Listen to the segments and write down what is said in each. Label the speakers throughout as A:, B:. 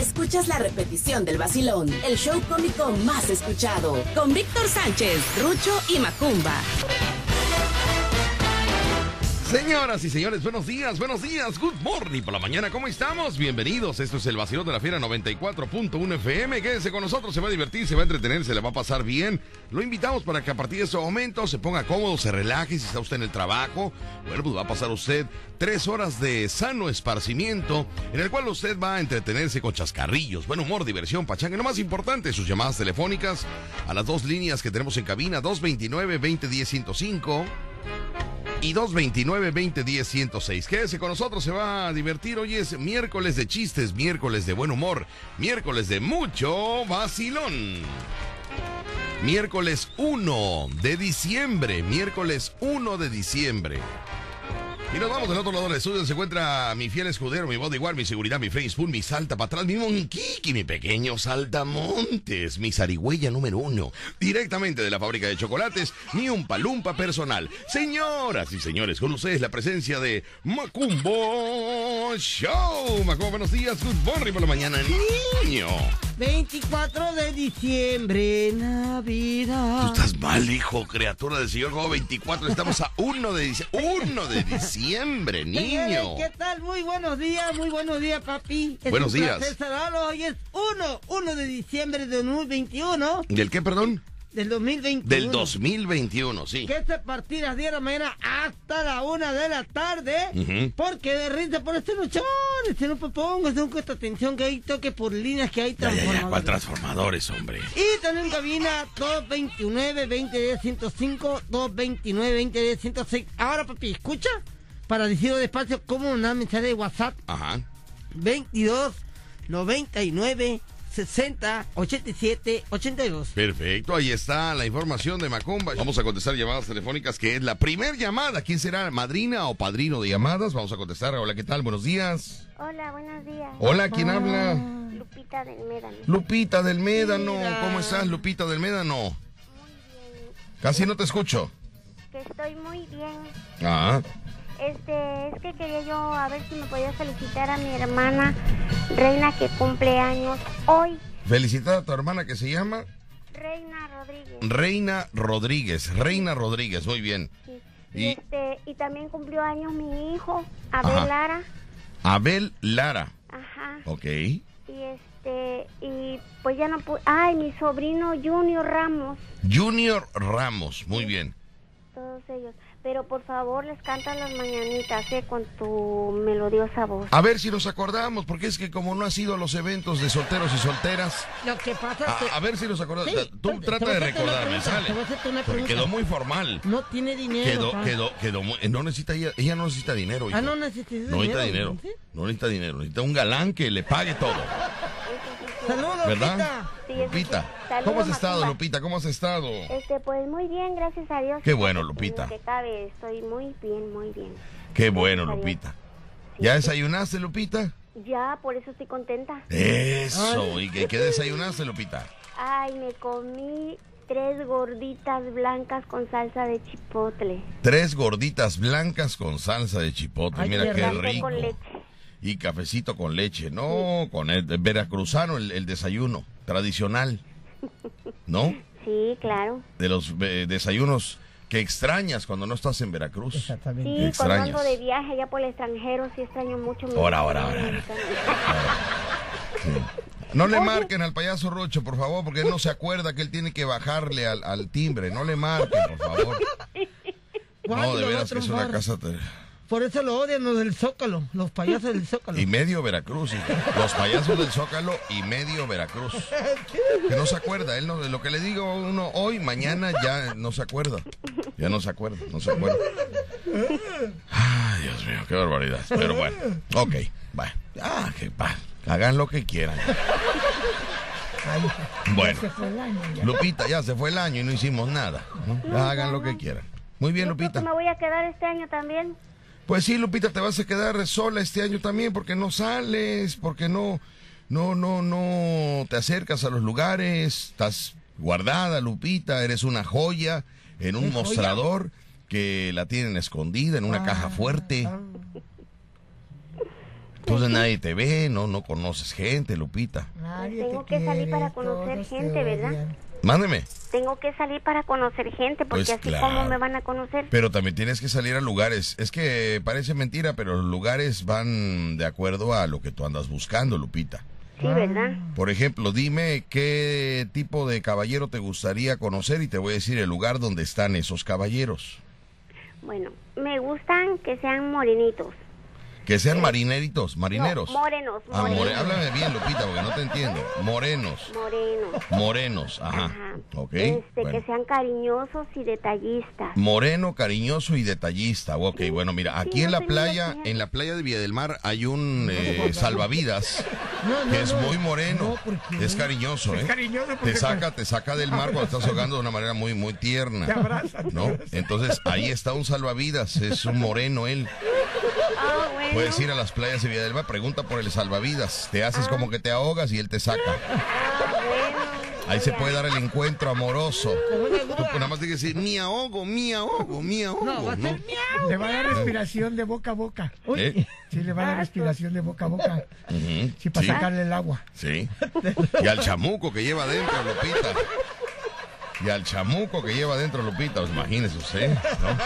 A: escuchas la repetición del vacilón, el show cómico más escuchado, con Víctor Sánchez, Rucho y Macumba.
B: Señoras y señores, buenos días, buenos días, good morning por la mañana, ¿cómo estamos? Bienvenidos, esto es el vacío de la fiera 94.1 FM, quédese con nosotros, se va a divertir, se va a entretener, se le va a pasar bien. Lo invitamos para que a partir de ese momento se ponga cómodo, se relaje, si está usted en el trabajo, bueno, pues va a pasar usted tres horas de sano esparcimiento, en el cual usted va a entretenerse con chascarrillos, buen humor, diversión, pachanga, y lo más importante, sus llamadas telefónicas a las dos líneas que tenemos en cabina, 229-2010-105 y 229-2010-106. Quédese con nosotros, se va a divertir. Hoy es miércoles de chistes, miércoles de buen humor, miércoles de mucho vacilón. Miércoles 1 de diciembre, miércoles 1 de diciembre. Y nos vamos del otro lado del estudio. Se encuentra mi fiel escudero, mi bodyguard, mi seguridad, mi Facebook, mi salta para atrás, mi monquiqui, mi pequeño saltamontes, mi zarigüeya número uno. Directamente de la fábrica de chocolates, mi un palumpa personal. Señoras y señores, con ustedes la presencia de Macumbo Show. Macumbo, buenos días. Good morning por la mañana, niño.
C: 24 de diciembre, Navidad.
B: Tú estás mal, hijo, criatura del Señor. Como 24, estamos a 1 de diciembre. 1 de diciembre, niño.
C: ¿Qué tal? Muy buenos días, muy buenos días, papi. Es
B: Buenos días.
C: Hoy es 1, 1 de diciembre de 2021.
B: ¿Del qué, perdón?
C: Del 2021.
B: Del 2021, sí.
C: Que este partido a las 10 de la mañana hasta la 1 de la tarde.
B: Ujú.
C: Porque de risa por este luchón. Este no pongo, este no cuesta atención que hay toque por líneas que hay
B: Ya, ya, ya, ¿cuál
C: transformadores.
B: transformadores, hombre?
C: Y también cabina 229-2010-105, 229-2010-106. Ahora, papi, escucha, para decirlo despacio, cómo una mensaje de WhatsApp,
B: Ajá.
C: 22 99 60 87 82.
B: Perfecto, ahí está la información de Macumba. Vamos a contestar llamadas telefónicas, que es la primer llamada. ¿Quién será? ¿Madrina o padrino de llamadas? Vamos a contestar. Hola, ¿qué tal? Buenos días.
D: Hola, buenos días.
B: Hola, ¿quién habla?
D: Lupita del Médano.
B: Lupita del Médano.
C: Mira.
B: ¿Cómo estás, Lupita del Médano?
D: Muy bien.
B: Casi no te escucho.
D: Que estoy muy bien.
B: Ah,
D: Este, es que quería yo a ver si me podía felicitar a mi hermana Reina que cumple años hoy.
B: felicitar a tu hermana que se llama
D: Reina Rodríguez.
B: Reina Rodríguez. Reina Rodríguez, muy bien.
D: Sí.
B: Y-
D: Y, este, y también cumplió años mi hijo, Abel
B: Ajá.
D: Lara.
B: Abel Lara.
D: Ajá.
B: Ok.
D: Y este, y pues ya no pude. Ay, mi sobrino Junior Ramos.
B: Junior Ramos, muy bien.
D: Todos ellos. Pero por favor les cantan las mañanitas, ¿eh? Con tu melodiosa voz.
B: A ver si nos acordamos, porque es que como no has ido a los eventos de solteros y solteras,
C: Lo que pasa es que
B: a, a ver si nos acordamos.
C: Sí,
B: Tú
C: te-
B: trata de recordarme,
C: pregunta,
B: sale. Porque quedó muy formal.
C: no tiene dinero.
B: Quedó, quedó, quedó muy, no necesita ella, ella no necesita dinero.
C: Ah,
B: hijo.
C: no necesita
B: No necesita dinero.
C: ¿sí?
B: No necesita dinero. Necesita un galán que le pague todo. ¿Verdad?
C: Lupita.
D: Sí, eso
B: Lupita.
D: sí. Saludos,
B: ¿Cómo has estado,
D: Macumba.
B: Lupita? ¿Cómo has estado?
D: Este, pues muy bien, gracias a Dios.
B: Qué bueno,
D: En
B: Lupita.
D: que cabe, estoy muy bien, muy bien.
B: Qué bueno,
D: Gracias.
B: Lupita.
D: Sí,
B: ¿Ya
D: sí.
B: desayunaste, Lupita?
D: Ya, por eso estoy contenta.
B: Eso. ¿Y qué, qué desayunaste, Lupita?
D: Ay, me comí tres gorditas blancas con salsa de chipotle.
B: Tres gorditas blancas con salsa de chipotle.
C: Ay,
B: Mira
C: qué rico.
D: Con leche.
B: Y cafecito con leche. No, con el veracruzano, el, el desayuno tradicional. ¿No?
D: Sí, claro.
B: De los eh, desayunos que extrañas cuando no estás en Veracruz.
C: Exactamente.
D: Sí, cuando
B: extrañas.
D: ando de viaje allá por el extranjero, sí extraño mucho.
B: Ahora, ahora, ahora. No le
D: Oye.
B: marquen al payaso Rocho, por favor, porque él no se acuerda que él tiene que bajarle al, al timbre. No le marquen, por favor. No,
C: ¿Cuándo
B: de veras que es una casa... te-
C: Por eso lo odian los del Zócalo, los payasos del Zócalo.
B: Y medio Veracruz. hijo. Los payasos del Zócalo y medio Veracruz. Que no se acuerda. Él no, de lo que le digo a uno hoy, mañana ya no se acuerda. Ya no se acuerda, no se acuerda. Ay, Dios mío, qué barbaridad. Pero bueno, ok, va. Ah, que va. Hagan lo que quieran. Bueno. Lupita, ya se fue el año y no hicimos nada. ¿no? Ya Hagan lo que quieran. Muy bien,
D: Yo creo que
B: Lupita.
D: me voy a quedar este año también.
B: Pues sí, Lupita, te vas a quedar sola este año también porque no sales, porque no, no, no, no te acercas a los lugares, estás guardada, Lupita, eres una joya en un mostrador que la tienen escondida en una
C: Ah,
B: caja fuerte.
C: ah.
B: Entonces nadie te ve, no, no conoces gente, Lupita.
C: Nadie
D: Tengo
C: te
D: que salir para conocer gente, ¿verdad?
B: Mándeme.
D: Tengo que salir para conocer gente, porque
B: Pues
D: así
B: claro.
D: como me van a conocer.
B: Pero también tienes que salir a lugares. Es que parece mentira, pero los lugares van de acuerdo a lo que tú andas buscando, Lupita.
D: Sí, ¿verdad?
B: Por ejemplo, dime qué tipo de caballero te gustaría conocer y te voy a decir el lugar donde están esos caballeros.
D: Bueno, me gustan que sean morenitos.
B: Que sean marineritos, marineros.
D: No, morenos,
B: Ah, more-
D: morenos.
B: háblame bien, Lupita, porque no te entiendo. Morenos,
D: Morenos.
B: morenos, ajá.
D: Ajá.
B: Ok.
D: Este,
B: bueno.
D: que sean cariñosos y detallistas.
B: Moreno, cariñoso y detallista. Ok, bueno, mira, aquí
D: Sí,
B: en la playa, en la playa de Villa del Mar hay un eh, salvavidas
C: No, no,
B: que es muy moreno, es cariñoso, ¿eh?
E: cariñoso porque
B: te saca, te saca del mar cuando estás ahogando de una manera muy, muy tierna.
E: Te abraza.
B: ¿No? Entonces ahí está un salvavidas, es un moreno él.
D: Ah, bueno.
B: Puedes ir a las playas de Villa del Mar, pregunta por el salvavidas, te haces como que te ahogas y él te saca.
D: Ah, bueno.
B: Ahí se puede dar el encuentro amoroso. Tú pues, nada más tienes que decir, mi ahogo, mi ahogo, mi ahogo.
C: No, va a.
E: Le va a dar respiración de boca a boca.
B: ¿Eh?
E: Sí, le va a dar respiración de boca a boca. Sí, para
B: sí.
E: sacarle el agua.
B: Sí. Y al chamuco que lleva adentro, Lupita. Y al chamuco que lleva adentro, Lupita, pues imagínese usted, ¿no?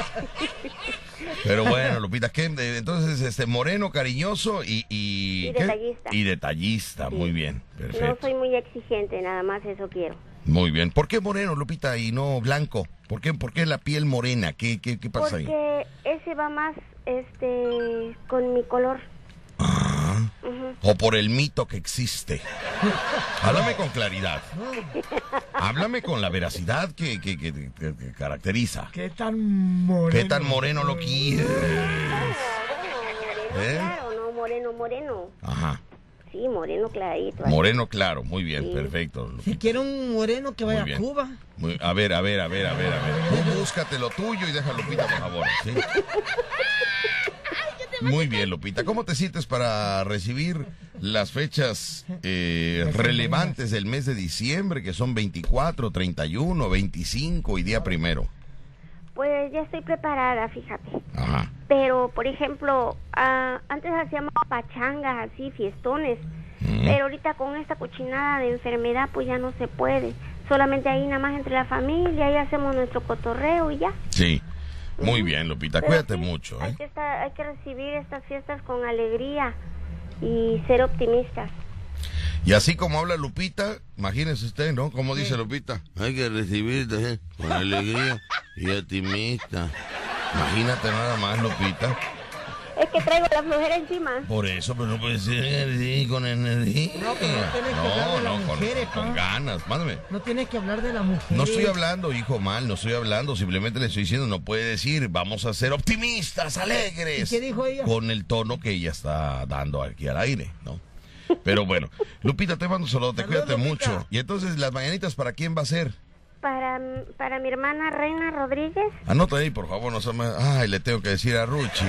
B: Pero bueno, Lupita, ¿qué? Entonces, este, moreno, cariñoso y... Y,
D: Y
B: ¿qué?
D: detallista.
B: Y detallista, muy bien,
D: No
B: perfecto.
D: soy muy exigente, nada más eso quiero.
B: Muy bien. ¿Por qué moreno, Lupita, y no blanco? ¿Por qué, por qué la piel morena? ¿Qué, qué, qué pasa ahí?
D: Porque ese va más este con mi color.
B: Ah, o por el mito que existe. Háblame con claridad. Háblame con la veracidad que, que, que- que- que caracteriza.
E: ¿Qué tan moreno?
B: ¿Qué tan moreno lo quieres?
D: Moreno,
B: ¿Eh?
D: claro, no moreno, moreno.
B: Ajá.
D: Sí, moreno clarito. ahí.
B: Moreno claro, muy bien,
D: Sí.
B: perfecto.
C: Si quiere un moreno que
B: Muy
C: vaya a. Cuba.
B: Muy- a ver, a ver, a ver, a ver, a ver. Tú búscate lo tuyo y deja a Lupita, por favor. ¿sí? Muy bien, Lupita. ¿Cómo te sientes para recibir las fechas eh, relevantes del mes de diciembre, que son 24, 31, 25 y día primero?
D: Pues ya estoy preparada, fíjate.
B: Ajá.
D: Pero, por ejemplo, ah, antes hacíamos pachangas así, fiestones. Pero ahorita con esta cochinada de enfermedad, pues ya no se puede. Solamente ahí nada más entre la familia, ahí hacemos nuestro cotorreo y ya.
B: Sí. Muy bien, Lupita.
D: Pero
B: Cuídate
D: sí,
B: mucho,
D: Hay
B: ¿eh?
D: que, estar- hay que recibir estas fiestas con alegría y ser optimistas.
B: Y así como habla Lupita, imagínese usted, ¿no? Como dice Lupita. Hay que recibirte con alegría y optimista. Imagínate nada más, Lupita.
D: Es que traigo la flojera encima.
B: Por eso, pero no puede ser así, con energía.
C: No, pero no tienes que hablar
B: No,
C: de las
B: no, con,
C: mujeres,
B: con
C: pa.
B: ganas. Mándame.
C: No tienes que hablar de la mujer.
B: No estoy hablando, hijo, mal, no estoy hablando. Simplemente le estoy diciendo, no puede decir, vamos a ser optimistas, alegres.
C: ¿Y qué dijo ella?
B: Con el tono que ella está dando aquí al aire, ¿no? Pero bueno, Lupita, te mando un saludo, te cuídate
C: Lupita.
B: mucho. Y entonces, ¿las mañanitas para quién va a ser?
D: Para, para mi hermana Reina Rodríguez,
B: Anota ahí, por favor, no se me... Ay, le tengo que decir a Ruchi.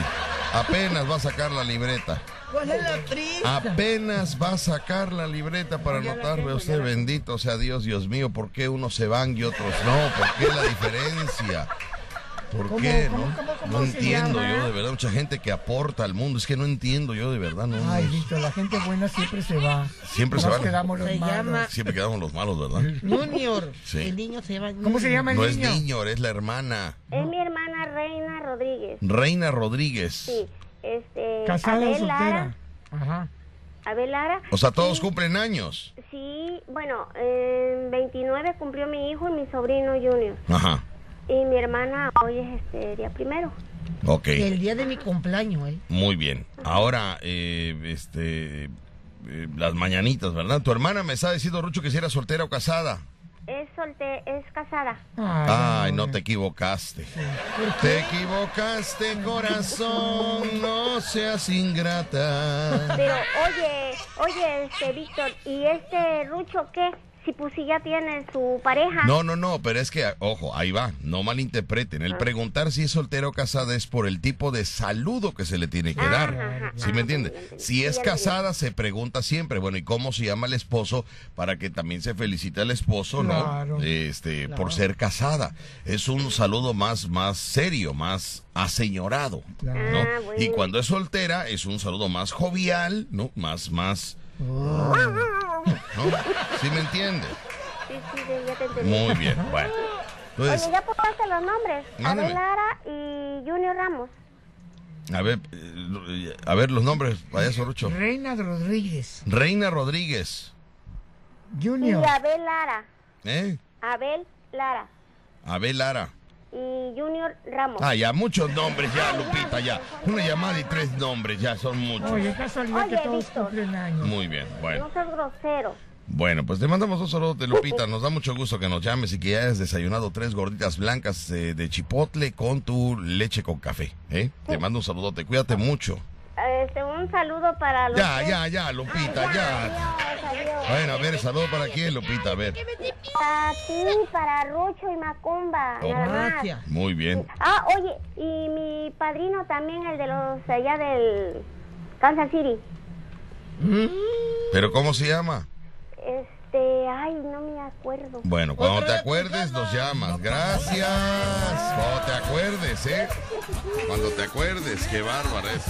B: Apenas va a sacar la libreta.
C: ¿Cuál es la prisa?
B: Apenas va a sacar la libreta para
C: la
B: anotar.
C: tengo,
B: Ve
C: ya
B: usted, bendito sea Dios, Dios mío, ¿por qué unos se van y otros no? ¿Por qué la diferencia? ¿Por
E: ¿Cómo,
B: qué,
E: cómo,
B: no?
E: cómo, cómo
B: no
E: se
B: entiendo
E: llama?
B: yo, de verdad, mucha gente que aporta al mundo. Es que no entiendo yo, de verdad, no.
E: Ay, Víctor, la gente buena siempre se va.
B: Siempre se van.
E: quedamos los
C: Se
E: malos.
C: llama-
B: Siempre quedamos los malos, ¿verdad?
C: Junior.
B: Sí.
C: El niño se llama
E: ¿Cómo se llama el
B: No es
E: niño?
B: niño, es la hermana.
D: es mi hermana Reina Rodríguez.
B: Reina Rodríguez.
D: Sí, este.
E: ¿Casada
D: Abel
E: soltera?
D: Lara.
E: Ajá.
D: Abel Lara.
B: O sea, todos
D: Sí,
B: cumplen años.
D: Sí, bueno, en 29 cumplió mi hijo y mi sobrino Junior.
B: Ajá.
D: Y mi hermana hoy es este día primero.
B: Ok.
C: El día de mi cumpleaños, ¿eh?
B: Muy bien. Ahora, eh, este, eh, las mañanitas, ¿verdad? Tu hermana me estaba diciendo, Rucho, que si era soltera o casada.
D: Es solte es casada.
B: Ay, no te equivocaste. Te equivocaste, corazón, no seas ingrata.
D: Pero oye, oye, este Víctor, ¿y este Rucho qué? Si pues si ya tiene su pareja.
B: No, no, no, pero es que, ojo, ahí va, no malinterpreten. El preguntar si es soltera o casada es por el tipo de saludo que se le tiene que
D: Ah,
B: dar.
D: ajá,
B: ¿Sí
D: ah,
B: me
D: ok,
B: entiende?
D: entendí.
B: Si
D: Sí,
B: es casada, se pregunta siempre, bueno, ¿y cómo se llama el esposo? Para que también se felicite al esposo,
E: Claro.
B: ¿no? Este,
E: Claro.
B: por ser casada. Es un saludo más, más serio, más aseñorado,
E: Claro.
B: ¿no?
D: Ah, bueno.
B: Y cuando es soltera, es un saludo más jovial, ¿no? Más, más,
E: Oh.
B: ¿no? ¿Sí me entiende?
D: Sí, sí, ya te entendí.
B: Muy bien, bueno. Entonces,
D: Oye, ya pusiste los nombres. Abel Lara y Junior Ramos.
B: A ver, eh, a ver los nombres, payaso Rucho.
E: Reina Rodríguez,
B: Reina Rodríguez,
E: Junior.
D: Y Abel Lara.
B: ¿eh?
D: Abel Lara.
B: Abel Lara.
D: Y Junior Ramos.
B: Ah, ya, muchos nombres ya, Lupita, ya. Una llamada y tres nombres, ya, son muchos.
E: Oye, casualidad que
D: Oye,
E: todos
D: Víctor.
E: cumplen años.
B: Muy bien, bueno.
D: No seas grosero.
B: Bueno, pues te mandamos un saludo de Lupita. Nos da mucho gusto que nos llames y que ya hayas desayunado tres gorditas blancas eh, de chipotle con tu leche con café. ¿eh? Te mando un saludote, cuídate mucho.
D: Este, un saludo para los.
B: Ya, ya, ya, Lupita, ya.
D: Adiós, adiós.
B: Bueno, a ver, saludo para quién, Lupita, a ver.
D: Para ti, para Rucho y Macumba.
B: Oh.
D: Nada más.
C: Gracias.
B: Muy bien.
D: Ah, oye, y mi padrino también, el de los allá del Kansas City.
B: ¿Pero cómo se llama?
D: Este, ay, no me acuerdo.
B: Bueno, cuando te acuerdes nos llamas. Gracias. Cuando te acuerdes, ¿eh? Cuando te acuerdes, qué bárbara es.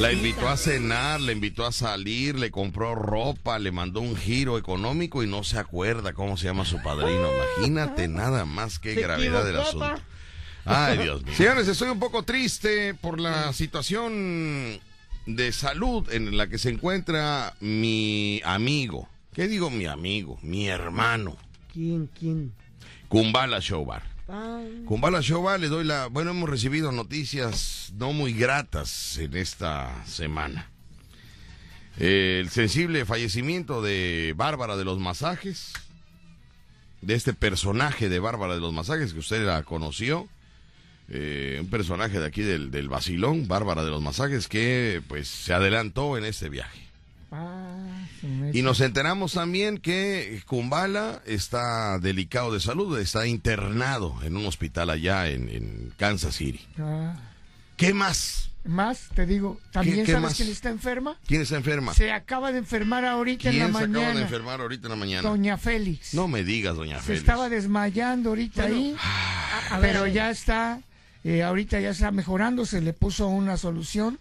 B: La invitó a cenar, le invitó a salir, le compró ropa, le mandó un giro económico y no se acuerda cómo se llama su padrino. Imagínate nada más que
C: Se
B: gravedad del asunto. Ay, Dios mío. Señores, estoy un poco triste por la situación de salud en la que se encuentra mi amigo. ¿Qué digo mi amigo? Mi hermano.
C: ¿Quién, quién?
B: Kumbala Showbar. Kumbala Showbar, le doy la... Bueno, hemos recibido noticias no muy gratas en esta semana. El sensible fallecimiento de Bárbara de los Masajes, de este personaje de Bárbara de los Masajes que usted la conoció, eh, un personaje de aquí del, del Basilón, Bárbara de los Masajes, que pues se adelantó en este viaje.
E: Ah.
B: Y nos enteramos también que Kumbala está delicado de salud, está internado en un hospital allá en, en Kansas City.
E: Ah.
B: ¿Qué más?
E: Más, te digo, también
B: qué
E: sabes
B: más?
E: quién está enferma.
B: ¿Quién está enferma?
E: Se acaba de enfermar ahorita en
B: ¿Quién
E: la
B: se acaba de enfermar ahorita en la mañana?
E: Doña Félix.
B: No me digas, doña
E: Se
B: Félix.
E: estaba desmayando ahorita ahí,
B: Ah,
E: pero ya está, eh, ahorita ya está mejorando, se le puso una solución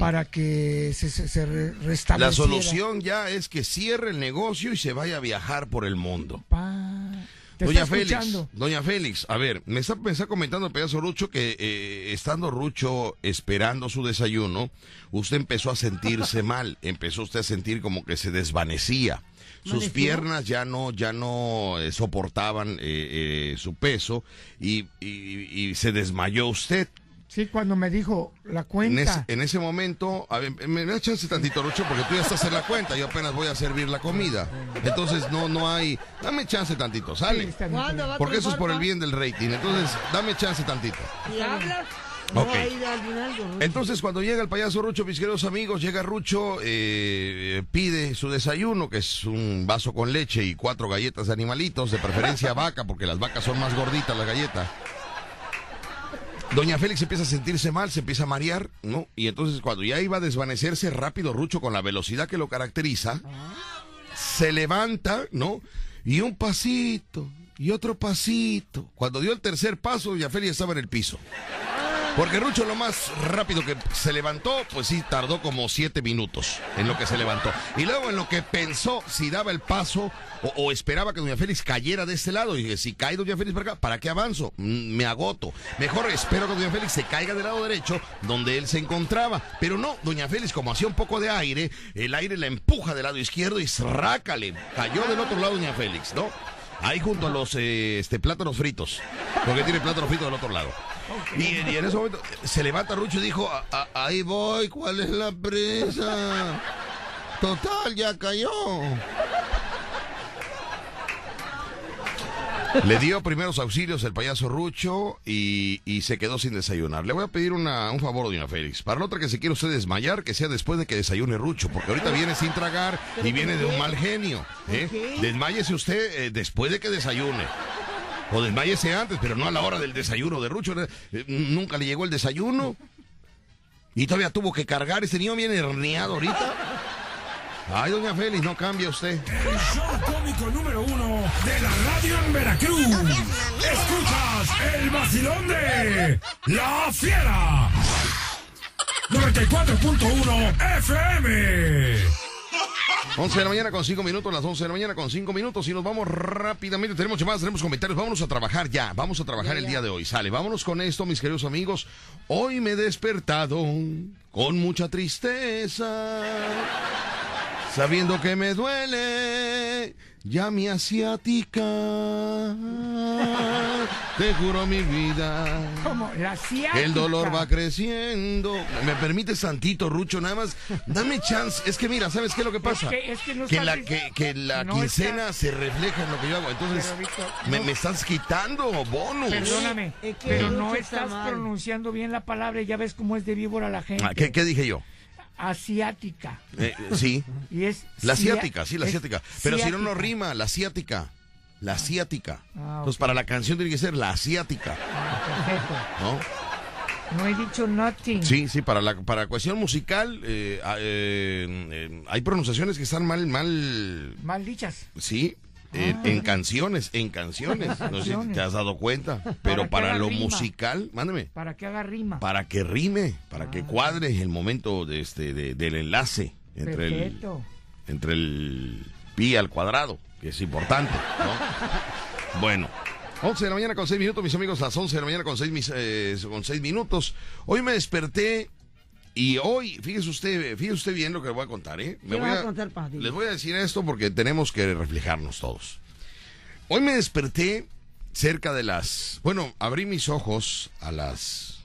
E: para que se, se, se re-
B: Mm. La
E: restableciera.
B: solución ya es que cierre el negocio y se vaya a viajar por el mundo.
E: Pa, te
B: Doña
E: está
B: Félix,
E: escuchando.
B: doña Félix, a ver, me está, me está comentando el pedazo Rucho que eh, estando Rucho esperando su desayuno, usted empezó a sentirse mal, empezó usted a sentir como que se desvanecía. Sus piernas ya no, ya no eh, soportaban eh, eh, su peso y, y- y se desmayó usted.
E: Sí, cuando me dijo la
B: En
E: cuenta.
B: ese, en ese momento, a ver, me da chance tantito, Rucho, porque tú ya estás en la cuenta, yo apenas voy a servir la comida. Entonces no, no hay, dame chance tantito, sale.
E: está bien,
C: ¿Cuándo va a
B: Porque eso es por el bien del rating. Entonces, dame chance tantito.
C: Si hablas,
B: Entonces, cuando llega el payaso Rucho, mis queridos amigos, llega Rucho, eh, pide su desayuno, que es un vaso con leche y cuatro galletas de animalitos, de preferencia vaca, porque las vacas son más gorditas las galletas. Doña Félix empieza a sentirse mal, se empieza a marear, ¿no? Y entonces cuando ya iba a desvanecerse rápido Rucho con la velocidad que lo caracteriza, se levanta, ¿no? Y un pasito, y otro pasito. Cuando dio el tercer paso, Doña Félix estaba en el piso. Porque Rucho lo más rápido que se levantó, pues sí, tardó como siete minutos en lo que se levantó. Y luego en lo que pensó si daba el paso o, esperaba que Doña Félix cayera de este lado. Y dije, si cae Doña Félix para acá, ¿para qué avanzo? Mm, Me agoto. Mejor espero que Doña Félix se caiga del lado derecho donde él se encontraba. Pero no, Doña Félix, como hacía un poco de aire, el aire la empuja del lado izquierdo y rácale. Cayó del otro lado Doña Félix, ¿no? Ahí junto a los eh, este, plátanos fritos. Porque tiene plátanos fritos del otro lado. Y, y en ese momento se levanta Rucho y dijo, "A- a- ahí voy, ¿cuál es la presa? Total, ya cayó. Le dio primeros auxilios el payaso Rucho y, y se quedó sin desayunar. Le voy a pedir una, un favor, doña Félix. Para la otra que se quiere usted desmayar, que sea después de que desayune Rucho, porque ahorita viene sin tragar y viene de un mal genio. ¿eh? Desmáyese usted eh, después de que desayune. O desmayese antes, pero no a la hora del desayuno de Rucho. Eh, Nunca le llegó el desayuno. Y todavía tuvo que cargar. Ese niño viene herniado ahorita. Ay, doña Félix, no cambia usted.
F: El show cómico número uno de la radio en Veracruz. Escuchas el vacilón de La Fiera. 94.1 FM.
B: 11 de la mañana con 5 minutos, las 11 de la mañana con 5 minutos y nos vamos rápidamente. Tenemos llamadas, tenemos comentarios. Vámonos a trabajar ya. Vamos a trabajar el día de hoy. Sale, vámonos con esto, mis queridos amigos. Hoy me he despertado con mucha tristeza, sabiendo que me duele ya mi asiática. Te juro mi vida.
E: Como la asiática.
B: El dolor va creciendo. ¿Me permite tantito, Rucho? Nada más, dame chance. Es que mira, ¿sabes qué es lo que pasa?
E: que- es que no
B: que
E: estás
B: la, que, que la
E: no
B: quincena se refleja en lo que yo hago. Entonces,
E: Pero,
B: me,
E: no-
B: me estás quitando bonus.
E: Perdóname,
C: Es que
E: pero no
C: está
E: estás pronunciando bien la palabra y ya ves cómo es de víbora la gente.
B: Ah, ¿qué, qué dije yo?
E: Asiática.
B: Eh, sí,
E: Y es
B: la asiática, sí, la asiática. Pero si no, no rima, la asiática. La asiática.
E: Ah,
B: Entonces, para la canción tiene que ser la asiática,
E: Ah.
B: ¿no?
E: No he dicho nothing.
B: Sí, sí, para la para cuestión musical eh, ah, eh, eh, hay pronunciaciones que están mal, mal,
E: Mal dichas.
B: sí, eh, en canciones, en canciones. No sé si te has dado cuenta, pero para lo
E: rima.
B: musical, mándame,
E: Para que haga rima.
B: para que rime, para
E: Ah.
B: que cuadre el momento de este de- del enlace entre el
E: Perfecto.
B: entre el pi al cuadrado, que es importante, ¿no? Bueno, 11 de la mañana con 6 minutos, mis amigos, las 11 de la mañana con 6, mis- eh, con 6 minutos. Hoy me desperté y hoy, fíjese usted, fíjese usted bien lo que le voy a contar, ¿eh? Me
C: ¿Qué
B: voy
C: vas a contar,
B: les voy a decir esto porque tenemos que reflejarnos todos. Hoy me desperté cerca de las... Bueno, abrí mis ojos a las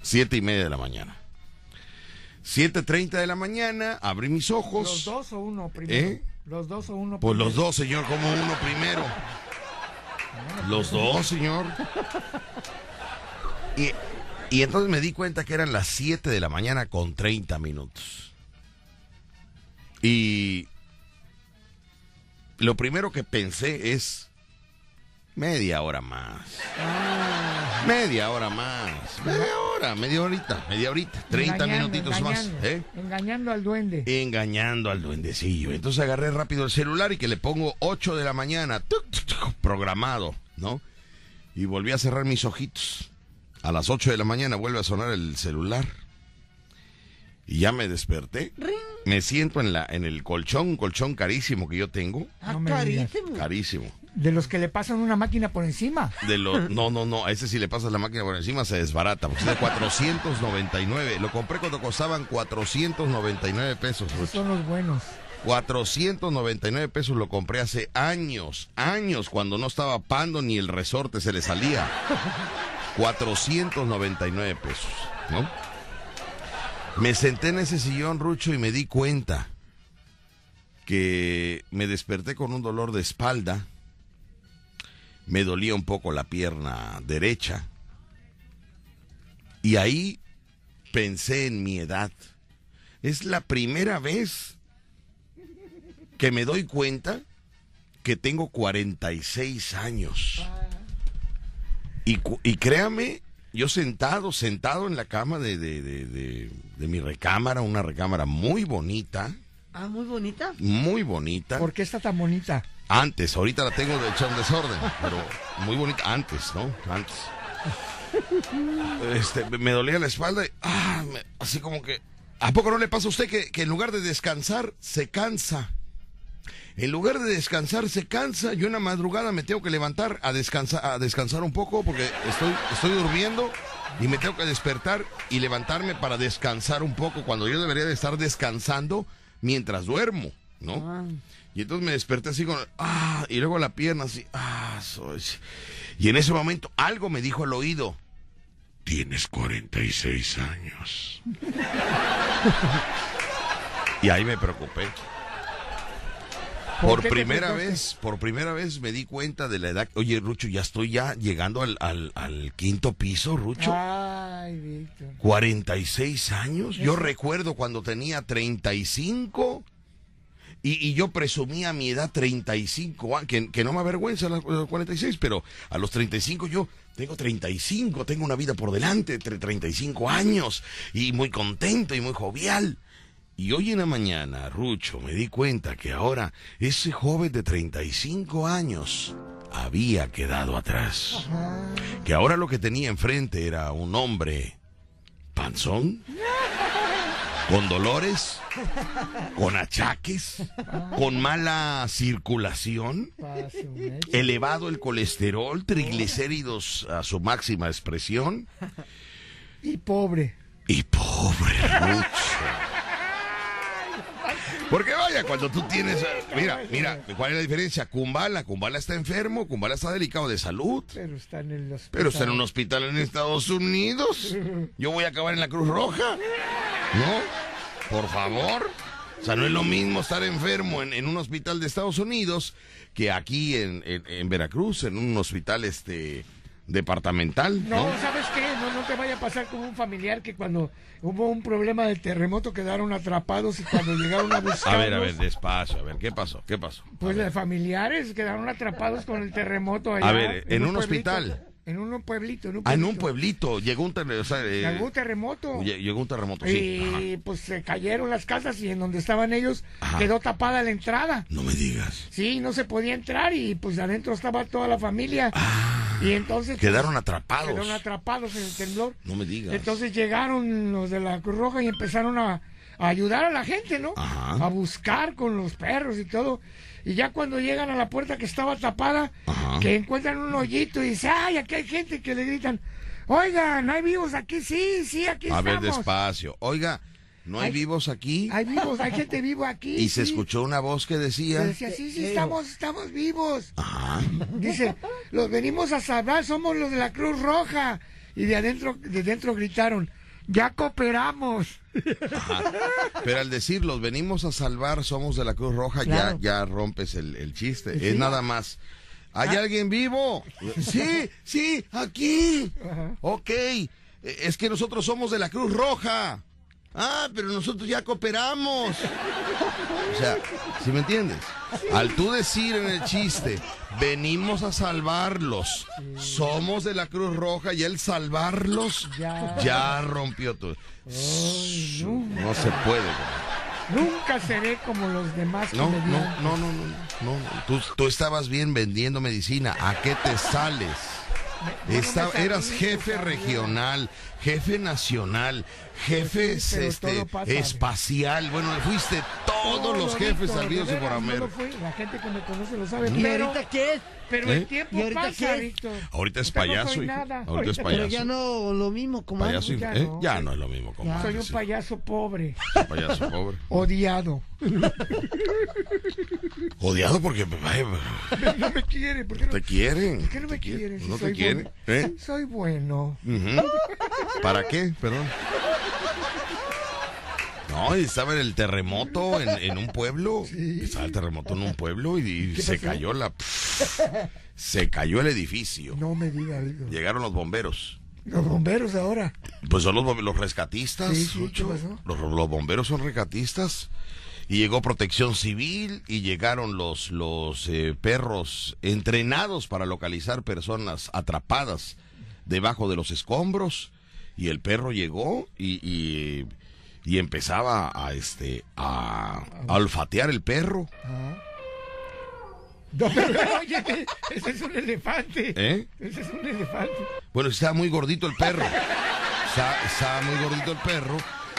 B: siete y media de la mañana. 7.30 de la mañana, abrí mis ojos.
E: ¿Los dos o uno primero?
B: ¿Eh?
E: Los dos o uno
B: Pues los
E: primero?
B: dos, señor, como uno primero. Los dos, señor. Y, y entonces me di cuenta que eran las 7 de la mañana con 30 minutos. Y lo primero que pensé es media hora más. Media hora más. Media hora, media horita, media horita. 30
E: Engañando,
B: minutitos más.
E: engañando,
B: ¿eh?
E: Engañando al duende.
B: engañando al duendecillo. Entonces agarré rápido el celular y que le pongo 8 de la mañana, tuc, tuc, tuc, programado, ¿no? Y volví a cerrar mis ojitos. A las 8 de la mañana vuelve a sonar el celular. Y ya me desperté. Me siento en la en el colchón, un colchón carísimo que yo tengo,
C: Ah,
E: No
C: carísimo.
B: carísimo.
E: De los que le pasan una máquina por encima.
B: De los no, no, no, a ese si le pasas la máquina por encima se desbarata, porque es de 499. Lo compré cuando costaban 499 pesos.
E: Esos son los buenos.
B: 499 pesos lo compré hace años, años, cuando no estaba pando ni el resorte se le salía. 499 pesos, ¿no? Me senté en ese sillón, Rucho, y me di cuenta que me desperté con un dolor de espalda. Me dolía un poco la pierna derecha. Y ahí pensé en mi edad. Es la primera vez que me doy cuenta que tengo 46 años. Y, cu- y créame, yo sentado, sentado en la cama de, de, de- de- de mi recámara, una recámara muy bonita,
C: Ah, muy bonita.
B: muy bonita.
E: ¿Por qué está tan bonita?
B: Antes, ahorita la tengo de hecha un desorden, pero muy bonita antes, ¿no? Antes. Este, me- me dolía la espalda y, ah, me- así como que, ¿a poco no le pasa a usted que, que en lugar de descansar, se cansa? En lugar de descansar, se cansa. Yo en la madrugada me tengo que levantar a descansar, a descansar un poco porque estoy, estoy durmiendo y me tengo que despertar y levantarme para descansar un poco cuando yo debería de estar descansando mientras duermo, ¿no?
C: Ah.
B: Y entonces me desperté así con, ah, y luego la pierna así, ah, soy. Y en ese momento algo me dijo al oído, tienes 46 años. y ahí me preocupé. Por primera vez, por primera vez me di cuenta de la edad. Oye, Rucho, ya estoy ya llegando al, al, al quinto piso, Rucho.
E: Ay, Víctor.
B: 46 años. Yo recuerdo cuando tenía 35 y, y yo presumía a mi edad 35, ah, que, que no me avergüenza los los 46, pero a los 35 yo tengo 35, tengo una vida por delante, entre 35 años y muy contento y muy jovial. Y hoy en la mañana, Rucho, me di cuenta que ahora ese joven de 35 años había quedado atrás. Que ahora lo que tenía enfrente era un hombre panzón, con dolores, con achaques, con mala circulación, elevado el colesterol, triglicéridos a su máxima expresión
E: Y pobre.
B: y pobre Rucho. Porque vaya, cuando tú tienes... Mira, mira, ¿cuál es la diferencia? Kumbala, Kumbala está enfermo, Kumbala está delicado de salud.
E: Pero está en el hospital.
B: Pero está en un hospital en Estados Unidos. Yo voy a acabar en la Cruz Roja. ¿No? Por favor. O sea, no es lo mismo estar enfermo en, en un hospital de Estados Unidos que aquí en, en- en Veracruz, en un hospital este departamental.
E: No,
B: ¿no?
E: ¿sabes qué? No, no te vaya a pasar como un familiar que cuando hubo un problema del terremoto quedaron atrapados y cuando llegaron a buscarlos...
B: A ver, a ver, despacio, a ver, ¿qué pasó? ¿Qué pasó?
E: Pues los familiares quedaron atrapados con el terremoto allá.
B: A ver, ¿en un
E: pueblito.
B: hospital?
E: En un pueblito, en un
B: Ah, en un
E: pueblito.
B: llegó un, ter- o sea, eh,
E: Llegó un terremoto.
B: lle- llegó un terremoto, sí. ajá.
E: Y pues se cayeron las casas y en donde estaban ellos
B: Ajá.
E: quedó tapada la entrada.
B: No me digas.
E: Sí, no se podía entrar y pues adentro estaba toda la familia. Y entonces... pues,
B: Quedaron atrapados.
E: Quedaron atrapados en el temblor.
B: No me digas.
E: Entonces llegaron los de la Cruz Roja y empezaron a, a ayudar a la gente, ¿no?
B: Ajá.
E: A buscar con los perros y todo. Y ya cuando llegan a la puerta que estaba tapada,
B: Ajá.
E: que encuentran un hoyito y dicen, ay, aquí hay gente que le gritan, oigan, hay vivos aquí, sí, sí, aquí
B: A ver,
E: estamos.
B: despacio. Oiga, ¿no hay
E: Ay,
B: vivos aquí?
E: Hay vivos, hay gente viva aquí.
B: Y se
E: sí".
B: escuchó una voz que decía...
E: Que Decía, sí, sí, estamos, estamos vivos.
B: Ajá.
E: Dice, los venimos a salvar, somos los de la Cruz Roja. Y de adentro, de dentro gritaron, ya cooperamos.
B: Pero al decir los venimos a salvar, somos de la Cruz Roja,
C: Claro.
B: ya, ya rompes el, el chiste. Es nada más. ¿Hay alguien vivo? Sí, sí, aquí. Ok. Eh, Es que nosotros somos de la Cruz Roja. Ah, pero nosotros ya cooperamos. O sea, ¿sí me entiendes? Al tú decir en el chiste, venimos a salvarlos, somos de la Cruz Roja y el salvarlos
E: Ya.
B: ya rompió todo.
E: No.
B: No se puede. güey.
E: Nunca seré como los demás
B: No, no, no, no, no, no. Tú, tú estabas bien vendiendo medicina. ¿A qué te sales? Eras jefe regional, jefe nacional, jefe
E: sí, pero
B: este, espacial. Bueno, fuiste todos
E: No,
B: los
E: no,
B: jefes
E: Víctor,
B: sabidos
E: de
B: y por
E: no fui. La gente que me conoce lo sabe.
C: ¿Y
E: Pero,
C: ahorita qué es?
E: pero
B: ¿Eh?
E: el tiempo
C: ¿Y ahorita
E: pasa,
C: qué es?
E: Víctor.
B: Ahorita es
E: no
B: payaso, hijo.
E: nada.
B: Ahorita es
E: Ahorita-
C: Pero
B: payaso.
C: ya no lo mismo como
B: Payaso,
E: ya
B: ¿eh?
E: no.
B: Ya no es lo mismo como
E: Soy un
B: antes, sí.
E: payaso pobre,
B: payaso pobre.
E: odiado.
B: Odiado porque
E: No me quiere, ¿por qué no?
B: te quieren.
E: ¿Por qué no me
B: quieren.
E: quiere? si
B: No
E: soy
B: te quieren.
E: bueno?
B: ¿Eh?
E: Soy bueno.
B: ¿Para qué? Perdón. No, y estaba en el terremoto en, en un pueblo. Estaba el terremoto en un pueblo y, y
E: ¿Qué
B: se
E: pasó?
B: cayó la. se cayó el edificio.
E: No me diga, Víctor.
B: Llegaron los bomberos.
E: Los bomberos ahora.
B: Pues son los, los rescatistas.
E: Sí, sí, ¿qué
B: Lucho.
E: pasó?
B: Los, los bomberos son rescatistas. Y llegó protección civil y llegaron los, los eh, perros entrenados para localizar personas atrapadas debajo de los escombros. Y el perro llegó y, y, y empezaba a, este, a, a olfatear el perro.
E: No, pero, oye, ese es un elefante.
B: ¿Eh?
E: Ese es un elefante.
B: Bueno, estaba muy gordito el perro. Estaba, estaba muy gordito el perro.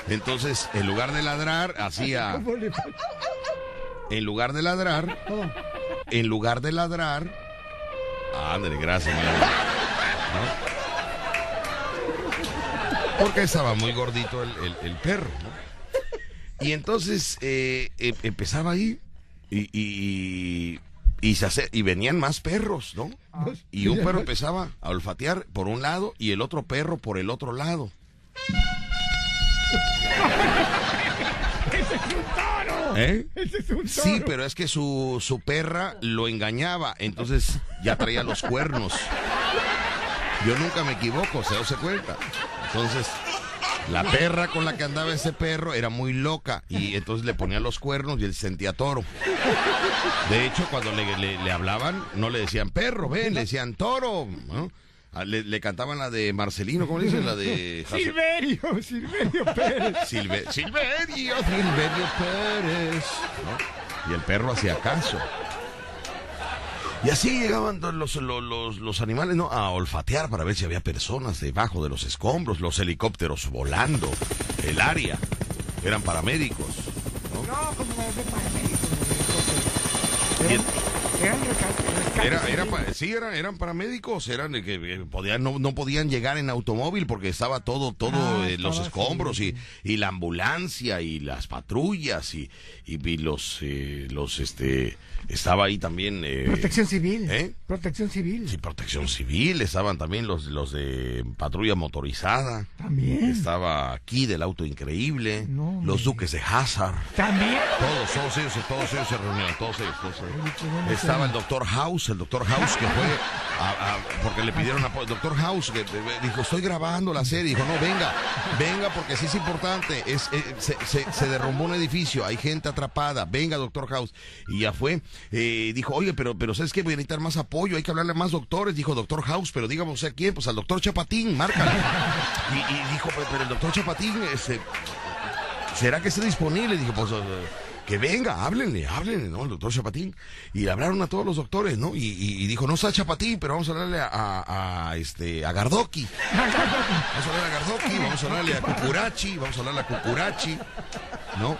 B: Entonces, en lugar de ladrar, hacía... En lugar de ladrar, en lugar de ladrar, ándale, gracias. ¿No? Porque estaba muy gordito el, el- el perro, ¿no? Y entonces eh, em- empezaba ahí y, y, y se hace- y venían más perros, ¿no? Y un perro empezaba a olfatear por un lado y el otro perro por el otro lado.
E: ¡Ese es un toro!
B: ¿Eh?
E: Ese es un toro.
B: Sí, pero es que su, su perra lo engañaba, entonces ya traía los cuernos. Yo nunca me equivoco, se se cuenta. Entonces, la perra con la que andaba ese perro era muy loca y entonces le ponía los cuernos y él sentía toro. De hecho, cuando le, le- le hablaban, no le decían perro, ven, le decían toro. ¿no? Ah, Le, le cantaban la de Marcelino, ¿cómo le dicen? La de...
E: Silverio, Silverio Pérez.
B: Silve- Silverio, Silverio Pérez. ¿no? Y el perro hacía caso. Y así llegaban los, los, los- animales ¿no? a olfatear para ver si había personas debajo de los escombros, los helicópteros volando, el área. Eran paramédicos. ¿no?
E: No, paramédicos.
B: Era, era, sí, eran, eran paramédicos, eran que eh, podían, no, no podían llegar en automóvil porque estaba todo, todo
E: Ah,
B: eh, los escombros y, y la ambulancia y las patrullas y, y, y los, eh, los, este, estaba ahí también, eh,
E: Protección civil.
B: ¿Eh?
E: Protección civil.
B: sí, protección civil, estaban también los, los de patrulla motorizada,
E: También.
B: estaba aquí del auto increíble,
E: No,
B: los duques de Hazard.
E: También.
B: Todos, todos ellos, todos ellos se reunieron, todos ellos, todos ellos. Estaba el doctor House, el doctor House que fue porque le pidieron apoyo. Doctor House que dijo, estoy grabando la serie. Dijo, no, venga, venga porque sí es importante. Es, eh, se, derrumbó un edificio, hay gente atrapada. Venga, doctor House. Y ya fue. Eh, dijo, oye, pero, pero ¿sabes qué? Voy a necesitar más apoyo, hay que hablarle a más doctores. Dijo, doctor House, pero dígame a quién, pues al doctor Chapatín, márcale. Y, dijo, "Pero- el doctor Chapatín, este, ¿será que está disponible? Dije, pues eh, que venga, háblenle, háblenle, ¿no? El doctor Chapatín. Y le hablaron a todos los doctores, ¿no? Y, y- y dijo, no está Chapatín, pero vamos a hablarle a, a- a, este, a Gardoki. Vamos a hablarle a Gardoki, vamos a hablarle a Cucurachi, vamos a hablarle a Cucurachi, ¿no?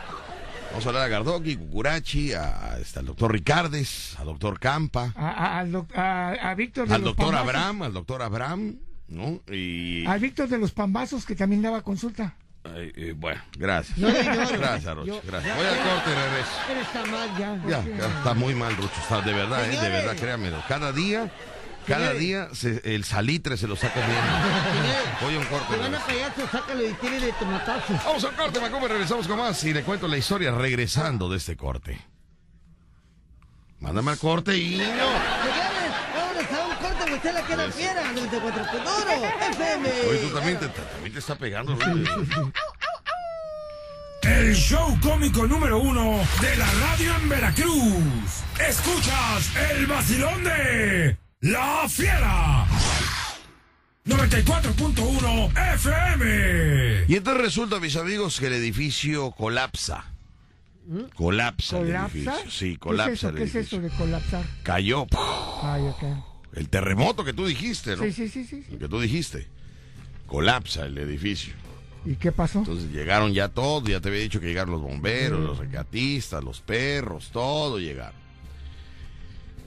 B: Vamos a hablar a Gardoki, Cucurachi, a, a, este, al doctor Ricardes, al doctor Campa,
E: A, a- al doc- a- Víctor de
B: al
E: los
B: doctor
E: Pambazos.
B: Abraham, al doctor Abraham, ¿no? Y...
E: Al Víctor de los Pambazos que también daba consulta.
B: Ay, eh, bueno, gracias.
C: No,
B: gracias, Rocha,
C: yo-
B: gracias.
C: ya-
B: Voy al corte y regreso.
C: Él está mal ya.
B: Ya, ya, está muy mal, Rucho. Está, de verdad, eh, de verdad, créanme. Cada día, cada día se- el salitre se lo está comiendo. Voy a un corte.
C: Van a
B: regreso.
C: payaso, sácalo y tiene de tomatazos.
B: Vamos al corte, Macumba, regresamos con más y le cuento la historia regresando de este corte. Mándame al corte y
C: usted la que la fiera, 94.1 FM.
B: Oye, tú también te, también te está pegando.
F: El show cómico número uno de la radio en Veracruz. Escuchas el vacilón de La Fiera. 94.1 FM.
B: Y entonces resulta, mis amigos, que el edificio colapsa. Colapsa, el
E: ¿Colapsa?
B: edificio. Sí,
E: ¿Qué es
B: colapsa
E: eso?
B: el
E: ¿Qué es eso de colapsar?
B: Cayó.
E: Ay, ok.
B: El terremoto que tú dijiste, ¿no?
E: Sí, sí, sí, sí.
B: El que tú dijiste. Colapsa el edificio.
E: ¿Y qué pasó?
B: Entonces llegaron ya todos, ya te había dicho que llegaron los bomberos, los rescatistas, los perros, todo llegaron.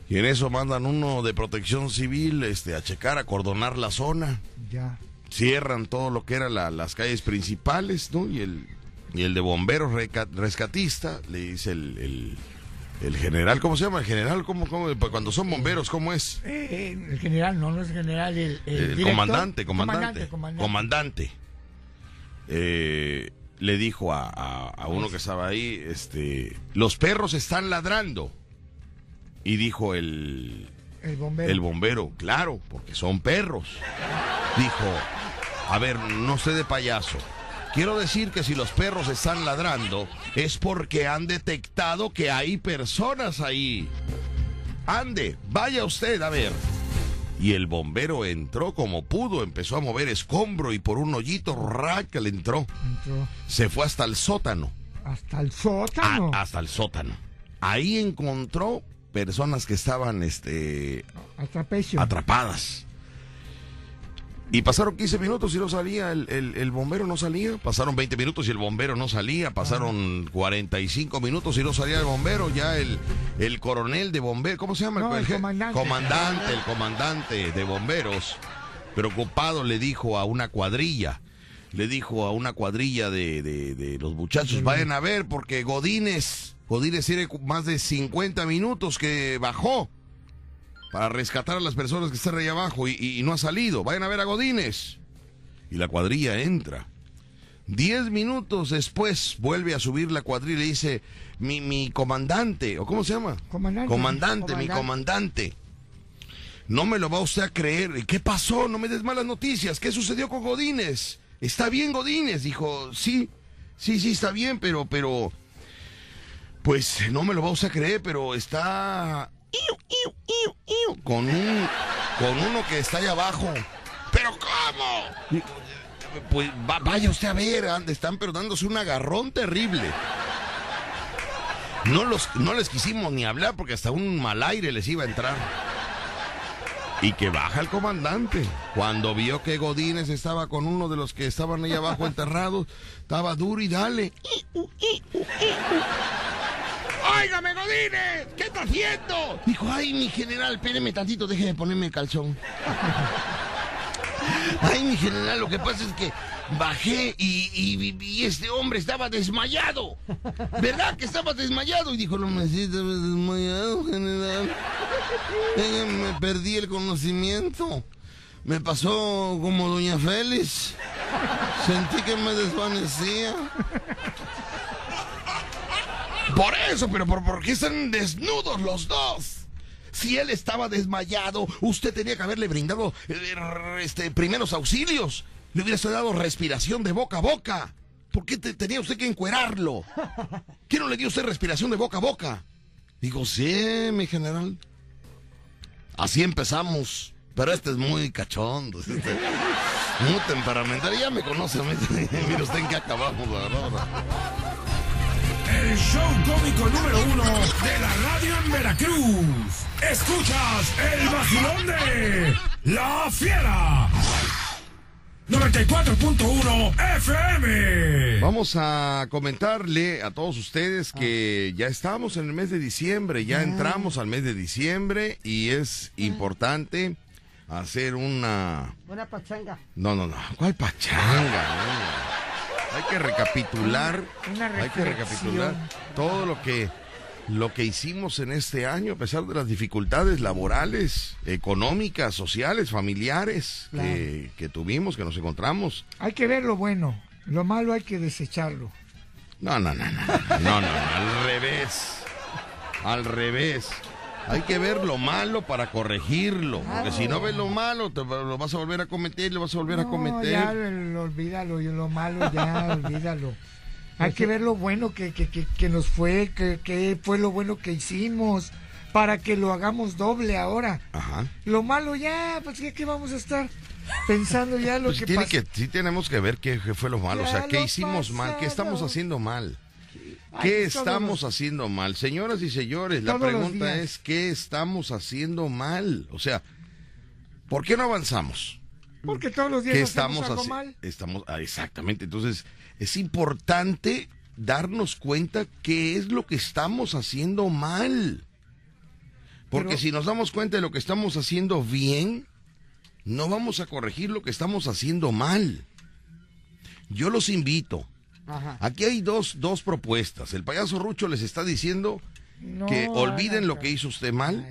B: Y en eso mandan uno de protección civil este, a checar, a cordonar la zona.
E: Ya.
B: Cierran todo lo que eran la- las calles principales, ¿no? Y el, y el de bomberos rescatista le dice el, el, el general, ¿cómo se llama? El general, ¿cómo, cómo, cuando son bomberos, ¿cómo es?
E: Eh, eh, el general, no, no es general, el, el
B: El
E: director.
B: comandante, comandante,
E: comandante.
B: comandante. Eh, le dijo a, a- a uno que estaba ahí, este, los perros están ladrando. Y dijo el,
E: El bombero.
B: el bombero, claro, porque son perros. Dijo, a ver, no sé de payaso. Quiero decir que si los perros están ladrando es porque han detectado que hay personas ahí. Ande, vaya usted a ver. Y el bombero entró como pudo, empezó a mover escombro y por un hoyito raca le entró.
E: Entró
B: Se fue hasta el sótano.
E: hasta el
B: a-
E: sótano.
B: hasta el sótano. Ahí encontró personas que estaban este, atrapadas. Y pasaron 15 minutos y no salía, el, el- el bombero no salía. Pasaron 20 minutos y el bombero no salía. Pasaron 45 minutos y no salía el bombero. Ya el, el coronel de bomberos, ¿cómo se llama?
E: No, el. Comandante,
B: el comandante de bomberos, preocupado le dijo a una cuadrilla. Le dijo a una cuadrilla de, de- de los muchachos, vayan a ver porque Godínez, Godínez tiene más de 50 minutos que bajó para rescatar a las personas que están ahí abajo y, y- y no ha salido. Vayan a ver a Godínez. Y la cuadrilla entra. Diez minutos después vuelve a subir la cuadrilla y dice, mi, mi comandante, o ¿cómo se llama?
E: Comandante.
B: Comandante, mi
C: Comandante.
B: comandante. No me lo va usted a creer. ¿Y ¿Qué pasó? No me des malas noticias. ¿Qué sucedió con Godínez? ¿Está bien Godínez? Dijo, sí, sí, sí, está bien, pero, pero... Pues no me lo va usted a creer, pero está... iu, iu, iu, iu, Con un... Con uno que está allá abajo. ¿Pero cómo? Pues va- vaya usted a ver, ande, están pero dándose un agarrón terrible. No, los, no les quisimos ni hablar porque hasta un mal aire les iba a entrar. Y que baja el comandante. Cuando vio que Godínez estaba con uno de los que estaban ahí abajo enterrados, estaba duro y dale. ¡Óigame, Godínez! ¿Qué está haciendo? Dijo, ay, mi general, espéreme tantito, deje de ponerme el calzón. Ay, mi general, lo que pasa es que bajé y, y- este hombre estaba desmayado. ¿Verdad que estaba desmayado? Y dijo, no me siento desmayado, general. Me perdí el conocimiento. Me pasó como Doña Félix. Sentí que me desvanecía. Por eso, pero ¿por, por qué están desnudos los dos? Si él estaba desmayado, usted tenía que haberle brindado eh, este, primeros auxilios. Le hubiera dado respiración de boca a boca. ¿Por qué te- tenía usted que encuerarlo? ¿Qué no le dio usted respiración de boca a boca? Digo, sí, mi general. Así empezamos. Pero este es muy cachondo. muy temperamental. Ya me conoce a mí. Mire usted en qué acabamos, verdad.
F: El show cómico número uno de la radio en Veracruz. Escuchas el vacilón de La Fiera. 94.1 FM.
B: Vamos a comentarle a todos ustedes que ya estamos en el mes de diciembre, ya entramos al mes de diciembre y es importante hacer una...
C: Una pachanga.
B: No, no, no, ¿cuál pachanga? no? Hay que recapitular,
E: Una
B: hay que recapitular todo lo que lo que hicimos en este año a pesar de las dificultades laborales, económicas, sociales, familiares que, que tuvimos, que nos encontramos.
E: Hay que ver lo bueno. Lo malo hay que desecharlo.
B: No, no, no, no, no, no, no, al revés. Al revés. Hay que ver lo malo para corregirlo. Porque si no ves lo malo, te lo vas a volver a cometer y lo vas a volver a cometer.
E: ya lo- olvídalo, y lo malo ya, olvídalo. Hay que ver lo bueno que, que, que, que nos fue, que, que fue lo bueno que hicimos, para que lo hagamos doble ahora.
B: Ajá.
E: Lo malo ya, pues ¿qué, qué vamos a estar pensando ya lo
B: Pues
E: que
B: tiene
E: pasó?
B: que, sí tenemos que ver qué, qué fue lo malo. o sea,
E: Ya
B: qué hicimos mal, qué estamos haciendo mal. ¿Qué
E: todos
B: estamos
E: los-
B: haciendo mal? Señoras y señores, la
E: Todos
B: pregunta es, ¿qué estamos haciendo mal? O sea, ¿por qué no avanzamos?
E: Porque todos los días
B: ¿Qué
E: hacemos
B: estamos
E: algo
B: haciendo?
E: mal.
B: Estamos, ah, exactamente. Entonces, es importante darnos cuenta qué es lo que estamos haciendo mal. Porque
E: Pero-
B: si nos damos cuenta de lo que estamos haciendo bien, no vamos a corregir lo que estamos haciendo mal. Yo los invito.
C: Ajá.
B: Aquí hay dos, dos propuestas. El payaso Rucho les está diciendo
E: No,
B: que olviden lo que hizo usted mal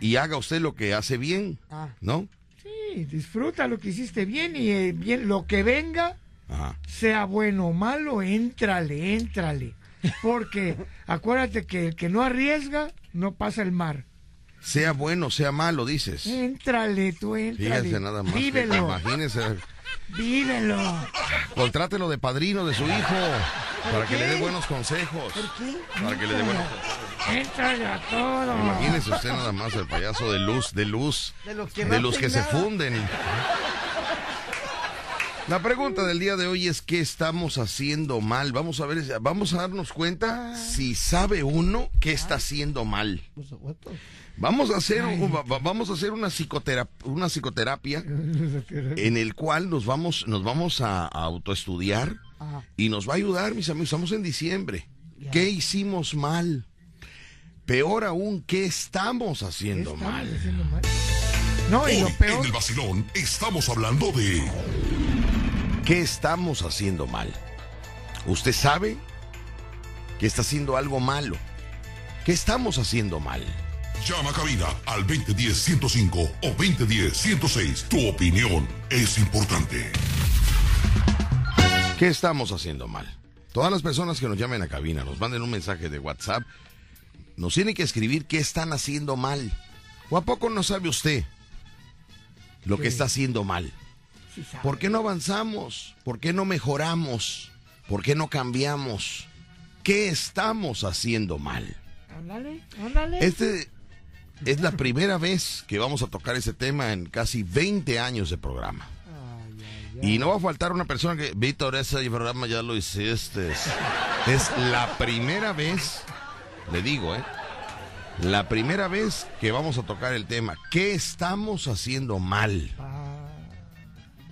B: y haga usted lo que hace bien,
C: Ah.
B: ¿no?
E: Sí, disfruta lo que hiciste bien y eh, bien lo que venga,
B: Ajá.
E: sea bueno o malo, éntrale, éntrale. Porque acuérdate que el que no arriesga no pasa el mar.
B: Sea bueno, sea malo, dices.
E: Éntrale, tú éntrale.
B: Fíjense nada más.
E: Vívelo,
B: Imagínense.
E: Vívelo.
B: Contrátelo de padrino de su hijo. Para que
E: qué?
B: le dé buenos consejos. Para que le dé buenos consejos.
E: A todo.
B: Imagínese usted nada más el payaso de luz, de luz.
C: De los que
B: De los que se funden. La pregunta del día de hoy es ¿qué estamos haciendo mal? Vamos a ver, vamos a darnos cuenta si sabe uno qué está haciendo mal. Vamos a hacer, vamos a hacer una, psicoterapia, una psicoterapia en el cual nos vamos, nos vamos a, a autoestudiar
C: Ajá.
B: y nos va a ayudar, mis amigos. Estamos en diciembre. ¿Qué hicimos mal? Peor aún, ¿qué estamos haciendo
E: Estamos
B: mal?
E: haciendo mal. No, y
F: Hoy
E: lo
F: en
E: peor,
F: el vacilón estamos hablando de
B: ¿Qué estamos haciendo mal? ¿Usted sabe que está haciendo algo malo? ¿Qué estamos haciendo mal?
F: Llama a cabina al 2010-105 o 2010-106. Tu opinión es importante.
B: ¿Qué estamos haciendo mal? Todas las personas que nos llamen a cabina, nos manden un mensaje de WhatsApp, nos tienen que escribir qué están haciendo mal. ¿O a poco no sabe usted lo que está haciendo mal?
E: Sí.
B: ¿Por qué no avanzamos? ¿Por qué no mejoramos? ¿Por qué no cambiamos? ¿Qué estamos haciendo mal?
E: Ándale, ándale.
B: Este es la primera vez que vamos a tocar ese tema en casi 20 años de programa.
E: Ay, ay, ay.
B: Y no va a faltar una persona que, Víctor, ese programa ya lo hiciste. Es la primera vez, le digo, ¿eh? La primera vez que vamos a tocar el tema. ¿Qué estamos haciendo mal?
E: Ah,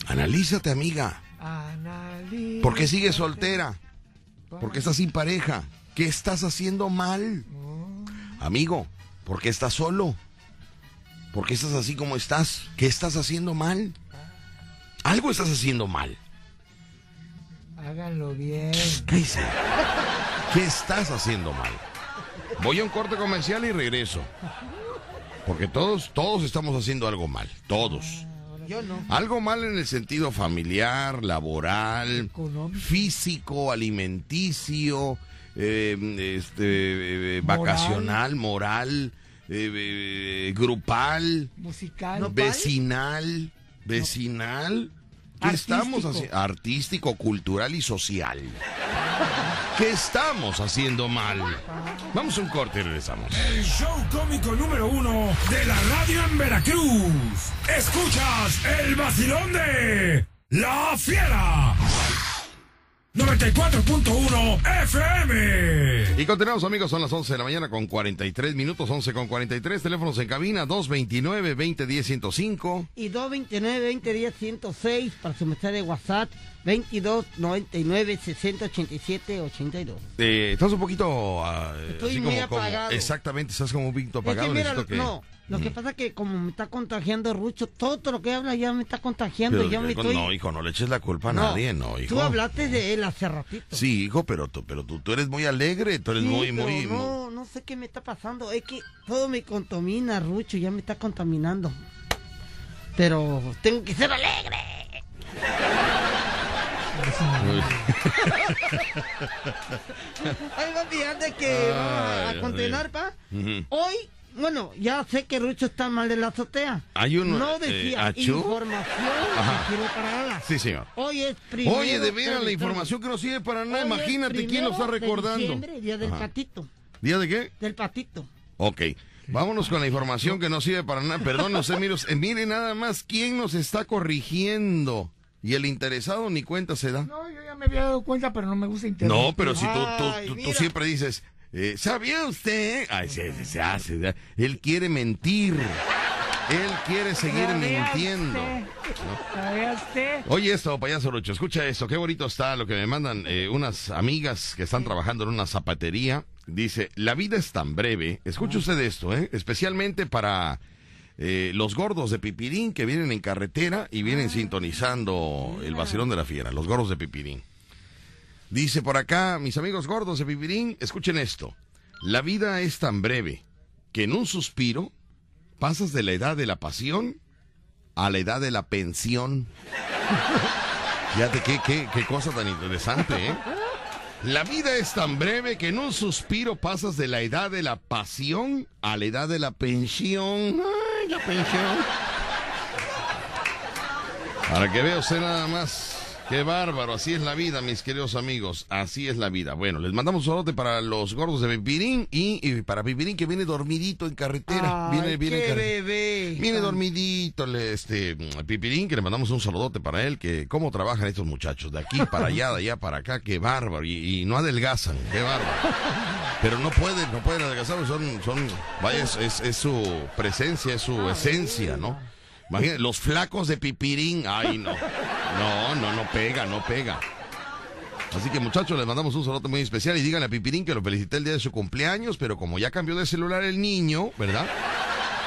B: Analízate, amiga.
E: analiza.
B: ¿Por qué sigues soltera? ¿Por qué estás sin pareja? ¿Qué estás haciendo mal? Amigo, ¿por qué estás solo? ¿Por qué estás así como estás? ¿Qué estás haciendo mal? Algo estás haciendo mal.
E: Háganlo bien.
B: ¿Qué? ¿Qué estás haciendo mal? Voy a un corte comercial y regreso. Porque todos, todos estamos haciendo algo mal. Todos.
C: Yo no.
B: Algo mal en el sentido familiar, laboral,
E: Económico.
B: físico, alimenticio, eh, este, eh,
E: Moral.
B: vacacional, moral, eh, eh, grupal,
E: Musical.
C: No,
B: vecinal, vecinal. ¿Qué
E: Artístico.
B: estamos haciendo? Artístico, cultural y social. ¿Qué estamos haciendo mal? Vamos a un corte y regresamos.
F: El show cómico número uno de la radio en Veracruz. Escuchas el vacilón de La Fiera. 94.1 FM.
B: Y continuamos amigos, son las 11 de la mañana con 43 minutos, 11 con 43, teléfonos en cabina 229-2010-105.
C: Y 229-2010-106 para su mensaje de WhatsApp. 2299-6087-82.
B: Eh, estás un poquito... ah,
C: Estoy
B: así
C: muy
B: como- como-
C: apagado.
B: exactamente, estás como un poquito
C: Es que
B: apagado.
C: mira,
B: que-
C: no, lo que pasa es que como me está contagiando Rucho, todo lo que habla ya me está contagiando.
B: Pero,
C: ya me estoy...
B: No, hijo, no le eches la culpa a
C: No,
B: nadie, no, hijo.
C: Tú hablaste de él hace ratito.
B: Sí, hijo, pero tú, pero tú, tú eres muy alegre, tú eres
C: Sí,
B: muy,
C: pero
B: muy...
C: No, no sé qué me está pasando. Es que todo me contamina, Rucho, ya me está contaminando. Pero tengo que ser alegre. papi, antes que va
B: Ay,
C: a continuar, pa. Hoy, bueno, ya sé que Rucho está mal de la azotea.
B: Hay un,
C: No
B: eh,
C: decía
B: achú.
C: información
B: Ajá.
C: que sirve para nada.
B: Sí, señor.
C: Hoy es primero.
B: Oye, de veras, la información que no sirve para nada,
C: Hoy
B: imagínate quién lo está
C: de
B: recordando.
C: diciembre, día del
B: Ajá.
C: patito.
B: ¿Día de qué?
C: Del patito.
B: Ok, vámonos con la información que no sirve para nada. Perdón, no sé, mire, eh, mire nada más quién nos está corrigiendo. Y el interesado ni cuenta se da.
E: No, yo ya me había dado cuenta, pero no me gusta interrumpir.
B: No, pero si tú, tú-
C: Ay,
B: tú- siempre dices, eh, ¿sabía usted? Ay, se, hace. Él quiere mentir. Él quiere seguir
E: ¿Sabía
B: mintiendo.
E: ¿Sabía usted?
B: Oye esto, payaso Rocho, escucha esto, qué bonito está lo que me mandan eh, unas amigas que están trabajando en una zapatería. Dice, la vida es tan breve, escuche usted esto, ¿eh? especialmente para eh, los gordos de Pipirín que vienen en carretera y vienen sintonizando el vacilón de la fiera, los gordos de Pipirín. Dice por acá, mis amigos gordos de Pipirín, escuchen esto, la vida es tan breve que en un suspiro pasas de la edad de la pasión a la edad de la pensión. Fíjate qué, qué, qué cosa tan interesante, ¿eh? La vida es tan breve que en un suspiro pasas de la edad de la pasión a la edad de la pensión. Ay, la pensión. Para que vea usted nada más. Qué bárbaro, así es la vida, mis queridos amigos. Así es la vida. Bueno, les mandamos un saludo para los gordos de Pipirín y, y para Pipirín que viene dormidito en carretera.
C: Ay,
B: viene, viene en
C: qué bebé.
B: Viene dormidito, este, Pipirín, que le mandamos un saludote para él, que cómo trabajan estos muchachos, de aquí para allá, de allá para acá, qué bárbaro, y, y no adelgazan, qué bárbaro. Pero no pueden, no pueden adelgazar, son, son, vaya, es, es- es su presencia, es su esencia, ¿no? Imagínate, los flacos de Pipirín, ay no, no, no, no pega, no pega. Así que muchachos, les mandamos un saludo muy especial y díganle a Pipirín que lo felicité el día de su cumpleaños, pero como ya cambió de celular el niño, ¿verdad?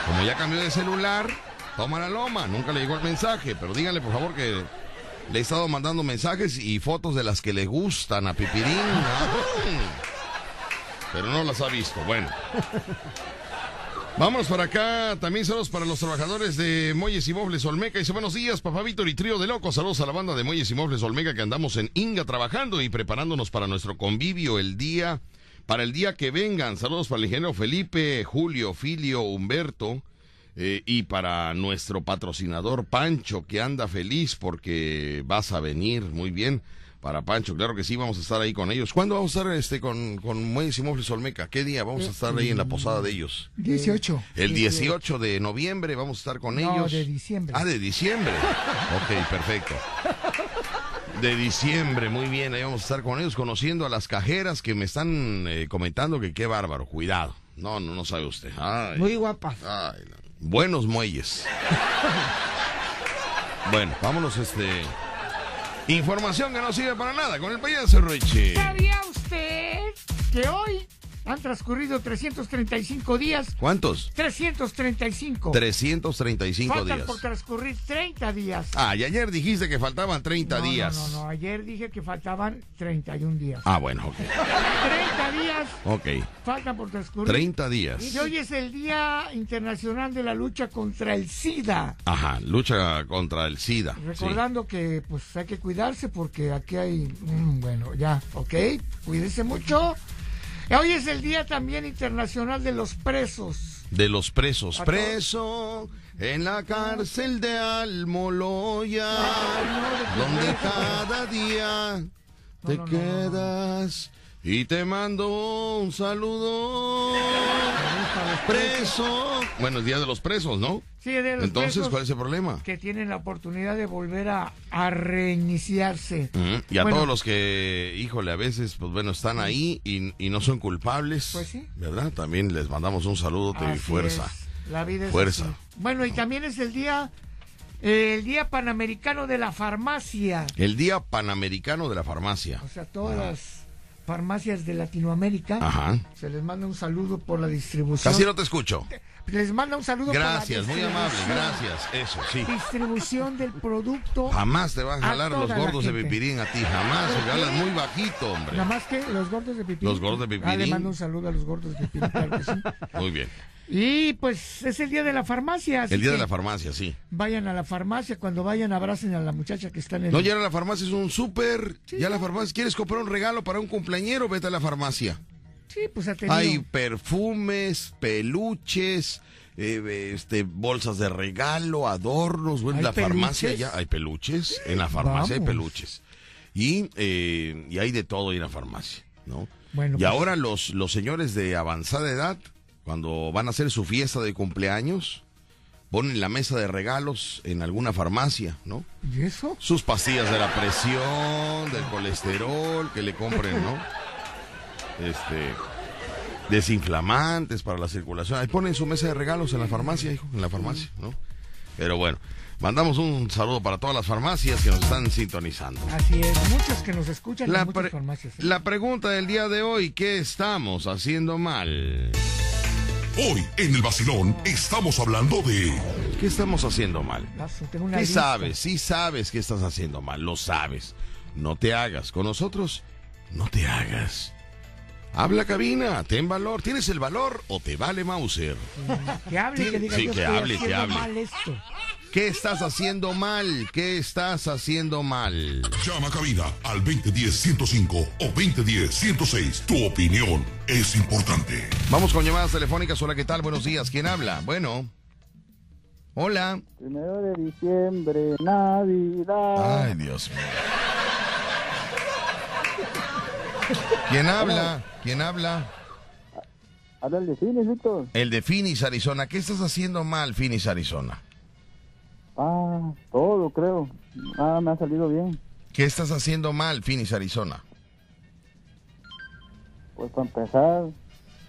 B: Como ya cambió de celular, toma la loma, nunca le llegó el mensaje, pero díganle por favor que le he estado mandando mensajes y fotos de las que le gustan a Pipirín. Pero no las ha visto, bueno. Vamos para acá. También saludos para los trabajadores de Muelles y Mobles Olmeca. Dice buenos días, papá Víctor y trío de locos. Saludos a la banda de Muelles y Mobles Olmeca que andamos en Inga trabajando y preparándonos para nuestro convivio el día, para el día que vengan. Saludos para el ingeniero Felipe, Julio, Filio, Humberto. eh, y para nuestro patrocinador Pancho, que anda feliz porque vas a venir muy bien. Para Pancho, claro que sí, vamos a estar ahí con ellos. ¿Cuándo vamos a estar este, con, con Muelles y Mobles Olmeca? ¿Qué día vamos a estar ahí en la posada de ellos?
E: 18.
B: El 18 de noviembre vamos a estar con
E: No,
B: ellos.
E: de diciembre.
B: Ah, de diciembre. Ok, perfecto. De diciembre, muy bien. Ahí vamos a estar con ellos conociendo a las cajeras que me están eh, comentando que qué bárbaro. Cuidado. No, no, no sabe usted. Ay,
C: Muy guapas.
B: ay, no. Buenos muelles. bueno, vámonos este. Información que no sirve para nada con el payaso Richie.
E: ¿Sabía usted que hoy han transcurrido 335 días?
B: ¿Cuántos?
E: 335.
B: 335
E: Faltan
B: días.
E: por transcurrir 30 días.
B: Ah, y ayer dijiste que faltaban 30
E: no,
B: días.
E: No, no, no, ayer dije que faltaban 31 días.
B: Ah, bueno, ok.
E: 30 días
B: Ok.
E: faltan por transcurrir.
B: 30 días.
E: Y hoy es el Día Internacional de la Lucha contra el SIDA.
B: Ajá, lucha contra el SIDA. sí.
E: Recordando que pues hay que cuidarse porque aquí hay... mm, bueno, ya, ok. Cuídese mucho. Hoy es el Día también Internacional de los Presos.
B: De los presos. Preso en la cárcel de Almoloya, donde cada día te quedas y te mando un saludo. Preso. Bueno, el día de los presos, ¿no?
E: Sí, de los
B: Entonces,
E: presos
B: ¿cuál es el problema?
E: que tienen la oportunidad de volver a, a reiniciarse.
B: Y a
E: Bueno,
B: todos los que, híjole, a veces, pues bueno, están ahí y, y no son culpables,
E: Pues sí.
B: ¿verdad? También les mandamos un saludo
E: así
B: fuerza.
E: es, La vida es
B: Fuerza.
E: así. Bueno, y también es el día eh, el día panamericano de la farmacia.
B: El Día Panamericano de la Farmacia.
E: O sea, todas las farmacias de Latinoamérica
B: Ajá.
E: se les manda un saludo por la distribución.
B: Casi no te escucho.
E: Les manda un saludo
B: Gracias,
E: por
B: muy
E: la
B: amable,
E: distribución-
B: gracias. Eso, sí.
E: Distribución del producto.
B: Jamás te van a
E: A
B: jalar los gordos de pipirín a ti, jamás.
E: ¿Por
B: Porque hablas
E: qué?
B: muy bajito, hombre.
E: Nada más que los gordos de pipí.
B: Los gordos de
E: Ah, le
B: pipirín.
E: mando un saludo a los gordos de pipí, claro que sí.
B: Muy bien.
E: Y pues es el día de la farmacia.
B: El Día de la Farmacia, sí.
E: Vayan a la farmacia, cuando vayan abracen a la muchacha que está en el...
B: No, ya la farmacia es un súper. Ya la farmacia. ¿Quieres comprar un regalo para un cumpleañero? Vete a la farmacia.
E: Sí, pues ha tenido...
B: Hay perfumes, peluches, eh, este, bolsas de regalo, adornos. Bueno, en
E: ¿Hay
B: la farmacia ya hay peluches. En la farmacia hay peluches. Y, eh, y hay de todo en la farmacia, ¿no?
E: Bueno,
B: y
E: pues-
B: ahora los, los señores de avanzada edad, cuando van a hacer su fiesta de cumpleaños, ponen la mesa de regalos en alguna farmacia, ¿no?
E: ¿Y eso?
B: sus pastillas de la presión, del colesterol, que le compren, ¿no? Este, desinflamantes para la circulación. Ahí ponen su mesa de regalos en la farmacia, hijo, en la farmacia, ¿no? Pero bueno, mandamos un saludo para todas las farmacias que nos están sintonizando.
E: Así es, muchos que nos escuchan
B: La,
E: en muchas farmacias. ¿eh?
B: la pregunta del día de hoy, ¿qué estamos haciendo mal?
F: Hoy en el vacilón estamos hablando de
B: ¿Qué estamos haciendo mal? ¿Qué sabes? Sí sabes que estás haciendo mal, lo sabes. No te hagas. Con nosotros, no te hagas. Habla cabina, ten valor. ¿Tienes el valor o te vale Mauser?
E: Que hable,
B: Sí,
E: que diga
B: sí,
E: yo
B: que
E: estoy
B: hable, que
E: haciendo
B: hable.
E: mal esto.
B: ¿Qué estás haciendo mal? ¿Qué estás haciendo mal?
F: Llama a cabina al 2010-105 o 2010-106. Tu opinión es importante.
B: Vamos con llamadas telefónicas. Hola, ¿qué tal? Buenos días. ¿Quién habla? Bueno. Hola.
G: Primero de diciembre, Navidad.
B: Ay, Dios mío. ¿Quién habla? ¿Quién habla?
G: Habla el de cine, Víctor.
B: El de Phoenix, Arizona. ¿Qué estás haciendo mal, Phoenix, Arizona?
G: Ah, todo creo. Ah, me ha salido bien.
B: ¿Qué estás haciendo mal, Phoenix, Arizona?
G: Pues para empezar,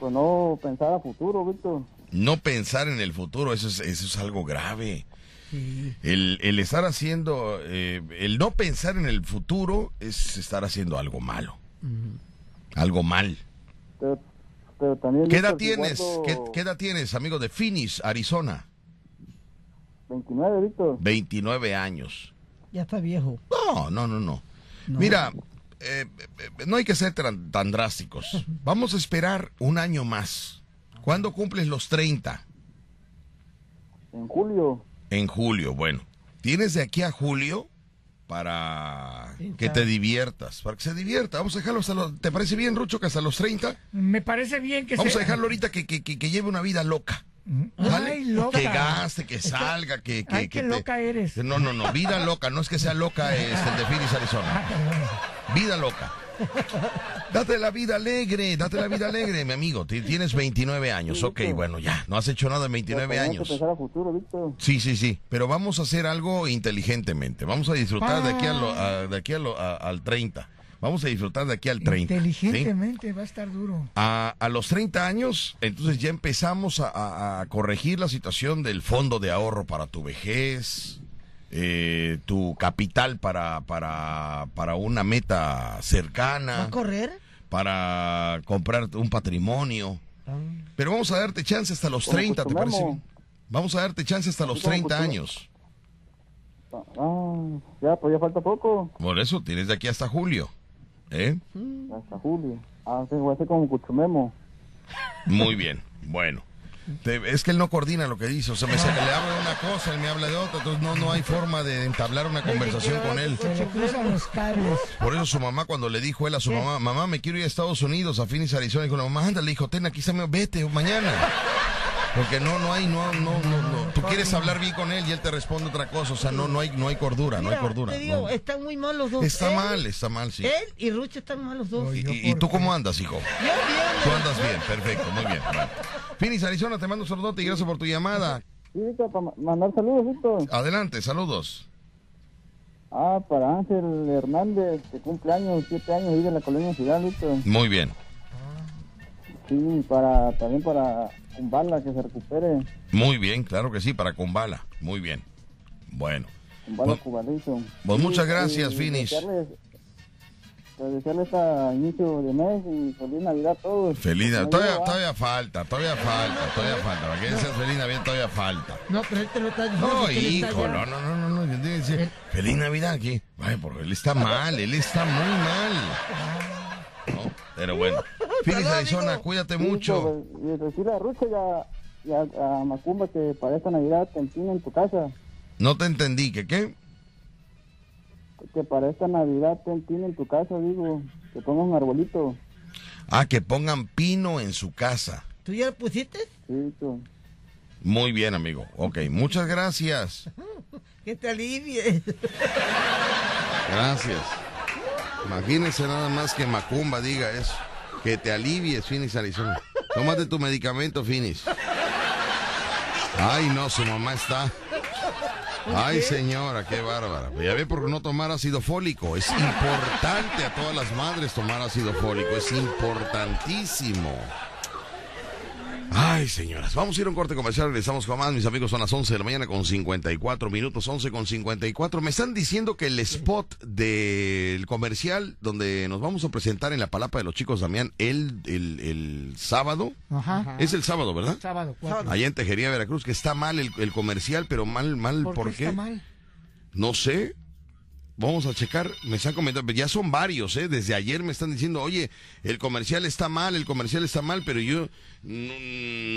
G: pues no pensar a futuro, Víctor.
B: No pensar en el futuro, eso es, eso es algo grave. El, el estar haciendo, eh, el no pensar en el futuro es estar haciendo algo malo. Algo mal.
G: Pero, pero también...
B: ¿Qué edad
G: Víctor,
B: tienes? ¿Qué, qué edad tienes, amigo de Phoenix, Arizona?
G: 29, Víctor.
B: 29 años.
C: Ya está viejo.
B: No, no, no, no. Mira, eh, eh, no hay que ser tan, tan drásticos. Vamos a esperar un año más. ¿Cuándo cumples los 30?
G: En julio.
B: En julio, bueno. Tienes de aquí a julio para que te diviertas, para que se divierta. Vamos a dejarlo hasta los... ¿Te parece bien, Rucho, que hasta los 30?
E: Me parece bien que
B: Vamos
E: se...
B: a dejarlo ahorita que, que, que, que lleve una vida loca. ¿Vale?
E: Ay, loca.
B: Que gaste, que salga, que... que
E: Ay,
B: que
E: qué
B: te-
E: loca eres.
B: No, no, no, vida loca, no es que sea loca es el de Phoenix, Arizona. Vida loca. Date la vida alegre, date la vida alegre, mi amigo. Ti- Tienes 29 años, ok, bueno, ya, no has hecho nada en 29
G: Tenemos que
B: años.
G: pensar a futuro, Víctor.
B: Sí, sí, sí, pero vamos a hacer algo inteligentemente. Vamos a disfrutar de aquí, a lo- a- de aquí a lo- a- al 30. Vamos a disfrutar de aquí al 30. ¿sí?
E: Inteligentemente va a estar duro.
B: A, a los 30 años, entonces ya empezamos a, a- a corregir la situación del fondo de ahorro para tu vejez, eh, tu capital para, para, para una meta
C: ¿Va a
B: cercana,
C: correr?
B: para comprar un patrimonio. Pero vamos a darte chance hasta los
G: Como
B: 30, ¿te parece? Vamos a darte chance hasta los
G: como
B: 30
G: Cuchumemo.
B: años.
G: Ah, ya, pues ya falta poco.
B: Por eso tienes de aquí hasta julio. ¿Eh?
G: Hasta julio. Ah, hacer como Cuchumemo.
B: Muy bien. Bueno. Te- es que él no coordina lo que dice. O sea, me sa- le habla de una cosa, él me habla de otra. Entonces no, no hay forma de entablar una conversación con él.
E: Se le cruzan los cables.
B: Por eso su mamá, cuando le dijo él a su mamá, mamá, me quiero ir a Estados Unidos, a Phoenix, Arizona, dijo la mamá, anda, le dijo, ten aquí, está mi- vete mañana. Porque no, no hay, no, no, no, no. Tú quieres hablar bien con él y él te responde otra cosa. O sea, no, no hay, no hay cordura, no hay cordura.
C: Te digo,
B: no.
C: están muy mal los dos.
B: Está
C: Él-
B: mal, está mal, sí.
C: Él y Rucho están mal los dos. Yo
B: ¿Y, y tú cómo andas, hijo?
C: bien.
B: Tú andas bien, perfecto, muy bien. Phoenix, Arizona, te mando un saludote y gracias por tu llamada.
G: Sí, Víctor, para ma- mandar saludos, Víctor.
B: Adelante, saludos.
G: Ah, para Ángel Hernández, que cumple años, siete años, vive en la colonia Ciudad, Víctor.
B: Muy bien.
G: Sí, para, también para Kumbala, que se recupere.
B: Muy bien, claro que sí, para Kumbala. Muy bien. Bueno.
G: Kumbala
B: Bueno,
G: Cubalizo.
B: pues muchas gracias,
G: y
B: Finis.
G: Desearles, pues desearles a inicio de mes y feliz Navidad a todos.
B: Feliz Navidad. Todavía,
G: ah.
B: todavía falta, todavía falta, todavía falta. Para que deseas feliz Navidad todavía falta.
C: No, pero él te lo está diciendo.
B: No, hijo, no, no, no, no, no. decir, Feliz Navidad aquí. Ay, porque él está mal, él está muy mal. No, pero bueno. Phoenix, Arizona, cuídate
G: Sí,
B: mucho.
G: pues, Y decirle a Rucho y a, y a- a Macumba que para esta Navidad te empinen en tu casa.
B: No te entendí, ¿que qué?
G: Que para esta Navidad te empinen en tu casa, digo. Que pongas un arbolito.
B: Ah, que pongan pino en su casa.
C: ¿Tú ya lo pusiste?
G: Sí, Víctor.
B: Muy bien, amigo. Ok, muchas gracias.
C: Que te alivie.
B: Gracias. Imagínense nada más que Macumba diga eso. Que te alivies, Phoenix, Arizona. Tómate tu medicamento, Phoenix. Ay, no, su mamá está. Ay, señora, qué bárbara. Ya ve por no tomar ácido fólico. Es importante a todas las madres tomar ácido fólico. Es importantísimo. Ay, señoras, vamos a ir a un corte comercial, regresamos con más, mis amigos, son las 11 de la mañana con 54 minutos, 11 con 54. Me están diciendo que el spot del comercial donde nos vamos a presentar en la palapa de los chicos Damián el, el, el sábado,
E: Ajá.
B: es el sábado, ¿verdad?
E: Sábado, cuatro.
B: Allá en Tejería, Veracruz, que está mal el, el comercial, pero mal, mal, ¿por,
E: ¿Por,
B: qué?
E: está mal?
B: No sé. Vamos a checar, me están comentando, ya son varios, ¿eh? Desde ayer me están diciendo, oye, el comercial está mal, el comercial está mal, pero yo no,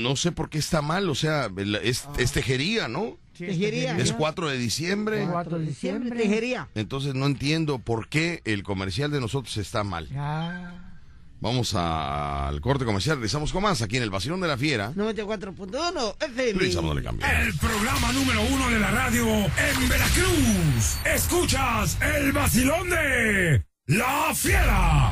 B: no sé por qué está mal, o sea, el- es, es tejería, ¿no?
E: Sí,
C: Tejería.
B: Es 4 de diciembre,
E: 4 de diciembre.
C: Tejería.
B: entonces no entiendo por qué el comercial de nosotros está mal.
E: Ya.
B: Vamos a- al corte comercial, regresamos con más aquí en el Vacilón de la Fiera.
C: 94.1 FM.
B: Regresamos, no le cambie.
F: El programa número uno de la radio en Veracruz. Escuchas el vacilón de La Fiera.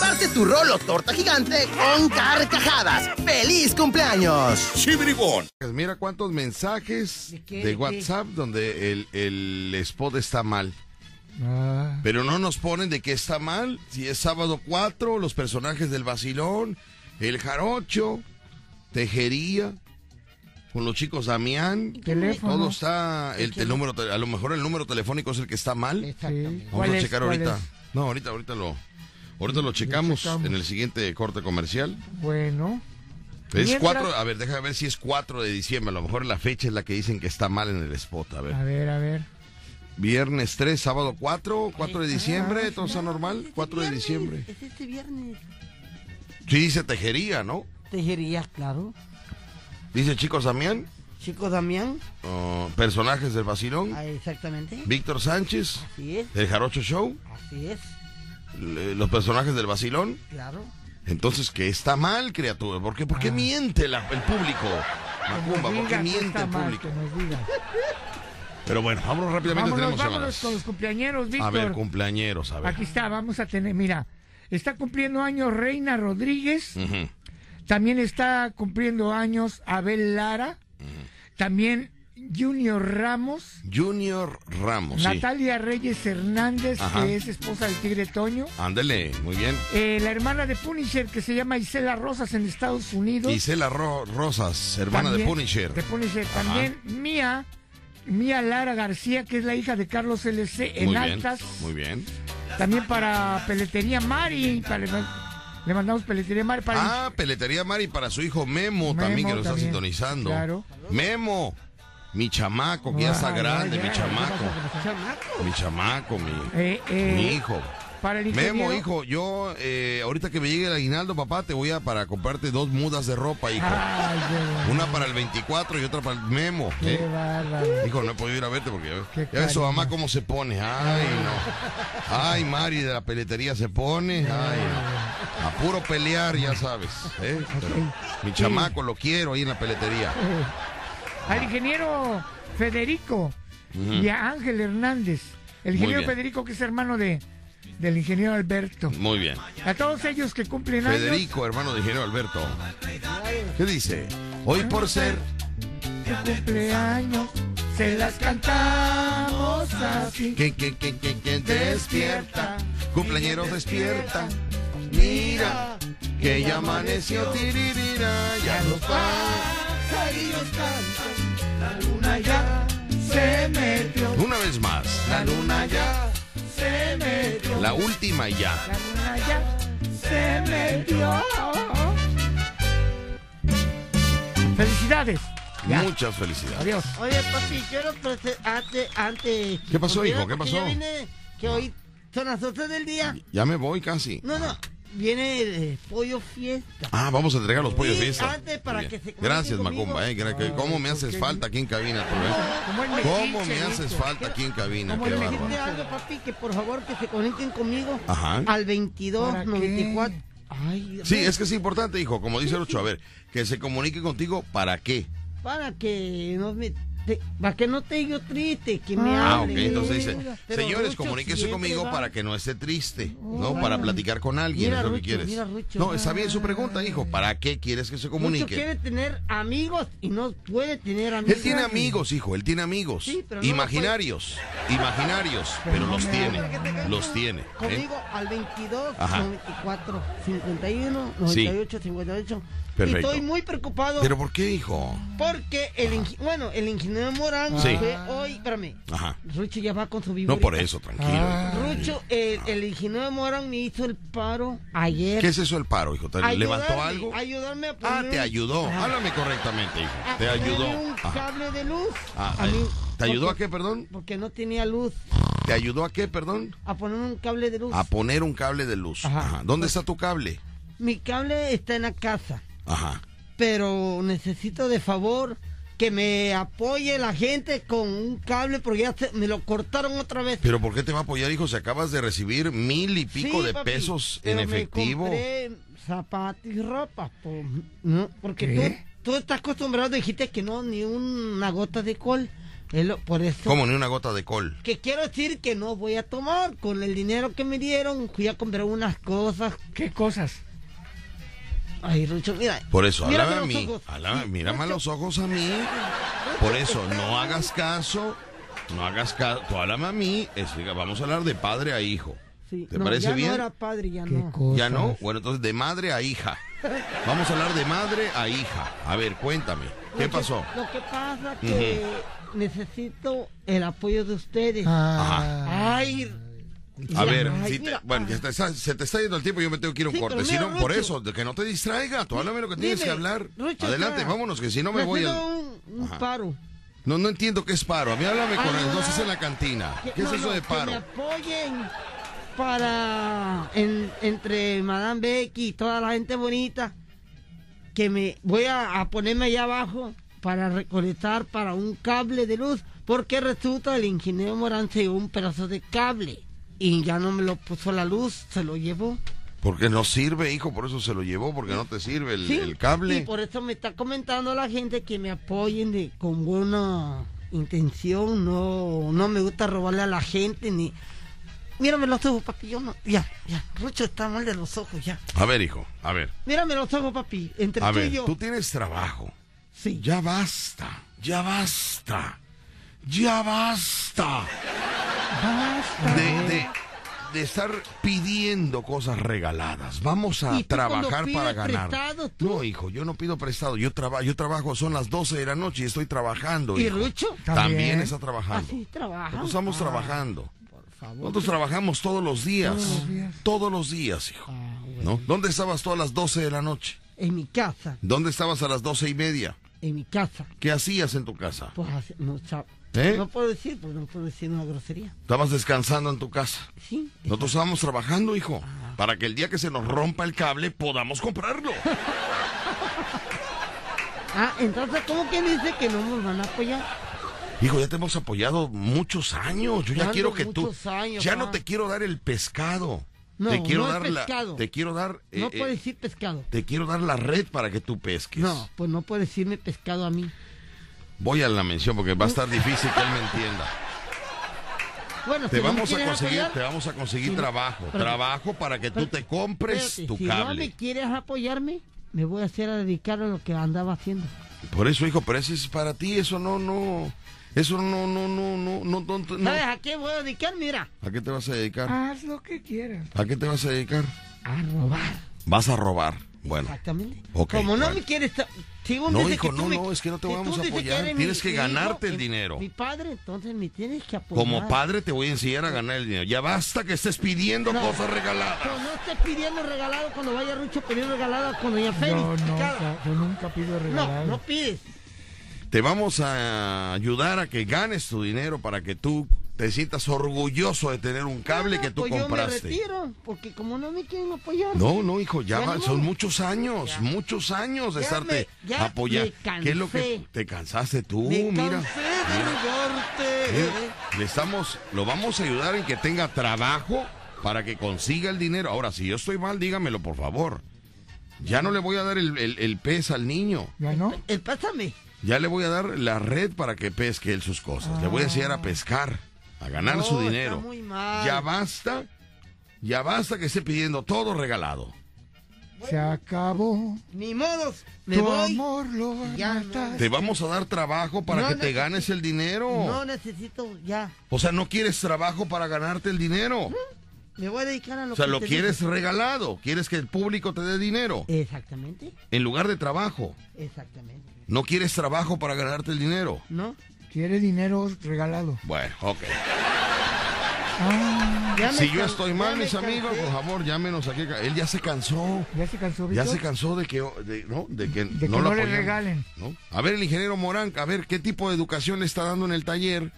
H: Parte tu rolo torta gigante con carcajadas. ¡Feliz cumpleaños!
B: Pues Mira cuántos mensajes
C: ¿De
B: de,
C: qué?
B: WhatsApp donde el, el spot está mal.
E: Ah.
B: Pero no nos ponen de que está mal. Si es sábado 4, los personajes del vacilón, el jarocho, tejería. con los chicos Damián.
E: Teléfono.
B: Todo está, el, el número, a lo mejor el número telefónico es el que está mal.
C: Exactamente.
B: Vamos
E: ¿Cuál
B: a checar
E: ¿Cuál
B: ahorita.
E: es?
B: No, ahorita, ahorita lo, ahorita lo checamos,
E: checamos.
B: en el siguiente corte comercial.
E: Bueno.
B: Es
E: Mientras-
B: 4, a ver, déjame ver si es 4 de diciembre. A lo mejor la fecha es la que dicen que está mal en el spot. A ver.
E: A ver, a ver.
B: Viernes 3, sábado 4, 4 de
C: Ah,
B: diciembre, todo está normal.
C: Este
B: 4 de
C: viernes,
B: diciembre.
C: Es este viernes.
B: Sí, dice tejería, ¿no?
C: Tejería, claro.
B: Dice chicos Damián,
C: Chico Damián.
B: oh, personajes del vacilón,
C: Ah, exactamente.
B: Víctor Sánchez,
C: Así es.
B: el Jarocho Show,
C: Así es.
B: Los personajes del vacilón.
C: Claro.
B: Entonces, ¿qué está mal, criatura? ¿Por qué, por qué miente la- el público? Macumba, ¿por qué miente el público? Pero bueno, vámonos rápidamente,
E: Vámonos,
B: tenemos
E: vámonos con los cumpleañeros, Víctor.
B: A ver, cumpleañeros, a ver.
E: Aquí está, vamos a tener, mira, está cumpliendo años Reina Rodríguez, también está cumpliendo años Abel Lara, también Junior Ramos,
B: Junior Ramos, sí.
E: Natalia Reyes Hernández,
B: Ajá.
E: que es esposa del Tigre Toño,
B: Ándele, muy bien.
E: eh, la hermana de Punisher, que se llama Isela Rosas en Estados Unidos.
B: Isela Ro- Rosas, hermana de Punisher.
E: De Punisher. También Mía, Mía Lara García, que es la hija de Carlos LC en
B: Muy bien,
E: Altas.
B: muy bien.
E: También para Peletería Mari. para- le mandamos Peletería Mari para
B: Ah, peletería Mari para su hijo Memo,
E: Memo
B: también que lo está sintonizando.
E: claro.
B: Memo, mi chamaco, que ya está
E: Ah,
B: grande,
E: ya,
B: mi
E: ya,
B: chamaco. Mi chamaco, mi,
E: Eh, eh,
B: mi hijo.
E: Para el
B: Memo, hijo, yo eh, ahorita que me llegue el aguinaldo, papá, te voy a para comprarte dos mudas de ropa, hijo.
E: Ay,
B: Una para el 24 y otra para el Memo.
E: qué
B: ¿eh? Hijo, no he podido ir a verte porque
E: Qué
B: ya ves su mamá cómo se pone. Ay, no. Ay, Mari de la peletería se pone. Ay, no. A puro pelear, ya sabes. ¿eh? Pero mi chamaco lo quiero ahí en la peletería.
E: Al ingeniero Federico y a Ángel Hernández. El ingeniero. Federico, que es hermano de del ingeniero Alberto.
B: Muy bien.
E: A todos ellos que cumplen años.
B: Federico, hermano de ingeniero Alberto. ¿Qué dice? Hoy por ser.
E: su cumpleaños se las cantamos así.
B: Que, que, que, que, que despierta. Cumpleaños despierta. Mira que ya amaneció. tiririra, Ya los
E: pajarillos cantan, la luna ya se metió,
B: Una vez más. La luna ya.
E: se metió,
B: La última ya.
E: la luna ya se metió. Felicidades. Ya.
B: Muchas felicidades.
E: Adiós.
C: Oye, papi, quiero prese- antes, antes.
B: ¿Qué pasó, hijo? ¿Qué pasó?
C: Ya viene, que hoy son las 12 del día.
B: Ya me voy casi.
C: No, no, viene el pollo fiesta.
B: Ah, vamos a entregar los pollos
C: Sí,
B: fiesta.
C: antes para que se
B: Gracias. Macumba. Eh. ¿Cómo me haces falta aquí en cabina? tú, eh?
E: Como
B: ¿Cómo
E: metiche,
B: me haces
E: hijo.
B: falta aquí en cabina?
E: ¿Cómo
B: bárbaro.
C: Decirte algo, papi, que por favor que se conecten conmigo
B: Ajá.
C: al 22
E: ¿Para qué?
C: 94. Ay, Dios
B: Sí, es que es importante, hijo. Como dice el Ocho, a ver, que se comunique contigo, ¿para qué?
C: para que no me te- para que no te yo triste, que me
B: Ah, ok. Entonces dice,
C: Pero
B: señores,
C: Rucho
B: comuníquese
C: siempre
B: conmigo
C: va-
B: para que no esté triste, ¿no?
C: vaya.
B: Para platicar con alguien,
C: Mira,
B: es lo que
C: Rucho,
B: quieres.
C: mira, Rucho.
B: No, está bien su pregunta, hijo. ¿Para qué quieres que se
C: Rucho
B: comunique?
C: quiere tener amigos y no puede tener amigos.
B: Él tiene amigos, hijo, él tiene amigos.
C: Sí, pero no
B: imaginarios, imaginarios, pero los tiene, los tiene. ¿eh?
C: Conmigo al 22
B: Ajá.
C: 94 51
B: Sí.
C: 98 58.
B: Perfecto.
C: Y estoy muy preocupado
B: ¿Pero por qué, hijo?
C: porque el bueno, el ingeniero Morán
B: Sí.
C: fue hoy, espérame.
B: Ajá.
C: Rucho ya va con su vivo.
B: No por eso, tranquilo.
E: Ah.
C: Rucho, el, el ingeniero Morán me hizo el paro ayer.
B: ¿Qué es eso el paro, hijo? ¿Te levantó algo?
C: Ayudarme a
B: Ah,
C: poner
B: te
C: un-
B: ayudó. Háblame correctamente, hijo.
C: a
B: Te ayudó.
C: un
B: Ajá.
C: cable de luz.
B: Ah,
C: a mí,
B: ¿Te ayudó a qué, perdón?
C: Porque no tenía luz.
B: ¿Te ayudó a qué, perdón?
C: A poner un cable de luz.
B: A poner un cable de luz.
C: Ajá.
B: Ajá. ¿Dónde está tu cable?
C: Mi cable está en la casa.
B: Ajá.
C: pero necesito de favor que me apoye la gente con un cable porque ya se- me lo cortaron otra vez.
B: ¿Pero por qué te va a apoyar, hijo? Si acabas de recibir mil y pico
C: Sí,
B: de
C: papi,
B: pesos
C: pero
B: en
C: me
B: efectivo.
C: compré zapatos y ropa. Porque
E: ¿Qué?
C: tú, tú estás acostumbrado, dijiste que no, ni una gota de col. Por eso.
B: ¿Cómo? Ni una gota de col.
C: Que quiero decir que no voy a tomar. Con el dinero que me dieron, fui a comprar unas cosas.
E: ¿Qué cosas?
C: Ay, Rucho, mira.
B: Por eso, háblame a mí. Háblame- mírame a los ojos a mí. Por eso, no hagas caso. No hagas caso. Tú háblame a mí. Vamos a hablar de padre a hijo.
C: Sí,
B: ¿Te
C: no,
B: parece
C: ya
B: bien?
C: no era padre, ya
E: ¿Qué
C: no.
E: cosas?
B: ¿Ya no? Bueno, entonces de madre a hija. Vamos a hablar de madre a hija. A ver, cuéntame. ¿Qué
C: Lo que-
B: pasó?
C: Lo que pasa que necesito el apoyo de ustedes.
E: Ah,
C: Ay,
B: A ver,
C: ay,
B: si te-
C: mira,
B: bueno,
C: ah.
B: ya te está- se te está yendo el tiempo, yo me tengo que ir a un
C: Sí,
B: corte. Si no, por eso, de que no te distraiga. Tú háblame lo que tienes
C: Dime,
B: que hablar.
C: Rucho,
B: Adelante,
C: ya.
B: vámonos, que si no me voy al...
C: un, un paro.
B: No, no entiendo qué es paro. A mí háblame con
C: Ah,
B: el
C: no,
B: entonces
C: no.
B: en la cantina.
C: Que-
B: ¿Qué es eso
C: no,
B: de
C: Que
B: paro?
C: me apoyen para en- entre Madame Becky y toda la gente bonita. Que me voy a, a ponerme allá abajo para recolectar para un cable de luz. Porque resulta el ingeniero Morán se llevó un pedazo de cable y ya no me lo puso la luz, se lo llevó.
B: Porque no sirve, hijo, por eso se lo llevó, porque no te sirve el,
C: Sí,
B: el cable.
C: Y por eso me está comentando la gente que me apoyen de, con buena intención. No, no me gusta robarle a la gente ni. Mírame los ojos, papi. Yo no. Ya, ya. Rucho está mal de los ojos, ya.
B: A ver, hijo, a ver.
C: Mírame los ojos, papi. Entre
B: A
C: tú y
B: ver,
C: yo.
B: tú tienes trabajo.
C: Sí.
B: Ya basta, ya basta, ya basta
C: Basta.
B: de, de, de estar pidiendo cosas regaladas. Vamos a
C: ¿Y tú cuando
B: trabajar para ganar.
C: prestado, tú?
B: No, hijo, yo no pido prestado. Yo, traba, yo trabajo, son las 12 de la noche y estoy trabajando.
C: ¿Y
B: hijo.
C: Rucho?
B: También,
E: También.
B: está trabajando.
C: Así trabaja.
B: Nosotros estamos
C: Ah,
B: trabajando.
C: Por favor.
B: Nosotros trabajamos todos los días.
E: Todos los días.
B: Todos los días, hijo.
C: Ah, bueno.
B: ¿No? ¿Dónde estabas tú a las 12 de la noche?
C: En mi casa.
B: ¿Dónde estabas a las doce y media?
C: En mi casa.
B: ¿Qué hacías en tu casa?
C: Pues no,
B: ¿Eh?
C: no puedo decir, porque no puedo decir una grosería.
B: Estabas descansando en tu casa.
C: Sí.
B: Nosotros estábamos trabajando, hijo,
C: Ah.
B: para que el día que se nos rompa el cable podamos comprarlo.
C: Ah, entonces, ¿cómo que dice que no nos van a apoyar?
B: Hijo, ya te hemos apoyado muchos años. Yo ya
C: ¿Cuándo
B: quiero que tú.
C: años,
B: ya no te quiero dar el pescado.
C: No,
B: te quiero
C: no es
B: dar la.
C: pescado.
B: Te quiero dar. eh,
C: No
B: eh,
C: puede decir pescado.
B: te quiero dar la red para que tú pesques.
C: No, pues no puede decirme pescado a mí.
B: Voy a la mención porque va a estar difícil que él me entienda.
C: Bueno,
B: Te
C: si no
B: vamos a
C: quieres
B: conseguir,
C: apoyar,
B: te vamos a conseguir
C: Sí,
B: trabajo.
C: pero-
B: trabajo para que tú
C: pero-
B: te compres
C: espérate,
B: tu
C: si no me
B: cable.
C: quieres apoyarme, me voy a hacer a dedicar a lo que andaba haciendo.
B: Por eso, hijo, pero eso es para ti, eso no, no. Eso no, no, no, no, no, no, no.
C: ¿Sabes a qué voy a dedicar? Mira,
B: ¿A qué te vas a dedicar?
E: Haz lo que quieras.
B: ¿A qué te vas a dedicar?
C: a robar.
B: Vas a robar. Bueno.
C: Exactamente. Como no
B: bueno.
C: me quieres... según
B: No, hijo,
C: que
B: no,
C: me-
B: no, es que no te vamos a apoyar. Tienes que ganarte el dinero.
C: Mi padre, entonces me tienes que apoyar.
B: Como padre te voy a enseñar a ganar el dinero. Ya basta que estés pidiendo
C: No.
B: cosas regaladas.
C: Pero no estés pidiendo regalado cuando vaya Rucho pidiendo regalado con Doña Félix.
E: Yo no,
C: Cada-
E: yo nunca pido regalado.
C: no, no pides.
B: Te vamos a ayudar a que ganes tu dinero para que tú te sientas orgulloso de tener un cable
C: Ah,
B: que tú
C: pues Yo me
B: compraste.
C: retiro, porque como no me quieren apoyar.
B: No, no, hijo, ya,
C: Ya
B: va-
C: no.
B: son muchos años,
C: Ya.
B: muchos años de
C: Ya
B: estarte
C: me-
B: apoyando. ¿Qué es lo que te cansaste tú?
C: me
B: mira.
C: cansé de
B: mira. Le estamos, lo vamos a ayudar en que tenga trabajo para que consiga el dinero. Ahora, si yo estoy mal, dígamelo, por favor. Ya no le voy a dar el, el- el pez al niño.
E: ¿Ya no?
C: El pásame.
B: Ya le voy a dar la red para que pesque él sus cosas. Le voy a enseñar a pescar, a ganar
C: No,
B: su
C: está
B: dinero.
C: muy mal.
B: Ya basta, ya basta que esté pidiendo todo regalado.
E: Se acabó.
C: Ni modos. Me
E: tu
C: voy.
E: amor lo
C: Ya,
E: mataste.
B: Te vamos a dar trabajo para
C: No
B: que te ganes el dinero.
C: No necesito ya.
B: O sea, no quieres trabajo para ganarte el dinero.
C: Me voy a dedicar a lo
B: O sea,
C: que
B: lo
C: te
B: quieres regalado. Quieres que el público te dé dinero
C: Exactamente.
B: en lugar de trabajo.
C: Exactamente.
B: No quieres trabajo para ganarte el dinero.
C: ¿No?
E: Quiere dinero regalado.
B: Bueno, ok.
E: Ah,
C: Ya me
B: Si yo estoy
C: ya
B: mal, mis amigos, por favor, llámenos aquí. Él ya se cansó.
E: ya se cansó,
B: Ya
E: Víctor?
B: se cansó de que, de, ¿no? de que
E: De
B: no
E: que
B: lo
E: no le regalen.
B: ¿no? A ver, el ingeniero Morán, a ver qué tipo de educación le está dando en el taller,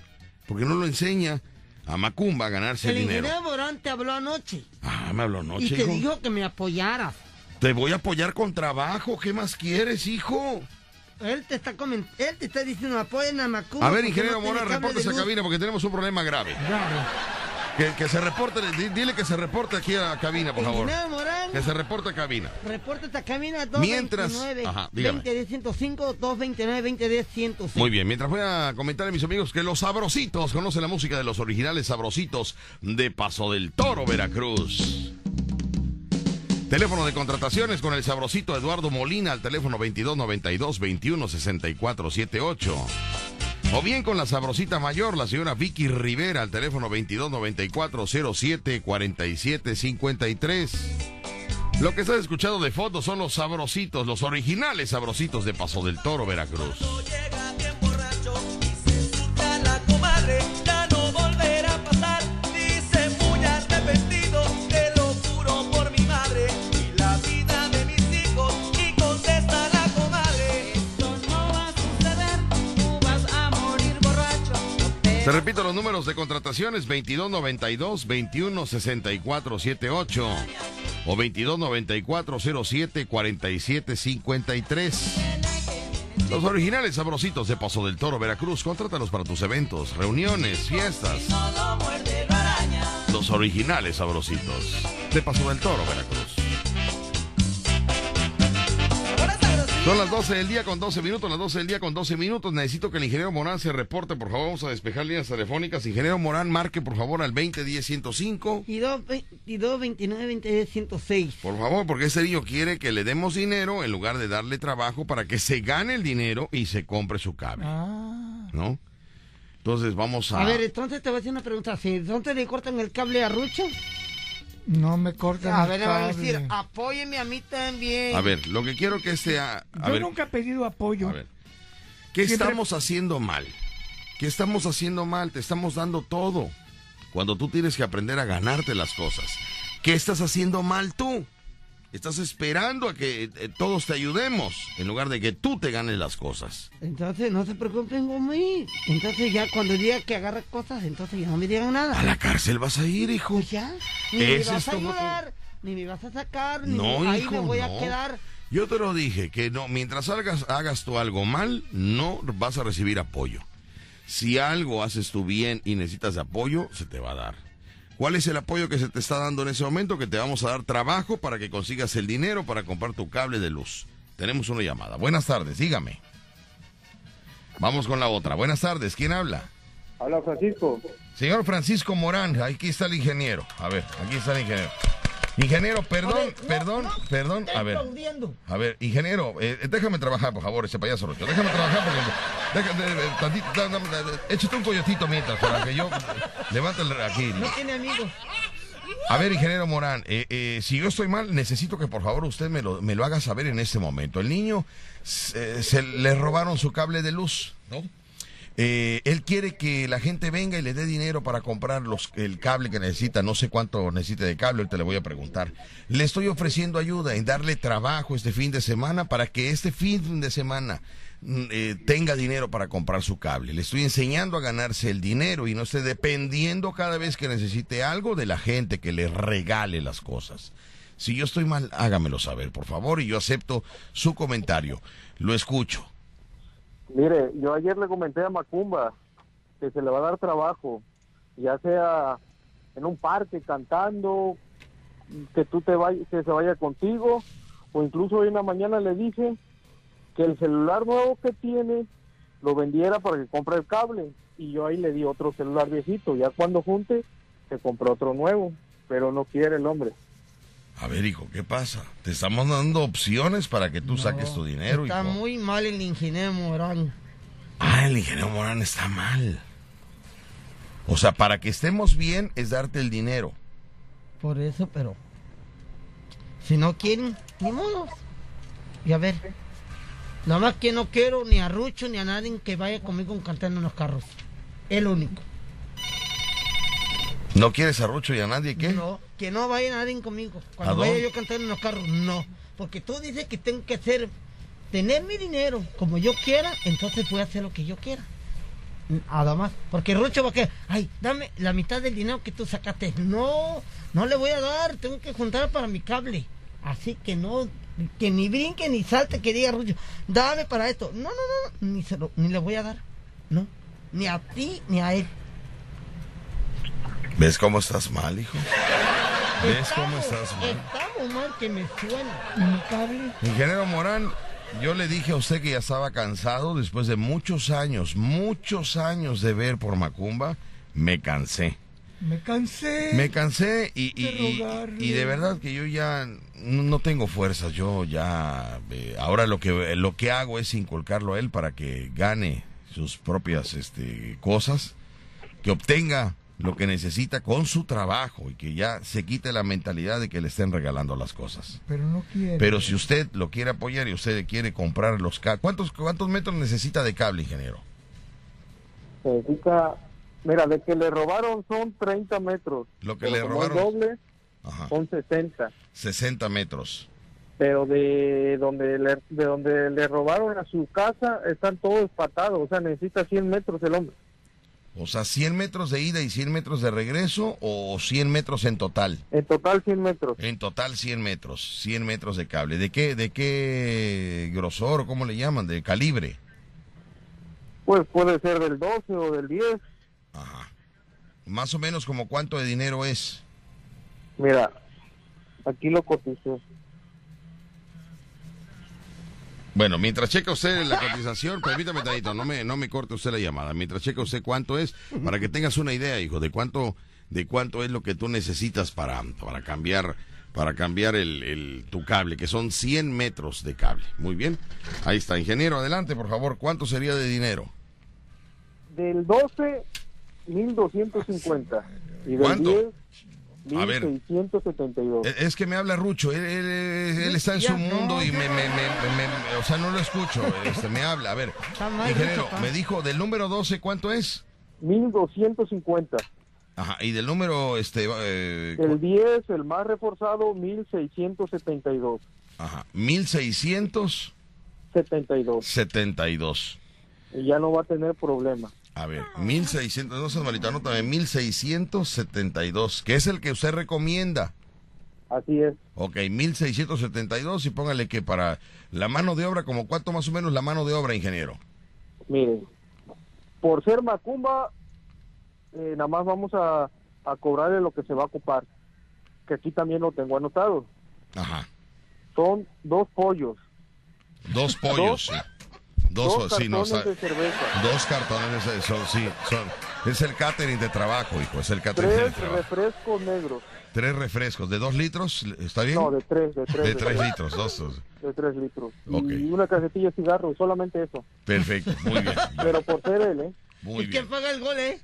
B: porque no lo enseña a Macumba a ganarse el,
C: El
B: dinero.
C: ingeniero Morán te habló anoche.
B: Ah, me habló anoche,
C: y te
B: hijo.
C: dijo que me apoyaras.
B: Te voy a apoyar con trabajo. ¿Qué más quieres, hijo?
C: Él te está coment él te está diciendo apoyen a Macumba.
B: A ver, ingeniero
C: no de
B: esa
C: luz.
B: cabina porque tenemos un problema grave.
E: Bravo.
B: Que, que se reporte, di- dile que se reporte aquí a la cabina, por favor.
C: Ingeniero Morán,
B: Que se reporte a cabina.
C: reporta esta cabina
B: Mientras-
C: 229
B: Ajá, dígame.
C: 20 105 229 20 105.
B: Muy bien, mientras voy a comentar a mis amigos que los sabrositos conocen la música de los originales sabrositos de Paso del Toro, Veracruz. Teléfono de contrataciones con el sabrosito Eduardo Molina al teléfono 2292 216478. O bien con la sabrosita mayor, la señora Vicky Rivera al teléfono 2294 07 47 53. Lo que estás escuchando de fondo son los sabrositos, los originales sabrositos de Paso del Toro, Veracruz.
I: Te
B: repito los números de contrataciones 2292 216478 o 2294 4753 Los originales sabrositos de Paso del Toro, Veracruz, contrátalos para tus eventos, reuniones, fiestas. Los originales sabrositos de Paso del Toro, Veracruz. Son las 12 del día con 12 minutos, las 12 del día con 12 minutos. Necesito que el ingeniero Morán se reporte, por favor. Vamos a despejar líneas telefónicas. Ingeniero Morán, marque por favor al 2010-105.
C: Y 2, 22, 29, 22, 106.
B: Por favor, porque ese niño quiere que le demos dinero en lugar de darle trabajo para que se gane el dinero y se compre su cable.
E: Ah.
B: ¿No? Entonces vamos a...
C: A ver, entonces te voy a hacer una pregunta. ¿Si ¿Dónde le cortan el cable a Rucho?
E: No me cortan
C: A ver, le van a decir, apóyeme a mí también.
B: A ver, lo que quiero que este... A, a
E: Yo
B: ver,
E: nunca he pedido apoyo.
B: a ver. ¿Qué
E: Siempre-
B: estamos haciendo mal? ¿Qué estamos haciendo mal? Te estamos dando todo. Cuando tú tienes que aprender a ganarte las cosas. ¿Qué estás haciendo mal tú? Estás esperando a que eh, todos te ayudemos en lugar de que tú te ganes las cosas.
C: Entonces no se preocupen por mí. Entonces ya cuando diga que agarre cosas, entonces ya no me digan nada.
B: A la cárcel vas a ir, hijo.
C: Pues ya. Ni me vas a ayudar, ni me vas a sacar, ni
B: No,
C: ahí
B: hijo,
C: me voy
B: no.
C: a quedar.
B: Yo te lo dije, que no, mientras hagas, hagas tú algo mal, no vas a recibir apoyo. Si algo haces tú bien y necesitas apoyo, se te va a dar. ¿Cuál es el apoyo que se te está dando en ese momento? Que te vamos a dar trabajo para que consigas el dinero para comprar tu cable de luz. Tenemos una llamada. Buenas tardes, dígame. Vamos con la otra. Buenas tardes, ¿quién habla?
G: Habla Francisco.
B: Señor Francisco Morán, aquí está el ingeniero. A ver, aquí está el ingeniero. Ingeniero, perdón,
C: A ver, no,
B: perdón,
C: no,
B: perdón. A ver, a ver, ingeniero, eh, déjame trabajar, por favor, ese payaso rocho. Déjame trabajar porque... de- tantito- échate un coyotito mientras, para que yo levante el... Aquí.
C: No tiene amigos.
B: A ver, ingeniero Morán, eh, eh, si yo estoy mal, necesito que por favor usted me lo, me lo haga saber en este momento. El niño se, se le robaron su cable de luz, ¿no? Eh, él quiere que la gente venga y le dé dinero para comprar los, el cable que necesita. No sé cuánto necesite de cable, ahorita le voy a preguntar. Le estoy ofreciendo ayuda en darle trabajo este fin de semana para que este fin de semana mm, eh, tenga dinero para comprar su cable. Le estoy enseñando a ganarse el dinero y no esté dependiendo cada vez que necesite algo de la gente que le regale las cosas. Si yo estoy mal, hágamelo saber, por favor, y yo acepto su comentario. Lo escucho.
G: Mire, yo ayer le comenté a Macumba que se le va a dar trabajo, ya sea en un parque cantando, que tú te vayas, que se vaya contigo, o incluso hoy en la mañana le dije que el celular nuevo que tiene lo vendiera para que compre el cable y yo ahí le di otro celular viejito, ya cuando junte se compró otro nuevo, pero no quiere el hombre.
B: A ver, hijo, ¿qué pasa? Te estamos dando opciones para que tú saques tu dinero.
C: Está
B: hijo.
C: muy mal el ingeniero Morán.
B: Ah, el ingeniero Morán está mal. O sea, para que estemos bien es darte el dinero.
C: Por eso, pero. Si no quieren, ni modo. Y a ver. Nada más que no quiero ni a Rucho ni a nadie que vaya conmigo cantando en los carros. El único.
B: ¿No quieres a Rucho y a nadie qué?
C: No, que no vaya nadie conmigo.
B: ¿A
C: Cuando vaya yo cantando en los carros, no. Porque tú dices que tengo que hacer, tener mi dinero como yo quiera, entonces voy a hacer lo que yo quiera. Nada más. Porque Rucho va a que, ay, dame la mitad del dinero que tú sacaste. No, no le voy a dar, tengo que juntar para mi cable. Así que no, que ni brinque ni salte que diga Rucho, dame para esto. No, no, no, ni, se lo- ni le voy a dar. No, ni a ti ni a él.
B: ¿Ves cómo estás mal, hijo? ¿Ves cómo estás mal?
C: Estamos mal que me suena.
E: ¿Y mi cable?
B: Ingeniero Morán, yo le dije a usted que ya estaba cansado después de muchos años, muchos años de ver por Macumba. Me cansé.
E: Me cansé.
B: Me cansé y, y,
E: De
B: y- de verdad que yo ya no, no tengo fuerzas. Yo ya eh, ahora lo que lo que hago es inculcarlo a él para que gane sus propias este, cosas, que obtenga lo que necesita con su trabajo y que ya se quite la mentalidad de que le estén regalando las cosas.
E: Pero no quiere.
B: Pero si usted lo quiere apoyar y usted quiere comprar los cables, ¿cuántos, ¿cuántos metros necesita de cable, ingeniero?
G: Necesita, mira, de que le robaron son 30 metros.
B: Lo que
G: Pero
B: le robaron-
G: doble,
B: Ajá.
G: son 60.
B: 60 metros.
G: Pero de donde le, de donde le robaron a su casa están todos espatados. O sea, necesita 100 metros el hombre.
B: O sea, 100 metros de ida y 100 metros de regreso o 100 metros en total.
G: En total 100 metros.
B: En total 100 metros, 100 metros de cable. ¿De qué, de qué grosor o cómo le llaman? ¿De calibre?
G: Pues puede ser del 12 o del 10.
B: Más o menos como cuánto de dinero es.
G: Mira, aquí lo cotizé.
B: Bueno, mientras checa usted la cotización, permítame tantito, no me, no me corte usted la llamada. Mientras checa usted cuánto es, para que tengas una idea, hijo, de cuánto, de cuánto es lo que tú necesitas para, para cambiar, para cambiar el, el- tu cable, que son 100 metros de cable. Muy bien. Ahí está, ingeniero, adelante, por favor. ¿Cuánto sería de dinero?
G: Del 12, 1250. Y del
B: ¿Cuánto?
G: 10,
B: A ver.
G: 1672.
B: Eh, Es que me habla Rucho, él, él- él- está en su mundo y me, me- me- me- me- o sea, no lo escucho, este, me habla. A ver, ingeniero, me dijo del número 12, ¿cuánto es?
G: 1250.
B: Ajá, y del número, este, eh,
G: El 10, el más reforzado, 1672.
B: ajá, 1672.
G: 72. Y ya no va a tener problema.
B: A ver, 1600, no seas malito, anótame, 1672, que es el que usted recomienda.
G: Así es.
B: Ok, 1672 y póngale que para la mano de obra, como cuánto más o menos la mano de obra, ingeniero.
G: Miren, por ser Macumba, eh, nada más vamos a, a cobrarle lo que se va a ocupar. Que aquí también lo tengo anotado.
B: Ajá.
G: Son dos pollos.
B: Dos pollos, sí. Dos,
G: dos
B: sí,
G: cartones de cerveza.
B: dos cartones, de- son, sí, son, es el catering de trabajo, hijo, es el catering de
G: Tres
B: trabajo.
G: refrescos negros.
B: Tres refrescos, ¿de dos litros? ¿Está bien?
G: No, de tres, de tres.
B: De tres litros, dos, dos.
G: De tres litros. Y una cajetilla de cigarros, solamente eso.
B: Perfecto, muy bien.
G: Pero por ser él, ¿eh?
B: Muy
C: ¿Y
B: bien.
C: quién paga el gol, eh?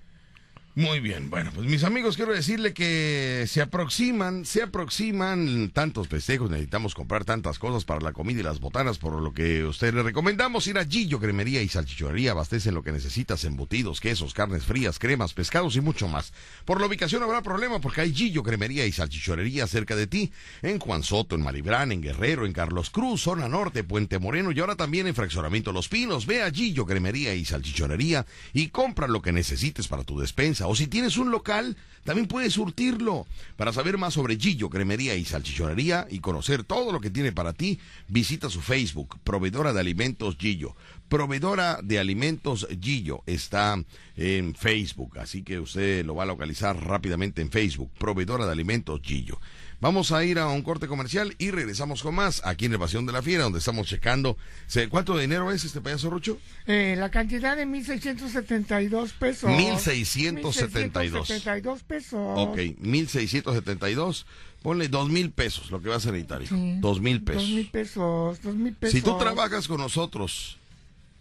B: Muy bien, bueno, pues mis amigos, quiero decirle que se aproximan, se aproximan tantos festejos, necesitamos comprar tantas cosas para la comida y las botanas, por lo que usted le recomendamos ir a Gillo Cremería y Salchichonería, abastecen lo que necesitas, embutidos, quesos, carnes frías, cremas, pescados y mucho más. Por la ubicación habrá problema porque hay Gillo Cremería y Salchichonería cerca de ti, en Juan Soto, en Malibrán, en Guerrero, en Carlos Cruz, zona norte, Puente Moreno y ahora también en Fraccionamiento Los Pinos. Ve a Gillo Cremería y Salchichonería y compra lo que necesites para tu despensa. O si tienes un local, también puedes surtirlo. Para saber más sobre Gillo Cremería y Salchichonería y conocer todo lo que tiene para ti, visita su Facebook, Proveedora de Alimentos Gillo. Proveedora de Alimentos Gillo está en Facebook, así que usted lo va a localizar rápidamente en Facebook, Proveedora de Alimentos Gillo. Vamos a ir a un corte comercial y regresamos con más aquí en Evasión de la Fiera, donde estamos checando. ¿se- ¿Cuánto dinero es este payaso Rucho?
E: Eh, la cantidad de 1.672 pesos.
B: 1,672.
E: 1.672 pesos.
B: Ok, 1672. Ponle dos mil pesos, lo que vas a necesitar, hijo. Dos mil
E: Dos mil
B: pesos.
E: pesos, dos mil pesos.
B: Si tú trabajas con nosotros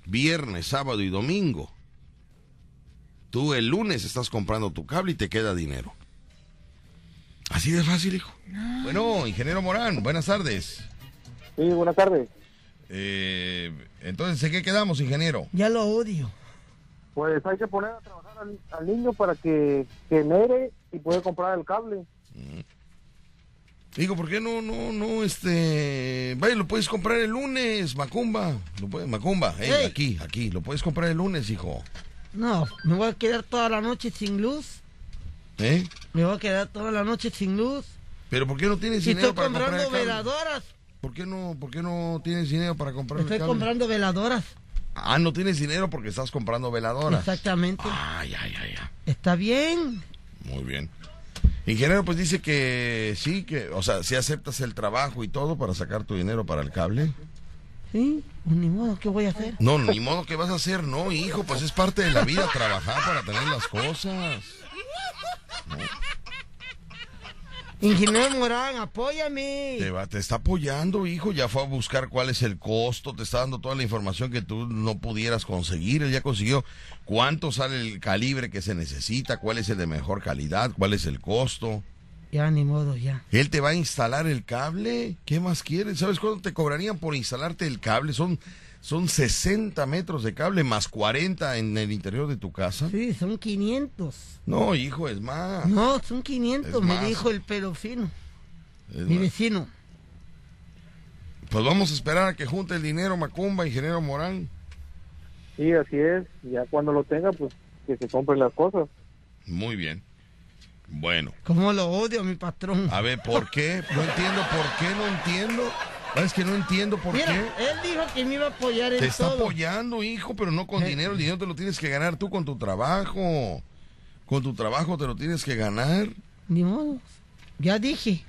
B: viernes, sábado y domingo, tú el lunes estás comprando tu cable y te queda dinero. Así de fácil, hijo. Bueno, ingeniero Morán, buenas tardes.
G: Sí, buenas tardes.
B: Eh, entonces, ¿en qué quedamos, ingeniero?
C: Ya lo odio.
G: Pues hay que poner a trabajar al, al niño para que genere y puede comprar el cable.
B: Digo, ¿por qué no, no, no, este... Vaya, lo puedes comprar el lunes, Macumba. Lo puedes, Macumba, ey,
C: Ey.
B: aquí, aquí. Lo puedes comprar el lunes, hijo.
C: No, me voy a quedar toda la noche sin luz.
B: ¿Eh?
C: Me voy a quedar toda la noche sin luz.
B: Pero ¿por qué no tienes
C: Si
B: dinero
C: estoy
B: para comprar el
C: comprando
B: cable?
C: veladoras.
B: ¿Por qué no, por qué no tienes dinero para comprar el
C: Estoy
B: cable?
C: comprando veladoras.
B: Ah, no tienes dinero porque estás comprando veladoras.
C: Exactamente.
B: Ay, ay, ay, ay.
C: Está bien.
B: Muy bien. Ingeniero, pues dice que sí, que, o sea, si aceptas el trabajo y todo para sacar tu dinero para el cable.
C: Sí, pues ni modo, ¿qué voy a hacer?
B: No, ni modo que vas a hacer, no, hijo, pues es parte de la vida trabajar para tener las cosas.
C: Ingeniero Morán, apóyame.
B: Te, va- te está apoyando, hijo. Ya fue a buscar cuál es el costo. Te está dando toda la información que tú no pudieras conseguir. Él ya consiguió cuánto sale el calibre que se necesita, cuál es el de mejor calidad, cuál es el costo.
C: Ya, ni modo, ya.
B: Él te va a instalar el cable. ¿Qué más quieres? ¿Sabes cuánto te cobrarían por instalarte el cable? Son, son 60 metros de cable más 40 en el interior de tu casa.
C: Sí, son 500.
B: No, hijo, es más.
C: No, son 500,
B: Es
C: me
B: más.
C: dijo el pelo fino,
B: Es
C: mi
B: más.
C: vecino.
B: Pues vamos a esperar a que junte el dinero, Macumba, ingeniero Morán.
G: Sí, así es. Ya cuando lo tenga, pues que se compren las cosas.
B: Muy bien. Bueno,
C: Cómo lo odio, mi patrón.
B: a ver, ¿por qué? No entiendo por qué, no entiendo. Es que no entiendo por
C: Mira,
B: qué.
C: él dijo que me iba a apoyar en
B: Te está
C: todo.
B: apoyando, hijo, pero no con
C: Eh.
B: dinero. El dinero te lo tienes que ganar tú con tu trabajo. Con tu trabajo te lo tienes que ganar.
C: Ni modo. Ya dije,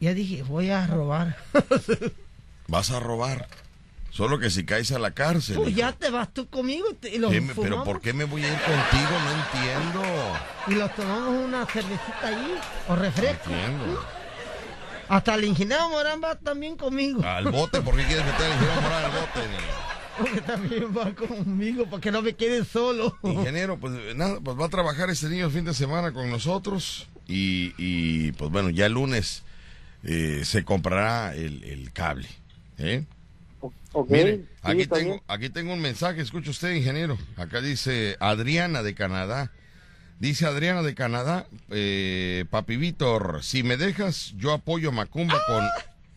C: ya dije, voy a robar.
B: Vas a robar. Solo que si caes a la cárcel.
C: Pues
B: hijo.
C: ya te vas tú conmigo y, los
B: ¿Qué me- pero. ¿por qué me voy a ir contigo? No entiendo.
C: Y los tomamos una cervecita allí, o
B: No
C: refresco.
B: entiendo.
C: Hasta el ingeniero Morán va también conmigo.
B: Al bote, ¿por qué quieres meter al ingeniero Morán al bote?
C: Porque también va conmigo, para que no me quede solo.
B: Ingeniero, pues nada, pues va a trabajar este niño el fin de semana con nosotros y, y, pues bueno, ya el lunes eh, se comprará el, el cable. ¿eh?
G: O- Ok,
B: Mire,
G: sí,
B: aquí tengo,
G: bien.
B: aquí tengo un mensaje, escucha usted, ingeniero. Acá dice Adriana de Canadá. Dice Adriana de Canadá, eh, papi Víctor, si me dejas, yo apoyo a Macumba con,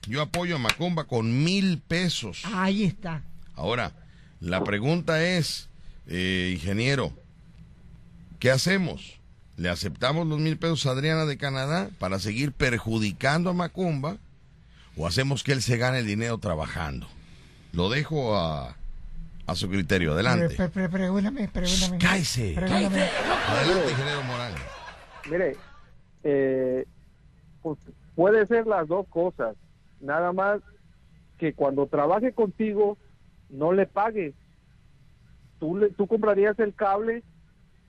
B: yo apoyo a Macumba con mil pesos.
C: Ahí está.
B: Ahora, la pregunta es, eh, ingeniero, ¿qué hacemos? ¿Le aceptamos los mil pesos a Adriana de Canadá para seguir perjudicando a Macumba? ¿O hacemos que él se gane el dinero trabajando? Lo dejo a, a su criterio. Adelante.
E: Pre- pre- pregúntame, pregúntame.
B: Cállese.
E: Pregúntame.
B: Adelante, ingeniero Morán.
G: Mire, eh, pues, puede ser las dos cosas. Nada más que cuando trabaje contigo, no le pagues. Tú, le, tú comprarías el cable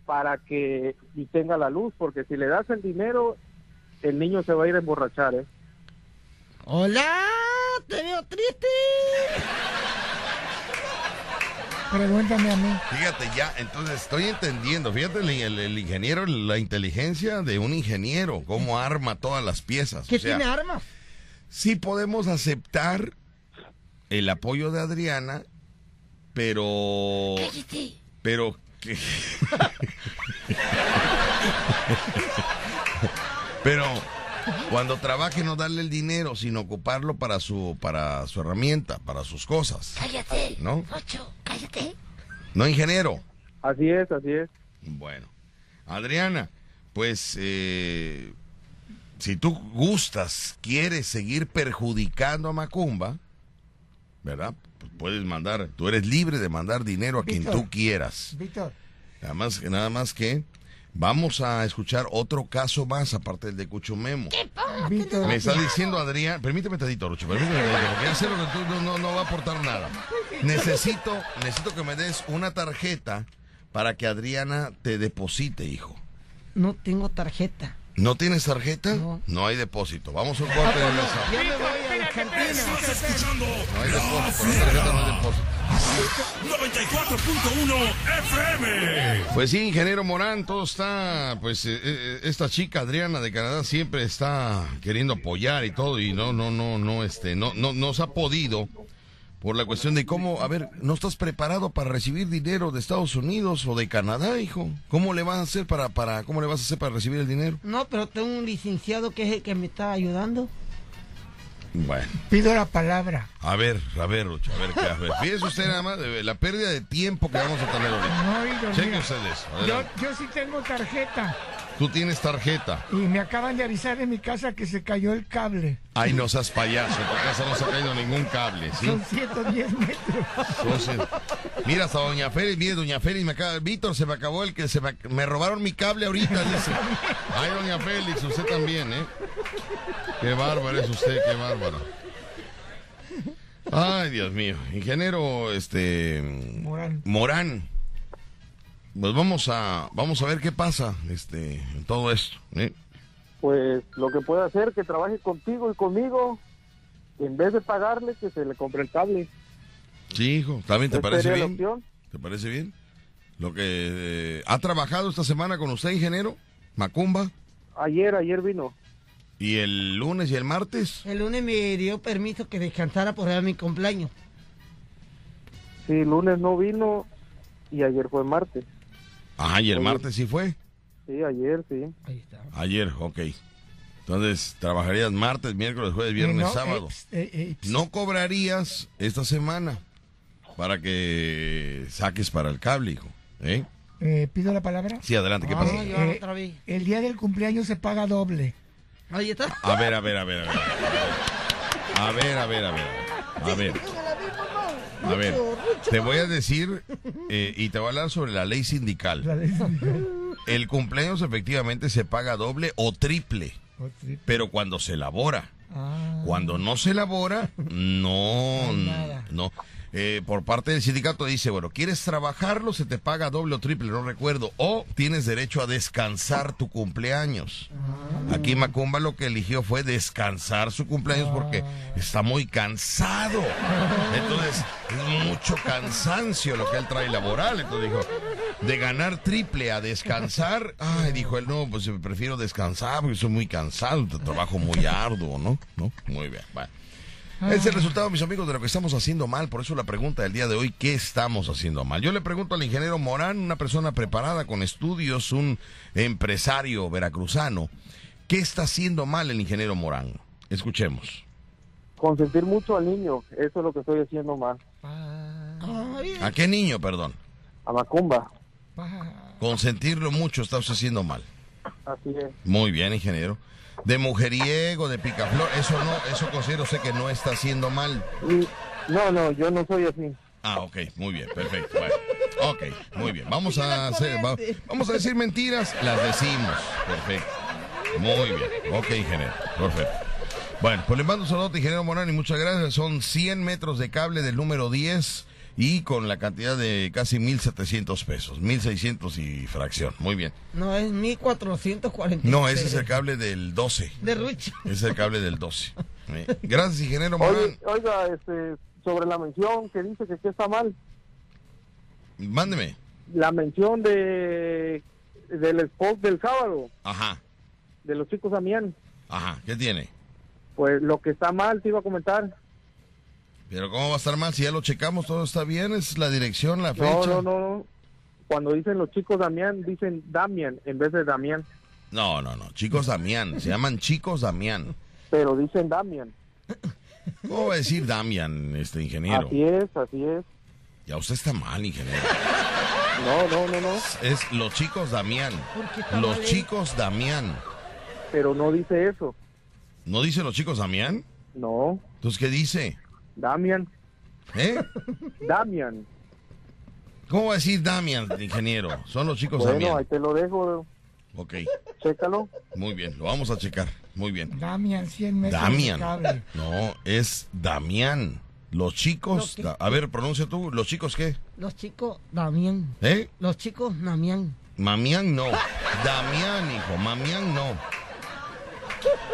G: para que y tenga la luz, porque si le das el dinero, el niño se va a ir a emborrachar. ¿eh?
C: Hola, te veo triste.
E: Pregúntame a mí.
B: Fíjate ya, entonces estoy entendiendo. Fíjate el, el- el ingeniero, la inteligencia de un ingeniero, cómo arma todas las piezas.
C: ¿Qué
B: O sea,
C: tiene armas?
B: sí podemos aceptar el apoyo de Adriana, pero... Pero... que- pero cuando trabaje no darle el dinero, sino ocuparlo para su, para su herramienta, para sus cosas.
J: Cállate.
B: ¿No?
J: Ocho, cállate.
B: ¿No, ingeniero?
G: Así es, así es.
B: Bueno, Adriana, pues eh, si tú gustas, quieres seguir perjudicando a Macumba, ¿verdad? Pues puedes mandar, tú eres libre de mandar dinero a quien tú quieras.
E: Víctor,
B: Nada más, nada más que vamos a escuchar otro caso más aparte del de Cuchumemo.
E: Víctor.
B: Me está diciendo Adrián, permíteme tantito, Rucho, permíteme tantito, porque ya sé lo que tú no, no- no va a aportar nada. Necesito, necesito que me des una tarjeta para que Adriana te deposite, hijo.
C: No tengo tarjeta.
B: ¿No tienes tarjeta?
C: No.
B: hay depósito. Vamos a un corte de mesa.
C: Ya me voy a la cantina.
F: Estás escuchando
B: No hay depósito, la tarjeta no hay depósito.
F: 94.1 FM.
B: Pues sí, ingeniero Morán, todo está, pues eh, eh, esta chica Adriana de Canadá siempre está queriendo apoyar y todo y no, no, no, no, este, no, no, no se ha podido por la cuestión de cómo, a ver, ¿no estás preparado para recibir dinero de Estados Unidos o de Canadá, hijo? ¿Cómo le vas a hacer para, para, cómo le vas a hacer para recibir el dinero?
C: No, pero tengo un licenciado que es el que me está ayudando.
B: Bueno,
E: pido la palabra.
B: a ver, a ver, Lucho, a ver qué, a ver. Fíjese usted nada más de la pérdida de tiempo que vamos a tener ahorita.
E: No, Víctor,
B: Cheque
E: mira,
B: usted eso.
E: yo, yo sí tengo tarjeta
B: Tú tienes tarjeta.
E: y me acaban de avisar en mi casa que se cayó el cable.
B: Ay, no seas payaso, en tu casa no se ha caído ningún cable, ¿sí?
E: Son 110 metros.
B: Mira, hasta Doña Félix, mire, Doña Félix, me acaba, Víctor, se me acabó el que se me, me robaron mi cable ahorita, dice. Ay, Doña Félix, usted también, ¿eh? Qué bárbaro es usted, qué bárbaro. Ay, Dios mío. Ingeniero, este...
E: Morán.
B: Morán. Pues vamos a, vamos a ver qué pasa, este, en todo esto, ¿eh?
G: Pues lo que puede hacer que trabaje contigo y conmigo, en vez de pagarle, que se le compre el cable.
B: Sí, hijo. ¿También te parece bien? ¿Te parece bien? Lo que eh, ha trabajado esta semana con usted, ingeniero, Macumba,
G: Ayer, ayer vino.
B: Y el lunes y el martes.
C: El lunes me dio permiso que descansara por era mi cumpleaños.
G: Sí, lunes no vino y ayer fue martes.
B: Ajá, y el martes sí fue.
G: Sí, ayer, sí.
C: Ahí está.
B: Ayer, ok. Entonces, trabajarías martes, miércoles, jueves, viernes,
E: no,
B: sábado.
E: eh, eh,
B: No cobrarías esta semana para que saques para el cable, hijo. ¿Eh?
E: eh, ¿Pido la palabra?
B: Sí, adelante, ¿qué
C: Ah,
B: pasa?
C: yo
E: Eh,
C: otra vez.
E: El día del cumpleaños se paga doble.
C: Ahí está.
B: A ver, a ver, a ver, a ver. A ver, a ver, a ver. A ver, a ver. Te voy a decir eh, y te voy a hablar sobre la ley sindical.
E: La ley-
B: El cumpleaños efectivamente se paga doble o triple, pero cuando se elabora.
E: Ah,
B: Cuando no se elabora, no, no. Eh, por parte del sindicato dice, bueno, ¿quieres trabajarlo? Se te paga doble o triple, no recuerdo. O tienes derecho a descansar tu cumpleaños.
E: Ah.
B: Aquí Macumba lo que eligió fue descansar su cumpleaños porque
E: Ah.
B: está muy cansado. Entonces, es mucho cansancio lo que él trae laboral. Entonces dijo, de ganar triple a descansar, ay, dijo él, no, pues prefiero descansar porque soy muy cansado, trabajo muy arduo, ¿no? ¿No? Muy bien, bueno. Es el resultado, mis amigos, de lo que estamos haciendo mal. Por eso la pregunta del día de hoy, ¿qué estamos haciendo mal? Yo le pregunto al ingeniero Morán, una persona preparada con estudios, un empresario veracruzano, ¿qué está haciendo mal el ingeniero Morán? Escuchemos.
G: Consentir mucho al niño, eso es lo que estoy haciendo mal.
B: ¿A qué niño, perdón?
G: A Macumba,
B: Consentirlo mucho está usted haciendo mal.
G: así es.
B: Muy bien, ingeniero. De mujeriego, de picaflor, eso no, eso considero usted que no está haciendo mal.
G: No, no, yo no soy así.
B: Ah, ok, muy bien, perfecto. Bueno, ok, muy bien. Vamos a hacer, va- vamos a decir mentiras, las decimos. Perfecto. Muy bien. Ok, ingeniero. Perfecto. Bueno, pues le mando un saludo, ingeniero Morán, y muchas gracias. Son 100 metros de cable del número 10 y con la cantidad de casi 1.700 pesos, 1.600 y fracción. Muy bien.
C: No, es 1440.
B: No, ese es el cable del 12.
C: De Rucho.
B: Es el cable del 12. Eh, Gracias, ingeniero Morán.
G: Oye, oiga, este, sobre la mención que dice que, que está mal,
B: Mándeme.
G: la mención de del spot del sábado,
B: Ajá,
G: de los chicos Damián,
B: ajá. ¿Qué tiene?
G: pues lo que está mal te iba a comentar.
B: Pero ¿cómo va a estar mal si ya lo checamos? Todo está bien, es la dirección, la fecha.
G: No, no, no. Cuando dicen los chicos Damián, dicen Damian en vez de Damián,
B: No, no, no. Chicos Damián. Se llaman Chicos Damián.
G: pero dicen Damian.
B: ¿Cómo va a decir Damián, este ingeniero?
G: Así es, así es.
B: Ya usted está mal, ingeniero.
G: No, no, no, no,
B: Es los chicos Damián.
C: ¿Por qué está
B: Los
C: mal,
B: chicos Damián.
G: pero no dice eso.
B: ¿No dice los chicos Damián?
G: No,
B: Entonces, ¿qué dice?
G: Damian,
B: ¿Eh?
G: Damian.
B: ¿Cómo va a decir Damián, ingeniero? Son los chicos
G: Bueno, ahí
B: Damián.
G: te lo dejo,
B: Ok,
G: chécalo.
B: muy bien. Lo vamos a checar. Muy bien.
E: Damian, 100 metros cable.
B: No, es Damián. Los chicos...
C: Lo que-
B: da- A ver, pronuncia tú. ¿Los chicos qué?
C: Los chicos Damián.
B: ¿Eh?
C: Los chicos Damián.
B: Mamián no. Damián, hijo. Mamián no.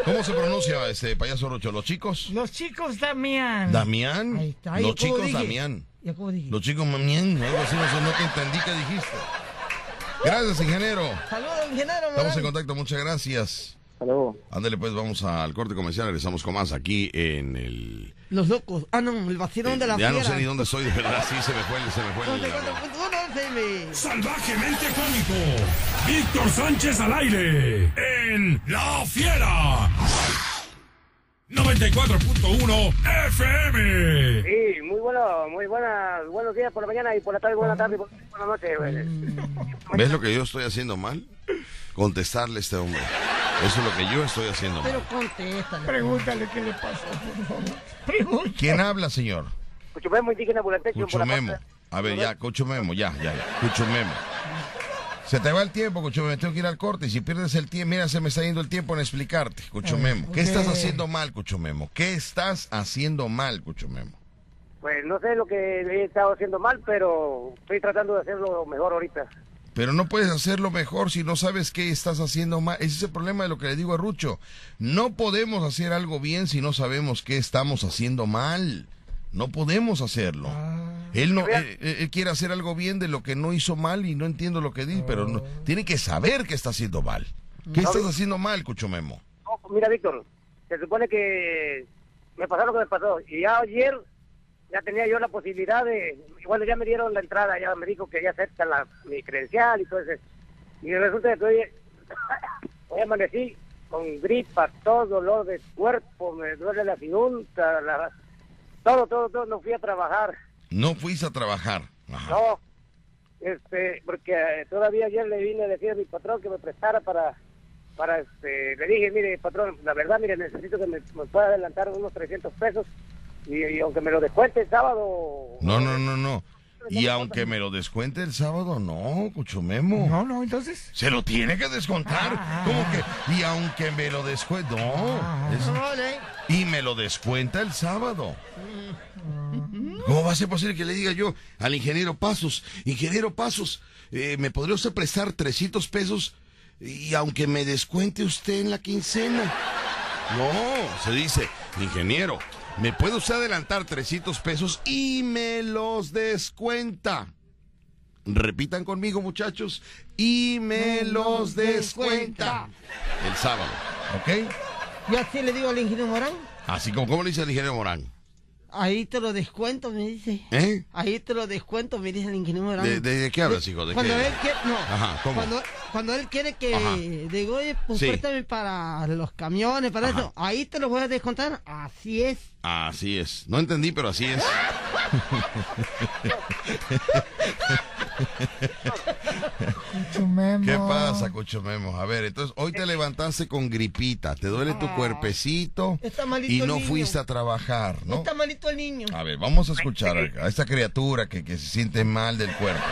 B: ¿Cómo se pronuncia este payaso rocho? ¿Los chicos?
E: Los chicos Damián.
B: ¿Damián?
C: Ahí está.
B: Los
C: ¿Ya cómo
B: chicos
C: dije?
B: Damián.
C: ¿Ya cómo dije?
B: Los chicos Mamián. Algo así, no sé, no te entendí qué dijiste. Gracias, ingeniero.
C: Saludos, ingeniero.
B: Estamos en contacto, muchas gracias.
G: Hasta luego.
B: Ándale, pues vamos al corte comercial. Regresamos con más aquí en el.
C: Los locos. Ah, no, el vacilón de la
B: ya no sé ni dónde estoy, de verdad. Sí, se me fue, se me fue. el-
C: 94.1 FM.
F: Salvajemente cómico. Víctor Sánchez al aire. En La Fiera. 94.1 FM.
J: Sí, muy bueno, muy buena, buenos días por la mañana y por la tarde, buena tarde y por la noche.
B: ¿Ves lo que yo estoy haciendo mal? Contestarle a este hombre. Eso es lo que yo estoy haciendo.
C: Pero contéstale.
E: Pregúntale qué le pasó, por favor. Pregúntale.
B: ¿Quién habla, señor?
J: Cuchumemo indígena Bulantecho por
B: Cucho
J: la
B: Memo.
J: parte-
B: A ver, ya, Cucho Memo, ya, ya, ya. Cucho Memo. Se te va el tiempo, Cucho Memo. Tengo que ir al corte. Y si pierdes el tiempo, mira, se me está yendo el tiempo en explicarte, Cucho Memo. ¿Qué estás haciendo mal, Cucho Memo? ¿Qué estás haciendo mal, Cucho Memo?
J: Pues no sé lo que he estado haciendo mal, pero estoy tratando de hacerlo mejor ahorita.
B: Pero no puedes hacerlo mejor si no sabes qué estás haciendo mal. Ese es el problema de lo que le digo a Rucho. No podemos hacer algo bien si no sabemos qué estamos haciendo mal. No podemos hacerlo. Él no, él, él quiere hacer algo bien de lo que no hizo mal y no entiendo lo que dice, pero no, tiene que saber que está haciendo mal. ¿Qué estás haciendo mal, Cucho Memo?
J: No, mira, Víctor, se supone que me pasó lo que me pasó. Y ya ayer ya tenía yo la posibilidad de... Bueno, ya me dieron la entrada, ya me dijo que ya aceptan la, mi credencial y todo eso. Y resulta que hoy, hoy amanecí con gripa, todo dolor de cuerpo, me duele la junta, la, todo, todo, todo, no fui a trabajar.
B: No fuiste a trabajar. Ajá.
J: No, este, porque eh, todavía ayer le vine a decir a mi patrón que me prestara para, para este, le dije, mire, patrón, la verdad, mire, necesito que me, me pueda adelantar unos 300 pesos y, y aunque me lo descuente el sábado,
B: No, no, no, no. Y aunque me lo descuente el sábado, no, Cucho Memo.
E: No, no, entonces.
B: Se lo tiene que descontar. ¿Cómo que? Y aunque me lo descuente. No. es- y me lo descuenta el sábado. ¿Cómo va a ser posible que le diga yo al ingeniero Pasos, ingeniero Pasos, eh, ¿me podría usted prestar 300 pesos y aunque me descuente usted en la quincena? No, se dice, ingeniero, ¿me puede usted adelantar 300 pesos y me los descuenta? Repitan conmigo, muchachos, y me los descuenta. El sábado, ¿ok?
C: Yo así le digo al ingeniero Morán.
B: Así como, ¿cómo le dice el ingeniero Morán?
C: Ahí te lo descuento, me dice.
B: ¿Eh?
C: Ahí te lo descuento, me dice el ingeniero Morán.
B: ¿De, de- de qué hablas, hijo? ¿De
C: cuando
B: qué?
C: él quiere, no,
B: Ajá, ¿cómo?
C: Cuando, cuando él quiere que
B: Ajá.
C: digo, oye, pues
B: Sí.
C: préstame para los camiones, para eso, ahí te lo voy a descontar, así es.
B: Así es. No entendí, pero así es.
E: Cucho Memo.
B: ¿Qué pasa, Cucho Memo? A ver, entonces hoy te levantaste con gripita, te duele tu cuerpecito
C: Está malito
B: y
C: el
B: no
C: niño.
B: fuiste a trabajar, ¿no?
C: Está malito el niño.
B: A ver, vamos a escuchar a esta criatura que, que se siente mal del cuerpo.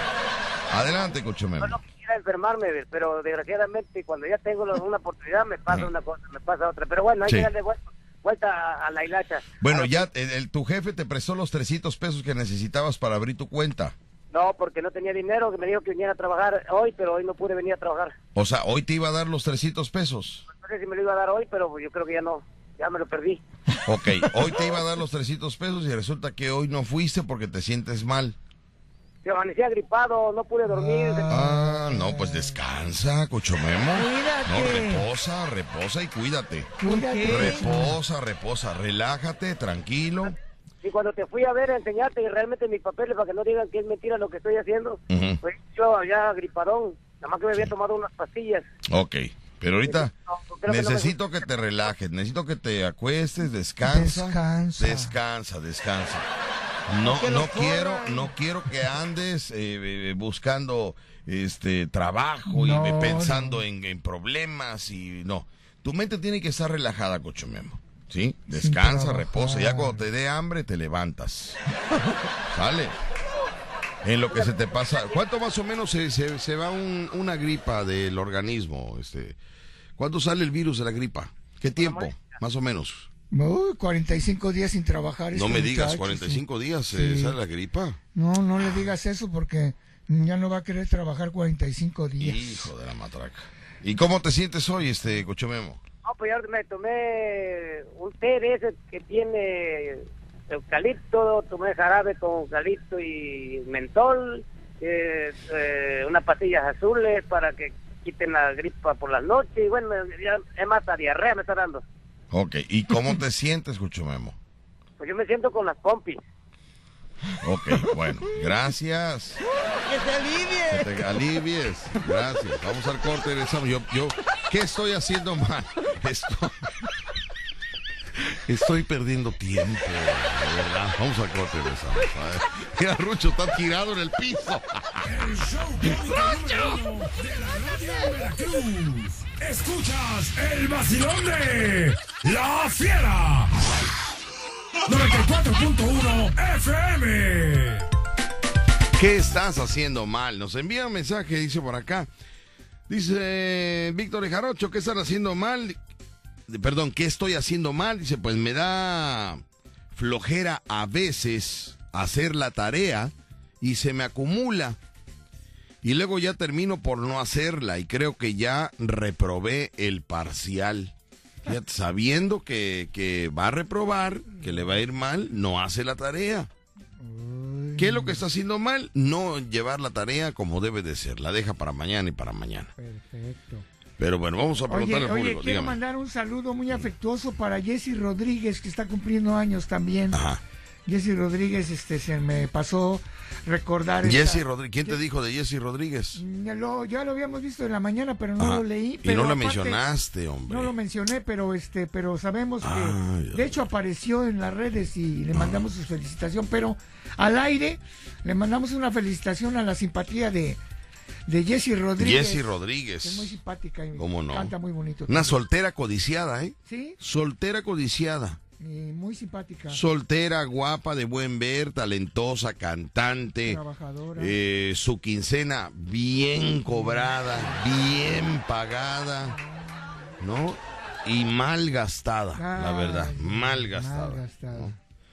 B: Adelante, Cucho Memo.
J: yo no quisiera enfermarme, pero desgraciadamente cuando ya tengo una oportunidad me pasa una cosa, me pasa otra. Pero bueno, hay
B: Sí.
J: que darle vuelta, vuelta a, a la hilacha.
B: Bueno, ya el, el- tu jefe te prestó los 300 pesos que necesitabas para abrir tu cuenta.
J: No, porque no tenía dinero, que me dijo que viniera a trabajar hoy, pero hoy no pude venir a trabajar.
B: O sea, hoy te iba a dar los 300 pesos.
J: No sé si me lo iba a dar hoy, pero yo creo que ya no, ya me lo perdí.
B: Ok, hoy te iba a dar los 300 pesos y resulta que hoy no fuiste porque te sientes mal.
J: Se amanecía agripado, no pude dormir.
B: Ah, no, pues descansa, Cucho Memo.
J: Cuídate.
B: No, reposa, reposa y cuídate.
J: Cuídate.
B: Reposa, reposa, relájate, tranquilo.
J: Y cuando te fui a ver, a enseñarte realmente mis papeles para que no digan que es mentira lo que estoy haciendo, pues yo ya gripadón, nada más que me había tomado unas pastillas.
B: Ok, pero ahorita
J: creo que no me-
B: necesito que te relajes, necesito que te acuestes, descansa.
E: Descansa.
B: Descansa, descansa. No, no quiero,
E: corran.
B: no quiero que andes eh, eh, buscando este trabajo y
E: No,
B: pensando en, en problemas y no. Tu mente tiene que estar relajada, Cocho Memo. ¿Sí? Descansa, reposa. Ya cuando te dé hambre, te levantas. ¿Sale? En lo que se te pasa. ¿Cuánto más o menos se, se- se va un- una gripa del organismo? Este, ¿Cuánto sale el virus de la gripa? ¿Qué tiempo? Más o menos.
E: Uy, 45 días sin trabajar.
B: No
E: este
B: me digas,
E: muchacho,
B: 45
E: sí.
B: días eh,
E: Sí.
B: sale la gripa.
E: No, no le digas eso porque ya no va a querer trabajar 45 días.
B: Hijo de la matraca. ¿Y cómo te sientes hoy, este Cocho Memo?
J: No, pues ya me tomé un té de ese que tiene eucalipto, tomé jarabe con eucalipto y mentol, eh, eh, unas pastillas azules para que quiten la gripa por las noches y bueno, ya es más la diarrea me está dando.
B: Ok, ¿y cómo te sientes, Cocho Memo?
J: Pues yo me siento con las pompis.
B: Ok, bueno, gracias.
C: Que se alivie.
B: Que te alivies. Gracias. Vamos al corte, regresamos. Yo, yo, ¿qué estoy haciendo mal? Estoy, estoy perdiendo tiempo, de verdad. Vamos al corte, regresamos. A ver. Mira, Rucho está tirado en el piso.
F: Veracruz. Escuchas el vacilón de La Fiera. 94.1 FM.
B: ¿Qué estás haciendo mal? Nos envía un mensaje, dice por acá. Dice Víctor de Jarocho, ¿qué están haciendo mal? Perdón, ¿qué estoy haciendo mal? Dice, pues me da flojera a veces hacer la tarea y se me acumula. Y luego ya termino por no hacerla y creo que ya reprobé el parcial. Fíjate, sabiendo que, que va a reprobar, que le va a ir mal, no hace la tarea. ¿Qué es lo que está haciendo mal? No llevar la tarea como debe de ser. La deja para mañana y para mañana.
E: Perfecto.
B: Pero bueno, vamos a
E: Oye,
B: preguntarle al
E: oye,
B: público.
E: quiero
B: dígame.
E: mandar un saludo muy afectuoso para Jesse Rodríguez, que está cumpliendo años también.
B: Ajá.
E: Jesse Rodríguez, este, se me pasó recordar.
B: Jesse Rodríguez. ¿Quién te dijo de Jesse Rodríguez?
E: Ya lo, ya lo habíamos visto en la mañana, pero no
B: Ajá.
E: lo leí.
B: Y no lo
E: aparte-
B: mencionaste, hombre.
E: No lo mencioné, pero este, pero sabemos que,
B: Ay,
E: de hecho, apareció en las redes y le mandamos su felicitación. Pero al aire le mandamos una felicitación a la simpatía de, de Jessy Rodríguez.
B: Jessy Rodríguez.
E: que es muy simpática y
B: ¿Cómo no?
E: canta muy bonito.
B: Una soltera codiciada, ¿eh?
E: Sí,
B: Soltera codiciada.
E: Y muy simpática.
B: Soltera, guapa, de buen ver, talentosa, cantante.
E: Trabajadora.
B: Eh, su quincena bien cobrada, bien pagada, ¿no? Y mal gastada, la verdad, mal gastada.
E: mal gastada.
B: ¿no?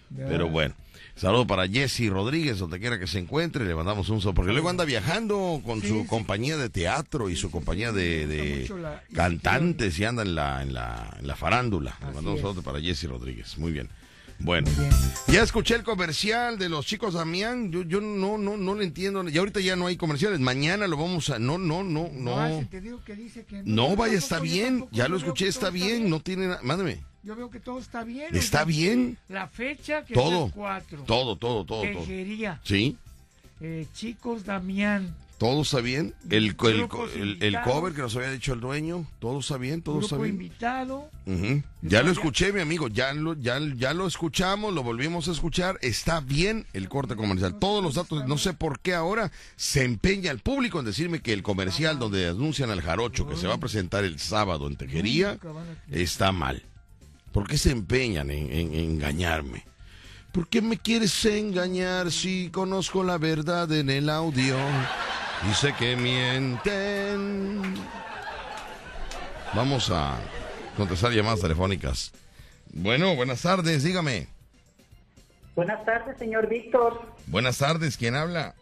E: De
B: Pero bueno, saludo para Jesse Rodríguez, donde quiera que se encuentre, le mandamos un saludo, porque luego anda viajando con
E: Sí,
B: su
E: sí.
B: compañía de teatro y su compañía de, de
E: la
B: cantantes y anda en la, en la, en la farándula. Le mandamos un saludo para Jesse Rodríguez, muy bien. Bueno, ya escuché el comercial de los chicos Damián, yo, yo no, no, no le entiendo, y ahorita ya no hay comerciales, mañana lo vamos a, no, no, no,
E: No,
B: no, vaya, está bien, ya lo escuché, está bien, no tiene nada, mándame,
E: Yo veo que todo está bien.
B: está bien,
E: La fecha que
B: Todo.
E: es el 4.
B: todo, todo, todo, todo.
E: Tejería.
B: Sí,
E: Eh, chicos Damián.
B: todo está bien, el, el, el, cover que nos había dicho el dueño, todo está bien, todo está bien.
E: invitado.
B: Ya lo escuché, mi amigo, ya lo, ya, ya lo escuchamos, lo volvimos a escuchar, está bien el corte comercial. Todos los datos, no sé por qué ahora se empeña el público en decirme que el comercial donde anuncian al jarocho que se va a presentar el sábado en Tejería está mal. ¿Por qué se empeñan en, en- en engañarme? ¿Por qué me quieres engañar si conozco la verdad en el audio? Y sé que mienten. Vamos a contestar llamadas telefónicas. Bueno, buenas tardes, dígame.
K: Buenas tardes, señor Víctor.
B: Buenas tardes, ¿quién habla?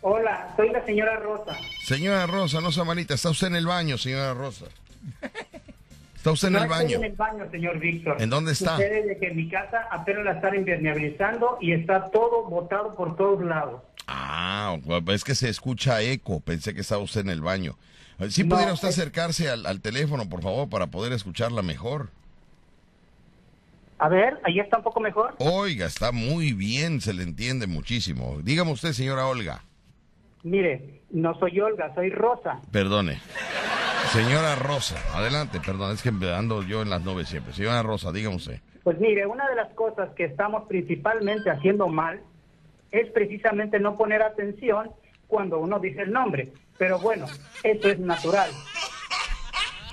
K: Hola, soy la señora Rosa.
B: Señora Rosa, no sea malita, está usted en el baño, señora Rosa. Está usted en
K: no
B: el
K: estoy
B: baño.
K: en el baño, señor Víctor.
B: ¿En dónde está?
K: Sucede de que en mi casa apenas la están impermeabilizando y está todo botado por todos lados.
B: Ah, es que se escucha eco, pensé que estaba usted en el baño. Si
K: No,
B: pudiera usted acercarse al, al teléfono, por favor, para poder escucharla mejor.
K: A ver, ahí está un poco mejor.
B: Oiga, está muy bien, se le entiende muchísimo. Dígame usted, señora Olga.
K: Mire, no soy Olga, soy Rosa.
B: Perdone. Señora Rosa, adelante, perdón, es que ando yo en las nubes siempre. Señora Rosa, dígame usted.
K: Pues mire, una de las cosas que estamos principalmente haciendo mal es precisamente no poner atención cuando uno dice el nombre. Pero bueno, eso es natural.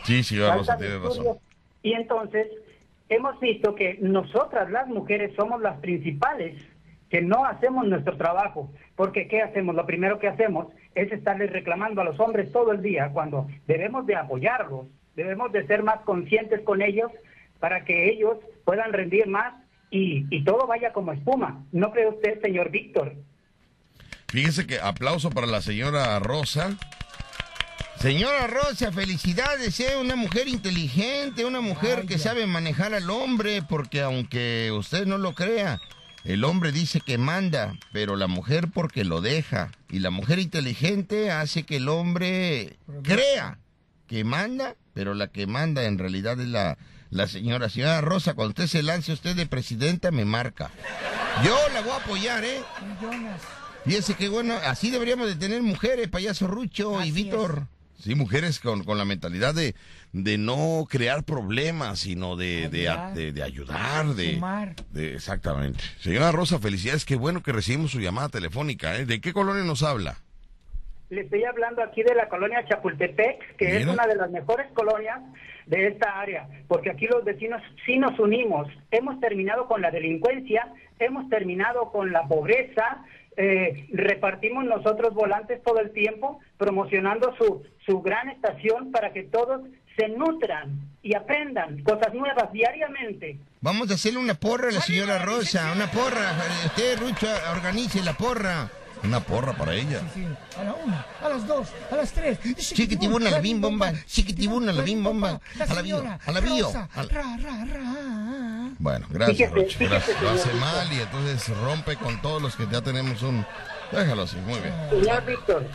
B: Sí, señora Rosa, tiene razón.
K: Y entonces hemos visto que nosotras las mujeres somos las principales que no hacemos nuestro trabajo. Porque ¿qué hacemos? Lo primero que hacemos es estarles reclamando a los hombres todo el día cuando debemos de apoyarlos, debemos de ser más conscientes con ellos para que ellos puedan rendir más y, y todo vaya como espuma. ¿No cree usted, señor Víctor?
B: Fíjese que aplauso para la señora Rosa. Señora Rosa, felicidades, ¿eh? Una mujer inteligente, una mujer que sabe manejar al hombre, porque aunque usted no lo crea, el hombre dice que manda, pero la mujer porque lo deja. Y la mujer inteligente hace que el hombre crea que manda, pero la que manda en realidad es la, la señora. Señora Rosa, cuando usted se lance usted de presidenta, me marca. Yo la voy a apoyar, ¿eh?
E: Millones.
B: Fíjese que bueno, así deberíamos de tener mujeres, payaso Rucho y Víctor. Sí, mujeres con, con la mentalidad de, de no crear problemas, sino de, de,
E: Ayudar.
B: de- de ayudar, de,
E: Sumar.
B: de- Exactamente. Señora Rosa, felicidades, qué bueno que recibimos su llamada telefónica. ¿eh? ¿De qué colonia nos habla?
K: Le estoy hablando aquí de la colonia Chapultepec, que es una de las mejores colonias de esta área, porque aquí los vecinos sí nos unimos. Hemos terminado con la delincuencia, hemos terminado con la pobreza, eh, repartimos nosotros volantes todo el tiempo, promocionando su, su gran estación para que todos se nutran y aprendan cosas nuevas diariamente.
B: Vamos a hacerle una porra a la señora Rosa, una porra. Usted, Rucho, organice la porra. Una porra para ella.
E: Sí, a la una, a las dos, a las tres.
B: Chiquitibuna, la bim bomba. Chiquitibuna, la bim bomba. A la bio, a la bio.
E: Rosa,
B: a la-
E: ra, ra, ra.
B: Bueno, gracias, Rocho. Gracias. Lo hace mal y entonces rompe con todos los que ya tenemos un. Déjalo así, muy bien.
K: Señor Víctor,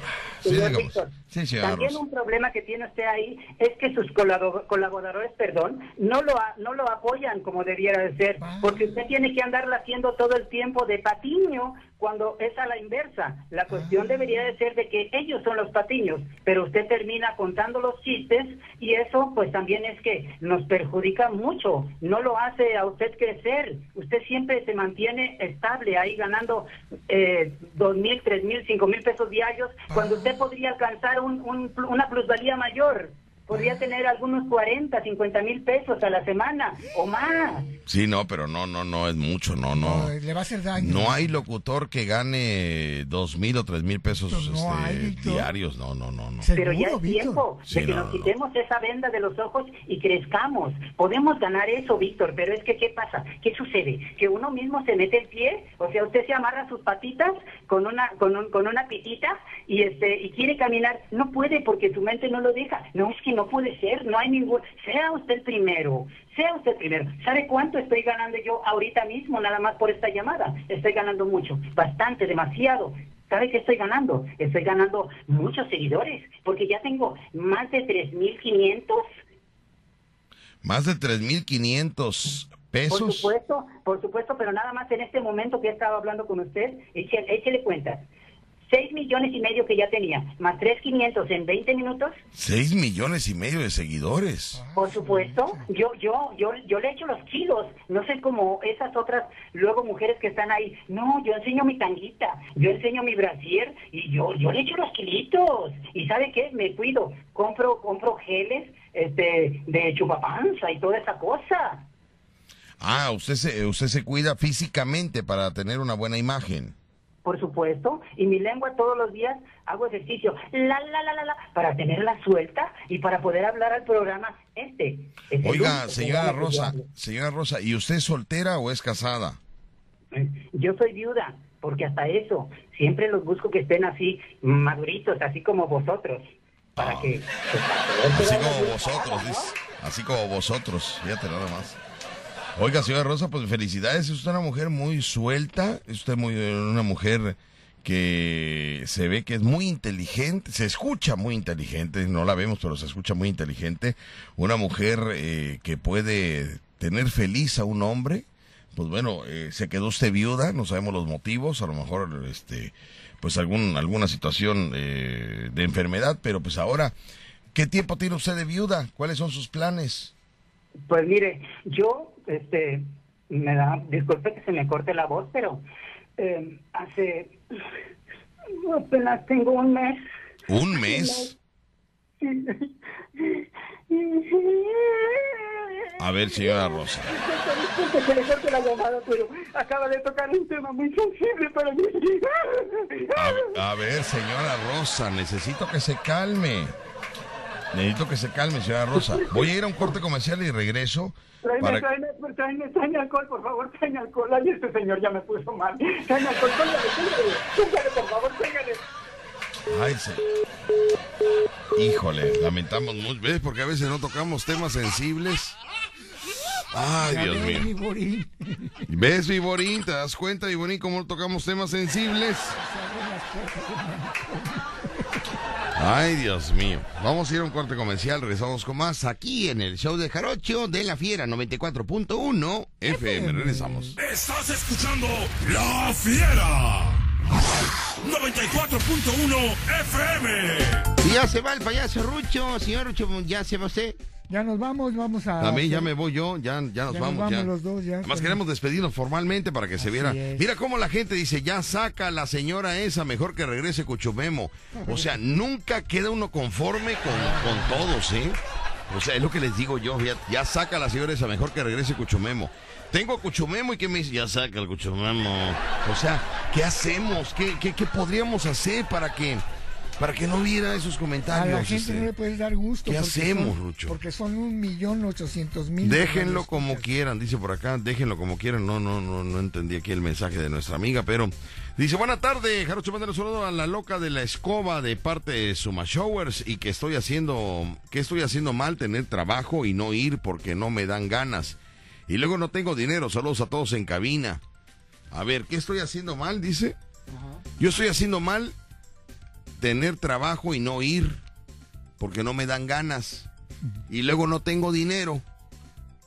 B: Sí,
K: señor
B: digamos.
K: Víctor,
B: Sí,
K: también un problema que tiene usted ahí es que sus colabo- colaboradores, perdón, no lo a- no lo apoyan como debiera de ser, porque usted tiene que andarla haciendo todo el tiempo de patiño cuando es a la inversa. La cuestión debería de ser de que ellos son los patiños, pero usted termina contando los chistes y eso pues también es que nos perjudica mucho, no lo hace a usted crecer. Usted siempre se mantiene estable ahí ganando eh, dos mil, tres mil, cinco mil pesos diarios, cuando usted podría alcanzar un- un una plusvalía mayor. Podría tener algunos 40, 50 mil pesos a la semana o más.
B: Sí, no, pero no, no, no es mucho, no, no.
E: Ay, Le va a hacer daño.
B: No hay locutor que gane dos mil o tres mil pesos
E: Pues no
B: este,
E: hay,
B: diarios, no, no, no, no.
K: Pero ya es tiempo
B: Sí,
K: de que
B: no,
K: nos
B: no.
K: quitemos esa venda de los ojos y crezcamos. Podemos ganar eso, Víctor, pero es que ¿qué pasa? ¿Qué sucede? Que uno mismo se mete el pie, o sea, usted se amarra sus patitas con una con, un- con una pitita y este y quiere caminar, no puede porque su mente no lo deja. No es que no puede ser, no hay ningún, sea usted primero. Sea usted primero. ¿Sabe cuánto estoy ganando yo ahorita mismo nada más por esta llamada? Estoy ganando mucho, bastante, demasiado. ¿Sabe qué estoy ganando? Estoy ganando muchos seguidores, porque ya tengo más de 3.500.
B: Más de 3.500
K: Por
B: pesos.
K: supuesto, por supuesto, pero nada más en este momento que he estado hablando con usted, échele, échele cuentas. 6 millones y medio que ya tenía, más 3.500 en 20 minutos,
B: 6 millones y medio de seguidores.
K: por supuesto, yo, yo, yo, yo le echo los kilos, no sé como esas otras luego mujeres que están ahí, no, yo enseño mi tanguita, yo enseño mi brasier y yo, yo le echo los kilitos, y ¿sabe qué? Me cuido, compro, compro geles, este, de chupapanza y toda esa cosa.
B: Ah, usted se, usted se cuida físicamente para tener una buena imagen.
K: Por supuesto, y mi lengua todos los días hago ejercicio, la, la, la, la, la, para tenerla suelta y para poder hablar al programa este. Es el
B: Oiga, señora
K: que yo
B: Rosa, señora Rosa, ¿y usted es soltera o es casada?
K: Yo soy viuda, porque hasta eso, siempre los busco que estén así, maduritos, así como vosotros, para que... pues, para poder
B: Así como vosotros. Así como vosotros, fíjate nada más. Oiga, señora Rosa, pues felicidades. Es usted una mujer muy suelta, es usted muy, una mujer que se ve que es muy inteligente, se escucha muy inteligente, no la vemos, pero se escucha muy inteligente. Una mujer eh, que puede tener feliz a un hombre. Pues bueno, eh, se quedó usted viuda, no sabemos los motivos, a lo mejor este pues algún alguna situación eh, de enfermedad, pero pues ahora ¿Qué tiempo tiene usted de viuda? ¿Cuáles son sus planes?
K: Pues mire, yo, este, me da, disculpe que se me corte la voz, pero eh, hace, apenas tengo un mes.
B: ¿Un mes? A ver, señora Rosa.
K: Disculpe que le corte la llamada, pero acaba de tocar un tema muy sensible para mí.
B: A, a ver, señora Rosa, necesito que se calme. Necesito que se calme, señora Rosa. Voy a ir a un corte comercial y regreso.
K: Tráeme,
B: Para...
K: tráeme, tráeme, tráeme alcohol, por favor, tráeme alcohol. Ay, este señor ya me puso mal. Tráeme alcohol, tráeme, tráeme, tráeme, por favor, tráeme.
B: Ay, se... Híjole, lamentamos mucho. ¿Ves? Porque a veces no tocamos temas sensibles. Ay, Dios mío. ¿Ves, Viborín? ¿Te das cuenta, Viborín, cómo no tocamos temas sensibles? Ay, Dios mío. Vamos a ir a un corte comercial, regresamos con más aquí en el show de Jarocho de la Fiera 94.1 FM. Regresamos.
F: Estás escuchando La Fiera. 94.1 FM.
B: Y ya se va el payaso Rucho, señor Rucho, ya se va usted.
E: Ya nos vamos, vamos a...
B: También ya me voy yo, ya, ya nos
E: Ya nos
B: vamos.
E: vamos
B: ya.
E: los dos, ya.
B: Además queremos despedirnos formalmente para que se viera.
E: es.
B: Mira cómo la gente dice, ya saca a la señora esa, mejor que regrese Cuchumemo. O sea, nunca queda uno conforme con, con todos, ¿eh? O sea, es lo que les digo yo, ya, ya saca a la señora esa, mejor que regrese Cuchumemo. Tengo a Cuchumemo y que me dice, ya saca el Cuchumemo. O sea, ¿qué hacemos? ¿Qué, qué, qué podríamos hacer para que para que no viera esos
E: A
B: comentarios.
E: la gente
B: este.
E: no le puedes dar gusto.
B: ¿Qué hacemos,
E: son-
B: Rucho?
E: Porque son un millón ochocientos mil.
B: Déjenlo como quieran, dice por acá, déjenlo como quieran. No, no, no, no entendí aquí el mensaje de nuestra amiga, pero dice, buena tarde, Jarocho, mándale un saludo a la loca de la escoba de parte de Suma Showers y que estoy haciendo, que estoy haciendo mal tener trabajo y no ir porque no me dan ganas. Y luego no tengo dinero, saludos a todos en cabina. A ver, ¿qué estoy haciendo mal? Dice. Yo estoy haciendo mal tener trabajo y no ir porque no me dan ganas. Y luego no tengo dinero.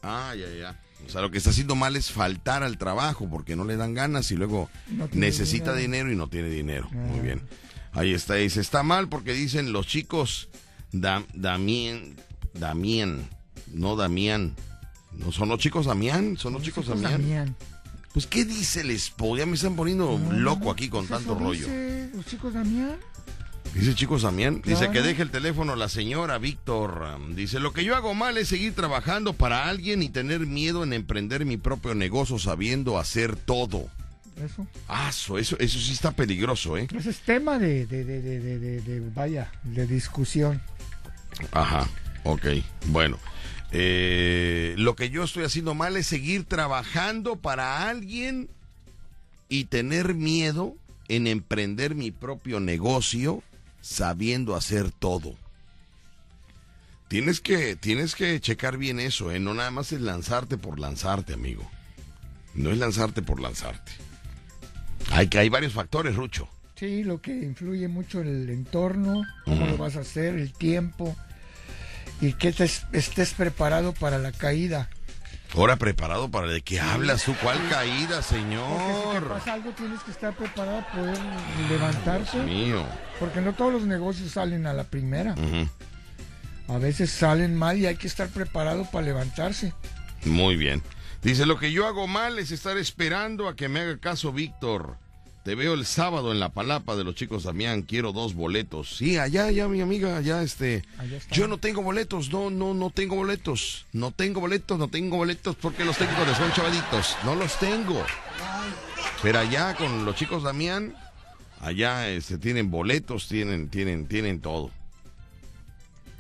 B: Ah, ya, ya. O sea, lo que está haciendo mal es faltar al trabajo porque no le dan ganas y luego
E: No
B: necesita
E: dinero.
B: dinero. y no tiene dinero. Muy
E: Ah.
B: bien. Ahí está. Dice, está mal porque dicen los chicos da, Damien, Damien, no Damián. No son los chicos Damián, son los chicos,
E: chicos
B: Damián.
E: Damián.
B: Pues, ¿qué dice el esposo? Ya me están poniendo loco aquí con tanto rollo.
E: dice Los chicos Damián.
B: Dice chicos Damián, dice que deje el teléfono la señora Víctor. Dice, lo que yo hago mal es seguir trabajando para alguien y tener miedo en emprender mi propio negocio sabiendo hacer todo.
E: Eso.
B: Ah, eso, eso, eso sí está peligroso, ¿eh?
E: Ese es tema de, de, de, de, de, de- de- vaya, de discusión.
B: Ajá, ok, bueno. Eh, lo que yo estoy haciendo mal es seguir trabajando para alguien y tener miedo en emprender mi propio negocio sabiendo hacer todo. Tienes que, tienes que checar bien eso, ¿eh? No nada más es lanzarte por lanzarte, amigo. No es lanzarte por lanzarte. Hay que hay varios factores, Rucho.
E: Sí, lo que influye mucho en el entorno, cómo lo vas a hacer, el tiempo y que te es- estés preparado para la caída.
B: Ahora preparado para de qué hablas tú, ¿cuál caída,
E: Porque si te
B: señor?
E: pasa algo tienes que estar preparado para poder.
B: Dios mío.
E: Porque no todos los negocios salen a la primera. A veces salen mal y hay que estar preparado para levantarse.
B: Muy bien. Dice, lo que yo hago mal es estar esperando a que me haga caso Víctor. Te veo el sábado en la palapa de los chicos Damián, quiero dos boletos. Sí, allá, allá, mi amiga, allá este...
E: Allá.
B: Yo no tengo boletos, no, no, no tengo boletos. No tengo boletos, no tengo boletos porque los cuando son chavaditos. No los tengo. Pero allá con los chicos Damián, allá este, tienen boletos, tienen, tienen, tienen todo.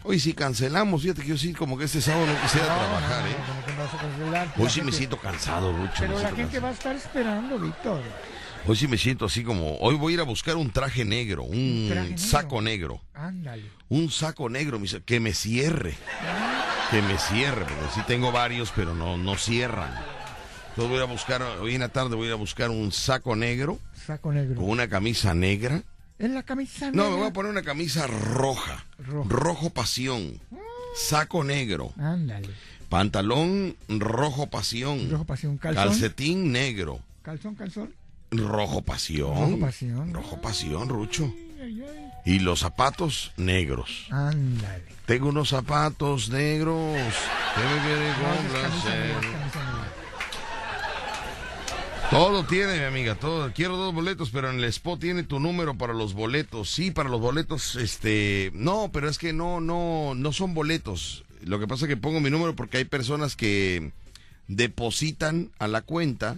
B: Hoy si cancelamos, fíjate que yo sí como que este sábado no quisiera trabajar, ¿eh?
E: Que vas a cancelar.
B: Hoy sí me siento cansado, Lucho.
E: Pero la gente
B: cansado.
E: va a estar esperando, Víctor.
B: Hoy sí me siento así como, hoy voy a ir a buscar un traje negro, un
E: traje
B: saco negro,
E: Ándale.
B: un saco negro, que me cierre, que me cierre, porque sí tengo varios, pero no, no cierran. Entonces voy a buscar, hoy en la tarde voy a ir a buscar un saco negro,
E: Saco negro.
B: con una camisa negra.
E: En la camisa
B: No, me
E: negra.
B: voy a poner una camisa roja,
E: Rojo.
B: rojo pasión, saco negro,
E: Ándale.
B: pantalón rojo pasión,
E: Rojo pasión. Calzón.
B: calcetín negro,
E: Calzón, calzón.
B: Rojo pasión,
E: Rojo pasión.
B: rojo pasión, Rucho. Y los zapatos negros.
E: Ándale.
B: Tengo unos zapatos negros. Todo tiene, mi amiga, todo. Quiero dos boletos, pero en el spot tiene tu número para los boletos. Sí, para los boletos, este, no, pero es que no, no, no son boletos. Lo que pasa es que pongo mi número porque hay personas que depositan a la cuenta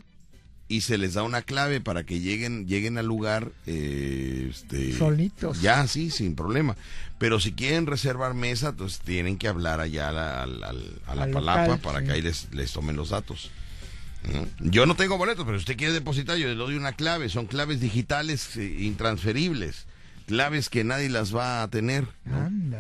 B: y se les da una clave para que lleguen, lleguen al lugar, eh, este,
E: Solitos.
B: Ya, sí, sin problema. Pero si quieren reservar mesa, pues tienen que hablar allá a la, a la
E: Al
B: palapa
E: local,
B: para
E: sí.
B: que ahí les, les tomen los datos. Yo no tengo boletos, pero si usted quiere depositar, yo le doy una clave. Son claves digitales eh, intransferibles. Claves que nadie las va a tener.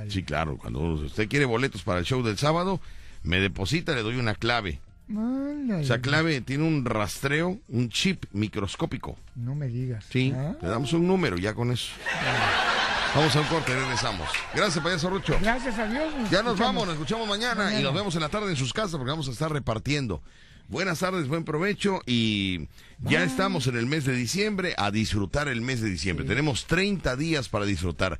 B: Sí, claro. Cuando usted quiere boletos para el show del sábado, me deposita, le doy una clave.
E: Ándale.
B: Esa clave tiene un rastreo, un chip microscópico.
E: No me digas.
B: Sí,
E: Ah.
B: le damos un número ya con eso. Vamos a un corte, regresamos. Gracias, payaso Rucho.
E: Gracias a Dios.
B: Ya nos
E: escuchamos.
B: vamos, nos escuchamos mañana,
E: Mañana.
B: y nos vemos en la tarde en sus casas porque vamos a estar repartiendo. Buenas tardes, buen provecho y ya estamos en el mes de diciembre a disfrutar el mes de diciembre. Tenemos 30 días para disfrutar.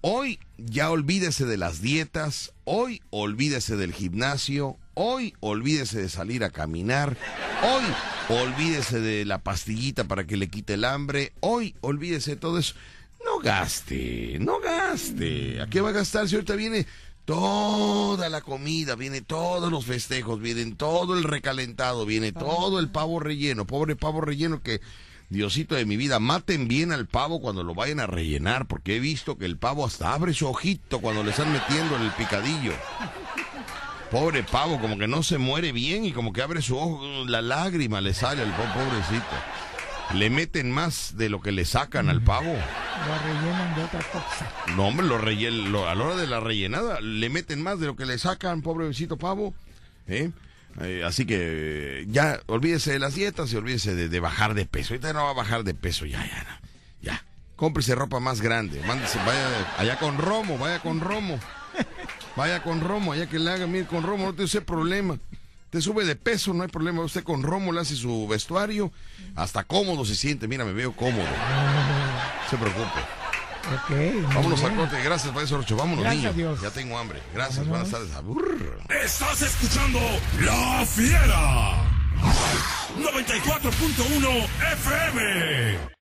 B: Hoy ya olvídese de las dietas, hoy olvídese del gimnasio, hoy olvídese de salir a caminar, hoy olvídese de la pastillita para que le quite el hambre, hoy olvídese de todo eso. No gaste, no gaste. ¿A qué va a gastar si ahorita viene toda la comida, viene todos los festejos, viene todo el recalentado, viene todo el pavo relleno, pobre pavo relleno que Diosito de mi vida, maten bien al pavo cuando lo vayan a rellenar, porque he visto que el pavo hasta abre su ojito cuando le están metiendo en el picadillo. Pobre pavo, como que no se muere bien y como que abre su ojo, la lágrima le sale al po- pobrecito. Le meten más de lo que le sacan al pavo.
E: Lo rellenan de otra cosa.
B: No, hombre, lo rellen- lo- a la hora de la rellenada le meten más de lo que le sacan, pobrecito pavo. ¿eh? Eh, así que ya, olvídese de las dietas y olvídese de, de bajar de peso. Ahorita no va a bajar de peso, ya, ya, ya. Cómprese ropa más grande, mándese, vaya allá con Romo, vaya con Romo. Vaya con Romo, allá que le hagan bien con Romo, no tiene ese problema. Te sube de peso, no hay problema. Usted con Romo le hace su vestuario, hasta cómodo se siente. Mira, me veo cómodo. No se preocupe.
E: Ok. muy
B: Vámonos a
E: bien.
B: corte. Gracias, País Ocho. Vámonos,
E: Gracias
B: niño.
E: a Dios.
B: Ya tengo hambre. Gracias, buenas tardes.
F: Estás escuchando La Fiera. 94.1 FM.